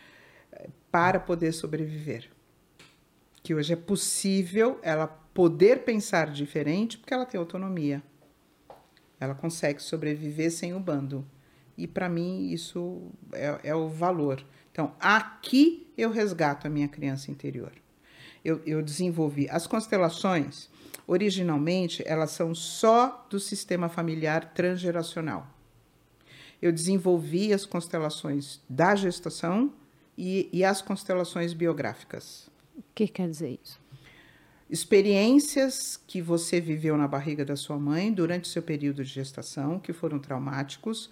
eh, para poder sobreviver. Que hoje é possível ela poder pensar diferente porque ela tem autonomia. Ela consegue sobreviver sem o bando. E para mim isso é, é o valor. Então, aqui eu resgato a minha criança interior. Eu, eu desenvolvi. As constelações, originalmente, elas são só do sistema familiar transgeracional. Eu desenvolvi as constelações da gestação e, e as constelações biográficas. O que quer dizer isso? experiências que você viveu na barriga da sua mãe durante seu período de gestação, que foram traumáticos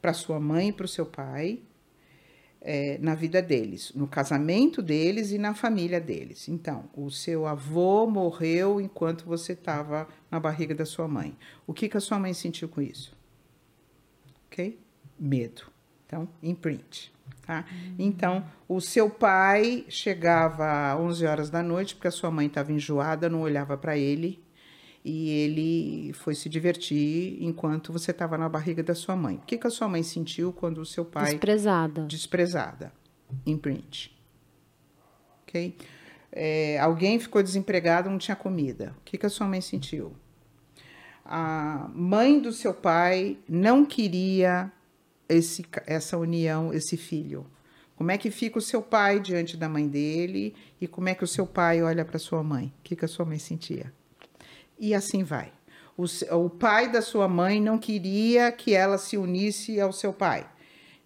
para sua mãe e para o seu pai, é, na vida deles, no casamento deles e na família deles. Então, o seu avô morreu enquanto você estava na barriga da sua mãe. O que, que a sua mãe sentiu com isso? Ok? Medo. Então, imprint. Tá? Uhum. Então, o seu pai chegava às 11 horas da noite, porque a sua mãe estava enjoada, não olhava para ele, e ele foi se divertir enquanto você estava na barriga da sua mãe. O que, que a sua mãe sentiu quando o seu pai. Desprezada. Desprezada. Imprint. Ok? É, alguém ficou desempregado, não tinha comida. O que, que a sua mãe sentiu? A mãe do seu pai não queria esse, essa união, esse filho. Como é que fica o seu pai diante da mãe dele e como é que o seu pai olha para sua mãe? O que, que a sua mãe sentia? E assim vai. O, o pai da sua mãe não queria que ela se unisse ao seu pai.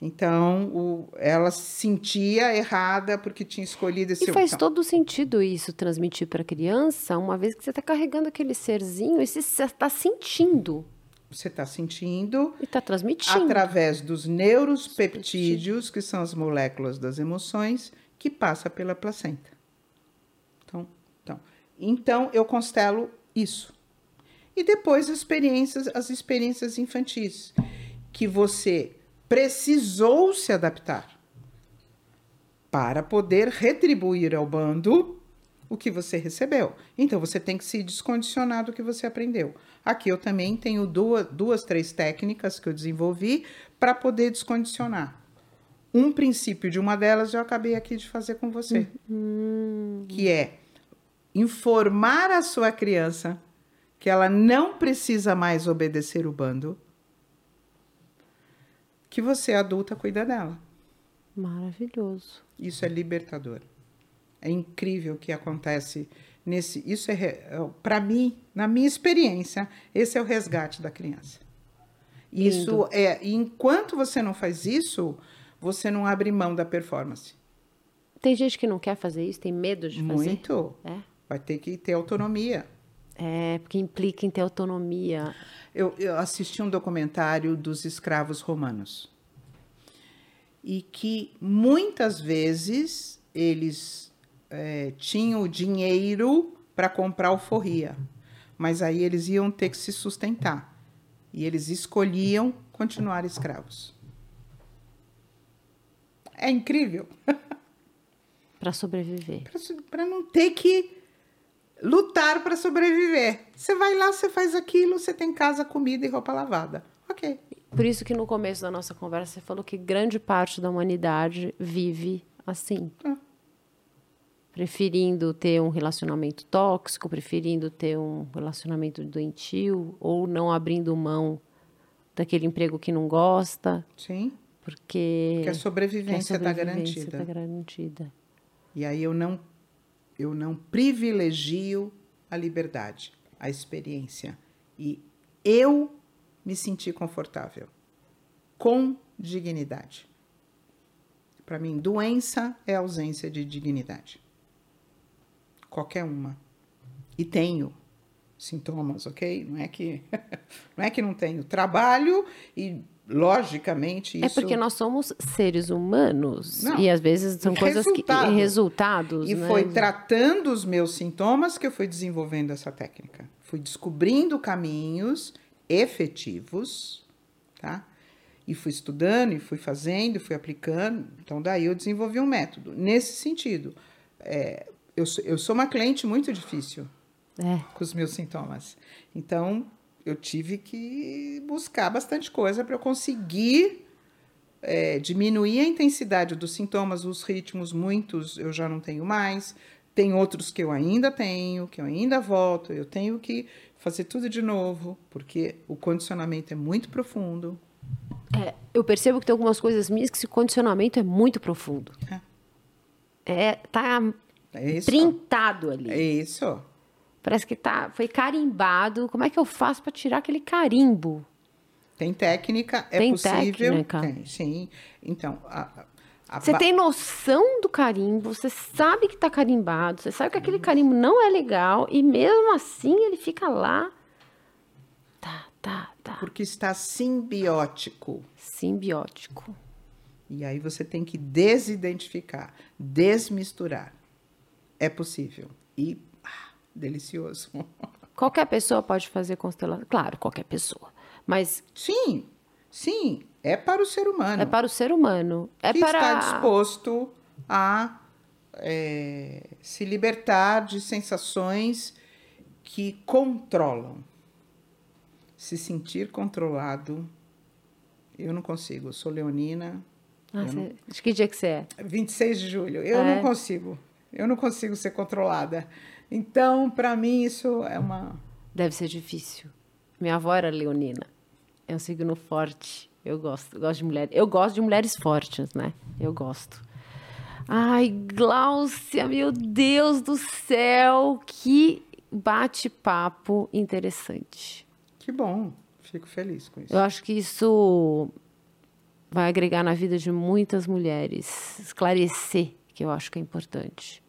Então, o, ela se sentia errada porque tinha escolhido esse... E faz então, todo sentido isso, transmitir para a criança, uma vez que você está carregando aquele serzinho e você está sentindo. Você está sentindo... E está transmitindo. Através dos neuropeptídeos, que são as moléculas das emoções, que passa pela placenta. Então, então, então eu constelo isso. E depois as experiências, as experiências infantis, que você precisou se adaptar para poder retribuir ao bando o que você recebeu. Então você tem que se descondicionar do que você aprendeu. Aqui eu também tenho duas, duas três técnicas que eu desenvolvi para poder descondicionar. Um princípio de uma delas eu acabei aqui de fazer com você, uhum. que é informar a sua criança que ela não precisa mais obedecer o bando, que você adulta cuida dela. Maravilhoso. Isso é libertador. É incrível o que acontece nesse. Isso é, é para mim, na minha experiência, esse é o resgate da criança. Lindo. Isso é. Enquanto você não faz isso, você não abre mão da performance. Tem gente que não quer fazer isso, tem medo de fazer. Muito. É. Vai ter que ter autonomia. É, porque implica em ter autonomia. Eu, eu assisti um documentário dos escravos romanos. E que muitas vezes eles é, tinham dinheiro para comprar alforria, mas aí eles iam ter que se sustentar. E eles escolhiam continuar escravos. É incrível. Para sobreviver. Para não ter que lutar para sobreviver. Você vai lá, você faz aquilo, você tem casa, comida e roupa lavada. Ok. Por isso que no começo da nossa conversa você falou que grande parte da humanidade vive assim. Ah. Preferindo ter um relacionamento tóxico, preferindo ter um relacionamento doentio, ou não abrindo mão daquele emprego que não gosta. Sim. Porque, porque a sobrevivência está garantida. Tá garantida. E aí eu não eu não privilegio a liberdade, a experiência. E eu me senti confortável, com dignidade. Para mim, doença é ausência de dignidade. Qualquer uma. E tenho sintomas, ok? Não é que não é que não tenho. Trabalho e logicamente isso... É porque nós somos seres humanos Não, e às vezes são coisas que resultados. E né? foi tratando os meus sintomas que eu fui desenvolvendo essa técnica. Fui descobrindo caminhos efetivos, tá? E fui estudando, e fui fazendo, e fui aplicando. Então, daí eu desenvolvi um método. Nesse sentido, é, eu, sou, eu sou uma cliente muito difícil é. com os meus sintomas. Então, eu tive que buscar bastante coisa para eu conseguir é, diminuir a intensidade dos sintomas, os ritmos, muitos eu já não tenho mais. Tem outros que eu ainda tenho, que eu ainda volto, eu tenho que fazer tudo de novo, porque o condicionamento é muito profundo. É, eu percebo que tem algumas coisas minhas que esse condicionamento é muito profundo. É. É, tá é printado ali. É isso. Parece que tá, foi carimbado. Como é que eu faço para tirar aquele carimbo? Tem técnica, é tem possível. Técnica. Tem, sim. Então, a, a você tem noção do carimbo, você sabe que está carimbado, você sabe que aquele carimbo não é legal e mesmo assim ele fica lá. Tá, tá, tá. Porque está simbiótico. Simbiótico. E aí você tem que desidentificar, desmisturar. É possível. E delicioso. Qualquer pessoa pode fazer constelação. Claro, qualquer pessoa. Mas. Sim, sim. É para o ser humano. É para o ser humano. É que para... está disposto a é, se libertar de sensações que controlam. Se sentir controlado, eu não consigo. Eu sou leonina. Ah, você... não... De que dia que você é? 26 de julho. Eu é. não consigo. Eu não consigo ser controlada. Então, para mim, isso é uma. Deve ser difícil. Minha avó era leonina. É um signo forte. Eu gosto, gosto de mulheres. Eu gosto de mulheres fortes, né? Eu gosto. Ai, Gláucia, meu Deus do céu, que bate-papo interessante. Que bom, fico feliz com isso. Eu acho que isso vai agregar na vida de muitas mulheres, esclarecer, que eu acho que é importante.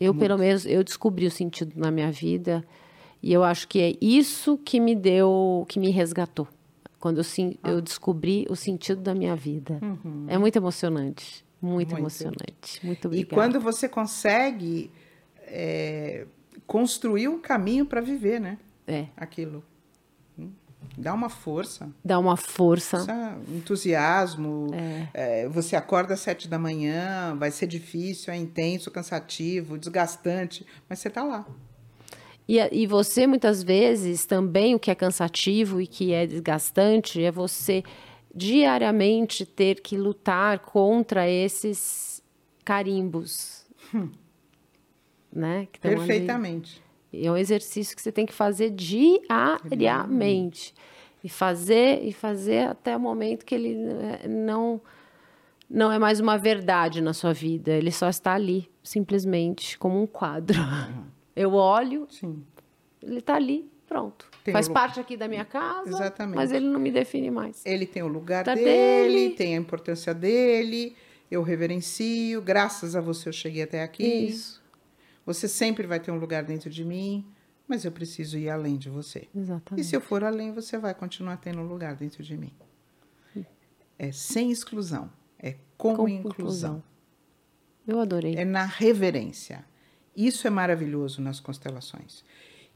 Eu, Muito. pelo menos, eu descobri o sentido na minha vida e eu acho que é isso que me deu, que me resgatou. Quando eu, sim, ah. eu descobri o sentido da minha vida. Uhum. É muito emocionante. Muito, muito, emocionante. Muito obrigada. E quando você consegue é, construir um caminho para viver, né? É. Aquilo. Dá uma força. Dá uma força. entusiasmo. É. É, você acorda às sete da manhã, vai ser difícil, é intenso, cansativo, desgastante, mas você está lá. E, e você, muitas vezes, também o que é cansativo e que é desgastante é você diariamente ter que lutar contra esses carimbos. Hum. Né? Perfeitamente. Ali. É um exercício que você tem que fazer diariamente. E fazer, e fazer até o momento que ele eh, não, não é mais uma verdade na sua vida. Ele só está ali, simplesmente, como um quadro. Uhum. Eu olho, Sim. ele está ali, pronto. Tem Faz parte aqui da minha casa, Exatamente. mas ele não me define mais. Ele tem o lugar tá dele, dele, tem a importância dele, eu reverencio, graças a você eu cheguei até aqui. Isso. Você sempre vai ter um lugar dentro de mim, mas eu preciso ir além de você. Exatamente. E se eu for além, você vai continuar tendo um lugar dentro de mim. É sem exclusão, é com, com inclusão. Eu adorei. É na reverência. Isso é maravilhoso nas constelações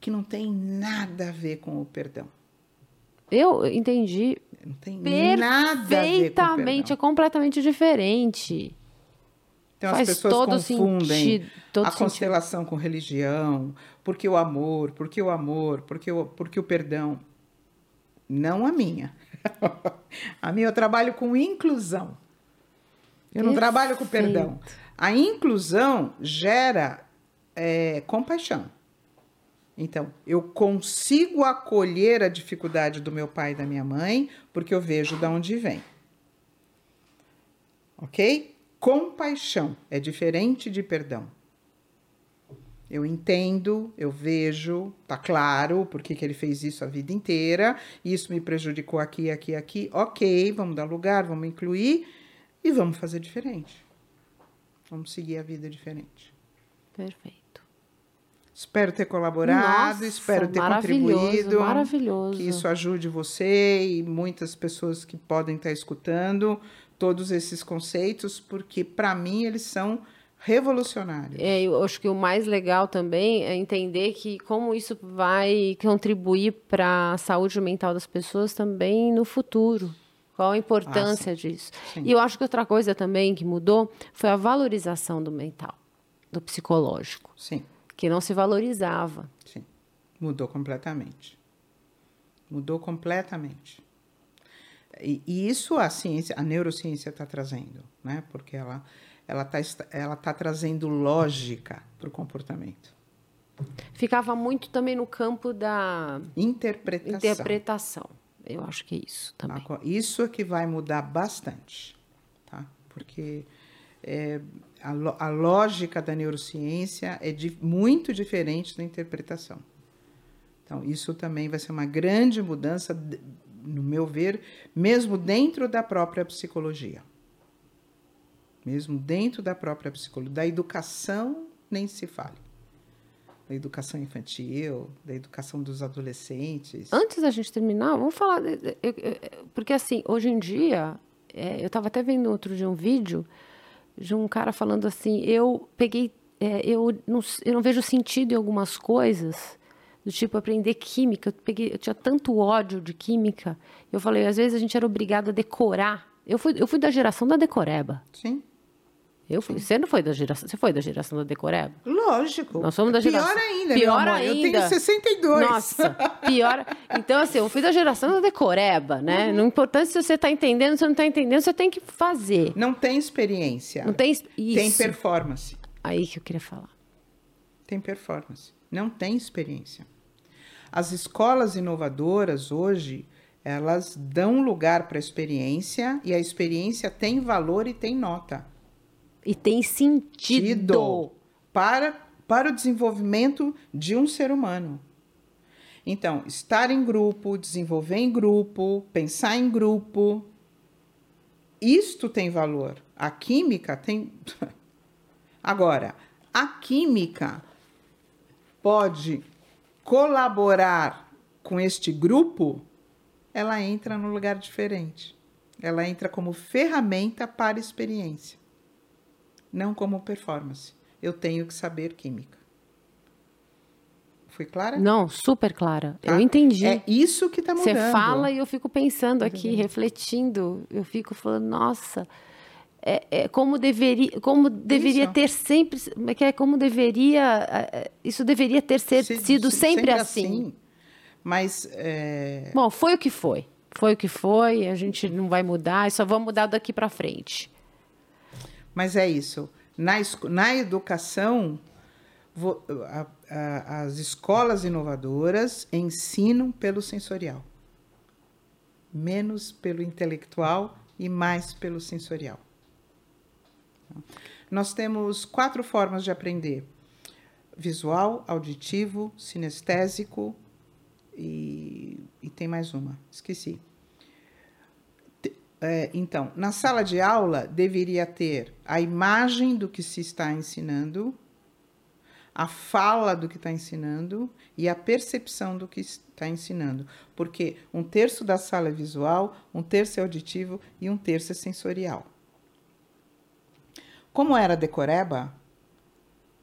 que não tem nada a ver com o perdão. Eu entendi. Não tem nada a ver com Perfeitamente, é completamente diferente. Então Faz as pessoas confundem sentido, a sentido. constelação com religião, porque o amor, porque o amor, porque o, porque o perdão. Não a minha. a minha eu trabalho com inclusão. Eu Perfeito. não trabalho com perdão. A inclusão gera é, compaixão. Então, eu consigo acolher a dificuldade do meu pai e da minha mãe, porque eu vejo de onde vem. Ok? Compaixão é diferente de perdão. Eu entendo, eu vejo, tá claro por que, ele fez isso a vida inteira, isso me prejudicou aqui, aqui, aqui. Ok, vamos dar lugar, vamos incluir e vamos fazer diferente. Vamos seguir a vida diferente. Perfeito. Espero ter colaborado, Nossa, espero ter contribuído. Maravilhoso. Que isso ajude você e muitas pessoas que podem estar escutando todos esses conceitos, porque para mim eles são revolucionários. É, eu acho que o mais legal também é entender que como isso vai contribuir para a saúde mental das pessoas também no futuro. Qual a importância ah, sim. disso? Sim. E eu acho que outra coisa também que mudou foi a valorização do mental, do psicológico. Sim que não se valorizava. Sim, mudou completamente. Mudou completamente. E, e isso a ciência, a neurociência está trazendo, né? Porque ela ela está ela tá trazendo lógica para o comportamento. Ficava muito também no campo da interpretação. Interpretação. Eu acho que é isso também. Isso é que vai mudar bastante, tá? Porque é, a, a, lógica da neurociência é de, muito diferente da interpretação. Então, isso também vai ser uma grande mudança, no meu ver, mesmo dentro da própria psicologia. Mesmo dentro da própria psicologia. Da educação, nem se fale. Da educação infantil, da educação dos adolescentes. Antes da gente terminar, vamos falar. Porque, assim, hoje em dia, é, eu estava até vendo outro de um vídeo de um cara falando assim, eu peguei, é, eu, não, eu não vejo sentido em algumas coisas, do tipo aprender química. Eu, peguei, eu tinha tanto ódio de química. Eu falei, às vezes a gente era obrigado a decorar. Eu fui, eu fui da geração da decoreba. Sim. Eu fui. Você não foi da geração. Você foi da geração da decoreba? Lógico. Nós somos da geração. Pior ainda, Pior amor. ainda. Eu tenho 62. Nossa, pior. Então, assim, eu fui da geração da decoreba, né? Não importa se você está entendendo, se você não está entendendo, você tem que fazer. Não tem experiência. Não tem isso. Tem performance. Aí que eu queria falar. Tem performance. Não tem experiência. As escolas inovadoras hoje, elas dão lugar para a experiência e a experiência tem valor e tem nota. E tem sentido. Tido para, para o desenvolvimento de um ser humano. Então, estar em grupo, desenvolver em grupo, pensar em grupo, isto tem valor. A química tem. Agora, a química pode colaborar com este grupo, ela entra num lugar diferente. Ela entra como ferramenta para experiência, não como performance. Eu tenho que saber química. Fui clara? Não, super clara. Tá? Eu entendi. É isso que está mudando. Você fala e eu fico pensando aqui, refletindo. Eu fico falando, nossa, é, é como deveria, como deveria Isso. ter sempre, que é como deveria, é, isso deveria ter ser- Se- sido se- sempre, assim. Mas é, Bom, foi o que foi. Foi o que foi, a gente não vai mudar, só vamos mudar daqui para frente. Mas é isso. Na, na educação, vo- a- a- as escolas inovadoras ensinam pelo sensorial, menos pelo intelectual e mais pelo sensorial. Nós temos quatro formas de aprender: visual, auditivo, sinestésico e, e tem mais uma, esqueci. É, então, na sala de aula deveria ter a imagem do que se está ensinando, a fala do que está ensinando e a percepção do que está ensinando. Porque um terço da sala é visual, um terço é auditivo e um terço é sensorial. Como era decoreba,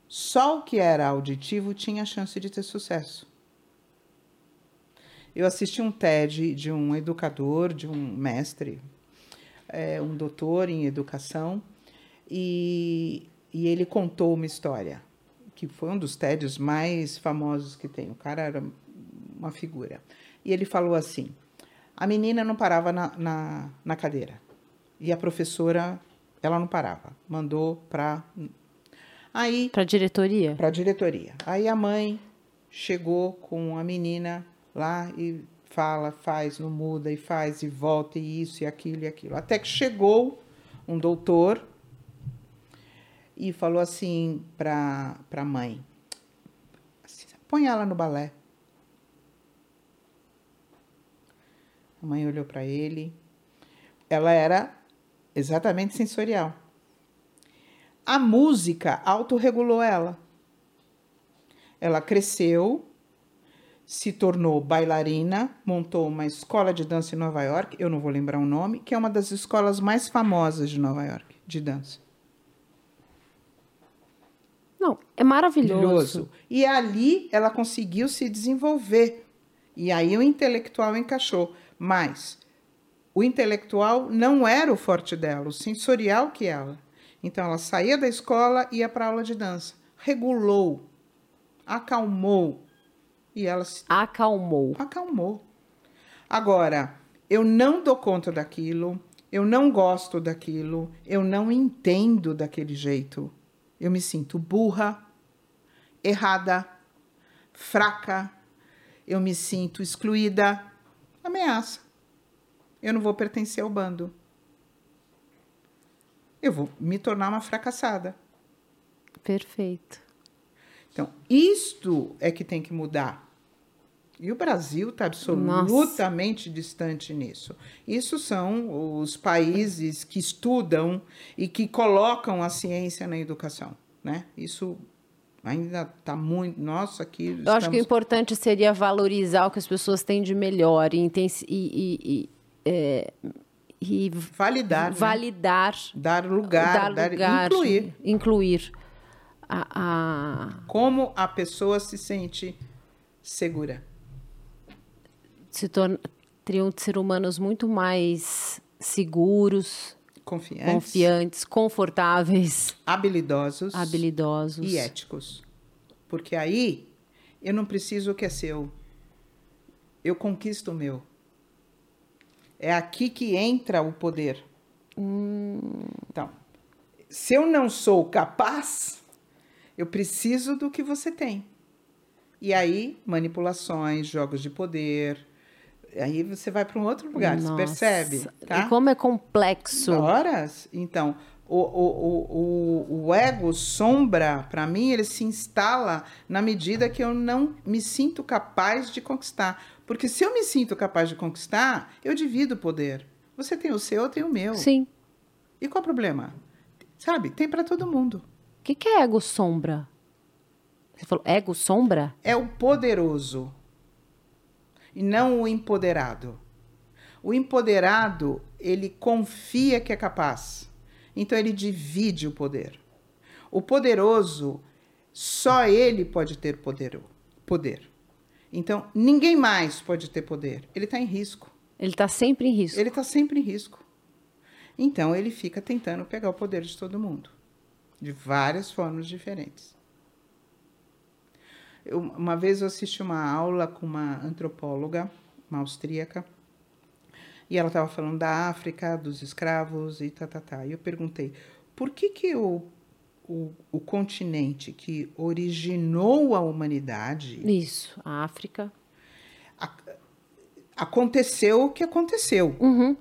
só o que era auditivo tinha chance de ter sucesso. Eu assisti um TED de um educador, de um mestre, é, um doutor em educação, e, e ele contou uma história, que foi um dos TEDs mais famosos que tem. O cara era uma figura. E ele falou assim: a menina não parava na, na, na cadeira, e a professora, ela não parava, mandou para. Aí Para diretoria? para a diretoria. Aí a mãe chegou com a menina lá e fala, faz, não muda, e faz, e volta, e isso, e aquilo, e aquilo. Até que chegou um doutor e falou assim para a mãe: assim, põe ela no balé. A mãe olhou para ele. Ela era exatamente sensorial. A música autorregulou ela. Ela cresceu, se tornou bailarina, montou uma escola de dança em Nova York, eu não vou lembrar o nome, que é uma das escolas mais famosas de Nova York, de dança. Não, é maravilhoso. E ali ela conseguiu se desenvolver. E aí o intelectual encaixou. Mas o intelectual não era o forte dela, o sensorial que ela. Então ela saía da escola e ia para aula de dança. Regulou, acalmou. E ela se Acalmou. acalmou. Agora, eu não dou conta daquilo, eu não gosto daquilo, eu não entendo daquele jeito. Eu me sinto burra, errada, fraca, eu me sinto excluída. Ameaça. Eu não vou pertencer ao bando. Eu vou me tornar uma fracassada. Perfeito. Então, isto é que tem que mudar. E o Brasil está absolutamente distante nisso. Isso são os países que estudam e que colocam a ciência na educação. Né? Isso ainda está muito. Nossa, aqui. Eu acho que o importante seria valorizar o que as pessoas têm de melhor e, e- e- e, é, e Validar, né? validar, dar lugar, dar dar, lugar, incluir. incluir a, a- Como a pessoa se sente segura. se torna, teriam de ser humanos muito mais seguros, Confiantes, confiantes, confortáveis, habilidosos habilidosos. e éticos. Porque aí eu não preciso o que é seu. Eu conquisto o meu. É aqui que entra o poder. Então, se eu não sou capaz, eu preciso do que você tem. E aí, manipulações, jogos de poder. Aí você vai para um outro lugar, você Nossa. percebe? Tá? E como é complexo. Horas? Então, o, o, o, o, ego sombra, para mim, ele se instala na medida que eu não me sinto capaz de conquistar. Porque se eu me sinto capaz de conquistar, eu divido o poder. Você tem o seu, eu tenho o meu. Sim. E qual o problema? Sabe, tem para todo mundo. O que, que é ego sombra? Você falou ego sombra? É o poderoso e não o empoderado. O empoderado, ele confia que é capaz. Então ele divide o poder. O poderoso, só ele pode ter poder. poder. Então, ninguém mais pode ter poder. Ele está em risco. Ele está sempre em risco. Ele está sempre em risco. Então, ele fica tentando pegar o poder de todo mundo, de várias formas diferentes. Eu- uma vez eu assisti uma aula com uma antropóloga, uma austríaca, e ela estava falando da África, dos escravos e tá, tá, tá. E eu perguntei, por que que o, o, o continente que originou a humanidade Isso. A África. aconteceu o que aconteceu? Uhum.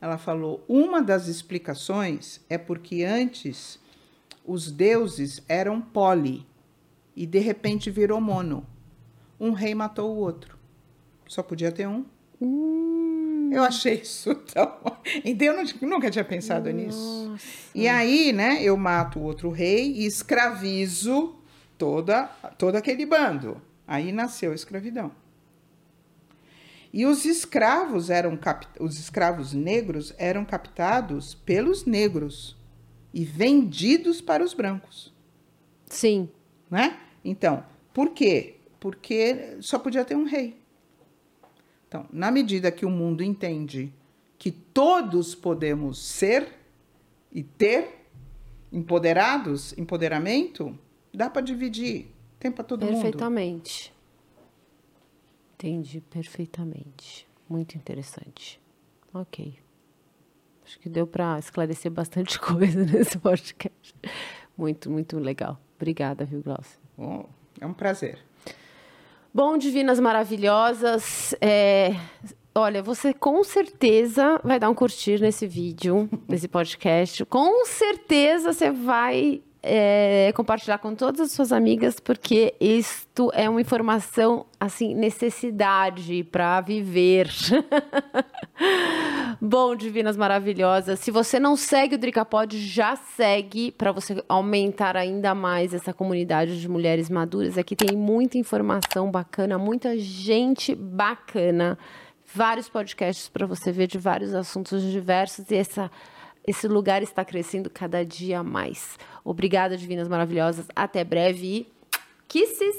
Ela falou: uma das explicações é porque antes os deuses eram poli e de repente virou mono. Um rei matou o outro. Só podia ter um. Eu achei isso tão. Então, eu não- nunca tinha pensado nisso. E aí, né, eu mato o outro rei e escravizo toda, todo aquele bando. Aí nasceu a escravidão. E os escravos eram cap... os escravos negros eram captados pelos negros e vendidos para os brancos, Sim. né? Então, por quê? Porque só podia ter um rei. Então, na medida que o mundo entende que todos podemos ser e ter empoderados, empoderamento, dá para dividir, tem para todo mundo. Perfeitamente. Entendi perfeitamente. Muito interessante. Ok. Acho que deu para esclarecer bastante coisa nesse podcast. Muito, muito legal. Obrigada, viu, Glaucia? Oh, é um prazer. Bom, divinas maravilhosas, é, olha, você com certeza vai dar um curtir nesse vídeo, nesse podcast. Com certeza você vai é, compartilhar com todas as suas amigas, porque isto é uma informação, assim, necessidade para viver. Bom, divinas maravilhosas, se você não segue o Dricapod, já segue para você aumentar ainda mais essa comunidade de mulheres maduras. Aqui tem muita informação bacana, muita gente bacana, vários podcasts para você ver de vários assuntos diversos e essa esse lugar está crescendo cada dia mais. Obrigada, divinas maravilhosas. Até breve e kisses!